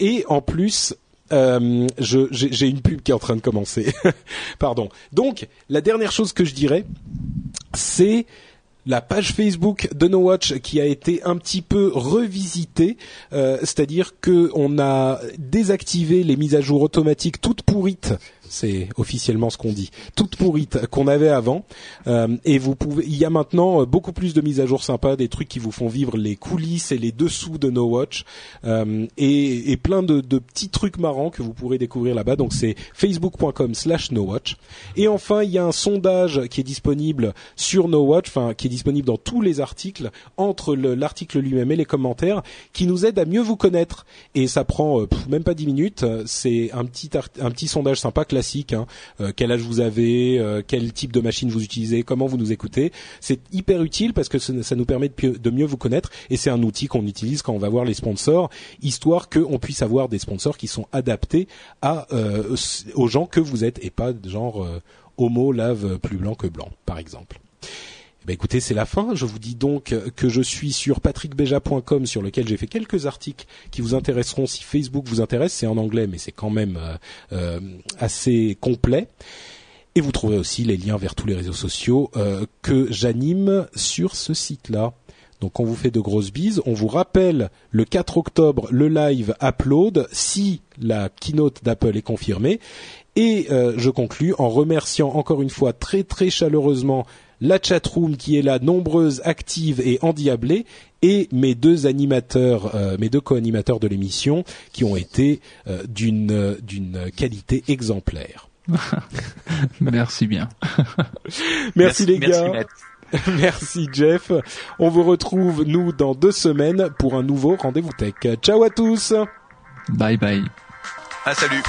et en plus, euh, j'ai une pub qui est en train de commencer. Pardon. Donc, la dernière chose que je dirais, c'est la page Facebook de No Watch qui a été un petit peu revisitée, euh, c'est-à-dire que on a désactivé les mises à jour automatiques toutes pourrites c'est officiellement ce qu'on dit. Toute pourrite qu'on avait avant. Euh, et vous pouvez, il y a maintenant euh, beaucoup plus de mises à jour sympas, des trucs qui vous font vivre les coulisses et les dessous de No Watch, euh, et, plein de, de, petits trucs marrants que vous pourrez découvrir là-bas. Donc c'est facebook.com/slash No Watch. Et enfin, il y a un sondage qui est disponible sur No Watch, enfin qui est disponible dans tous les articles entre l'article lui-même et les commentaires, qui nous aide à mieux vous connaître. Et ça prend même pas 10 minutes. C'est un petit un petit sondage sympa classique. Hein. Euh, quel âge vous avez, euh, quel type de machine vous utilisez, comment vous nous écoutez. C'est hyper utile parce que ça nous permet de, mieux vous connaître et c'est un outil qu'on utilise quand on va voir les sponsors, histoire qu'on puisse avoir des sponsors qui sont adaptés euh, aux gens que vous êtes et pas genre homo lave plus blanc que blanc, par exemple. Ben écoutez, c'est la fin. Je vous dis donc que je suis sur patrickbeja.com sur lequel j'ai fait quelques articles qui vous intéresseront si Facebook vous intéresse. C'est en anglais, mais c'est quand même euh, euh, assez complet. Et vous trouverez aussi les liens vers tous les réseaux sociaux euh, que j'anime sur ce site-là. Donc on vous fait de grosses bises. On vous rappelle le 4 octobre le live upload si la keynote d'Apple est confirmée. Et je conclus en remerciant encore une fois très très chaleureusement la chatroom qui est là, nombreuse, active et endiablée, et mes deux animateurs, euh, mes deux co-animateurs de l'émission, qui ont été euh, d'une d'une qualité exemplaire. merci bien. merci, les gars. Merci, Jeff. On vous retrouve nous dans deux semaines pour un nouveau rendez-vous tech. Ciao à tous. Bye bye. Ah salut.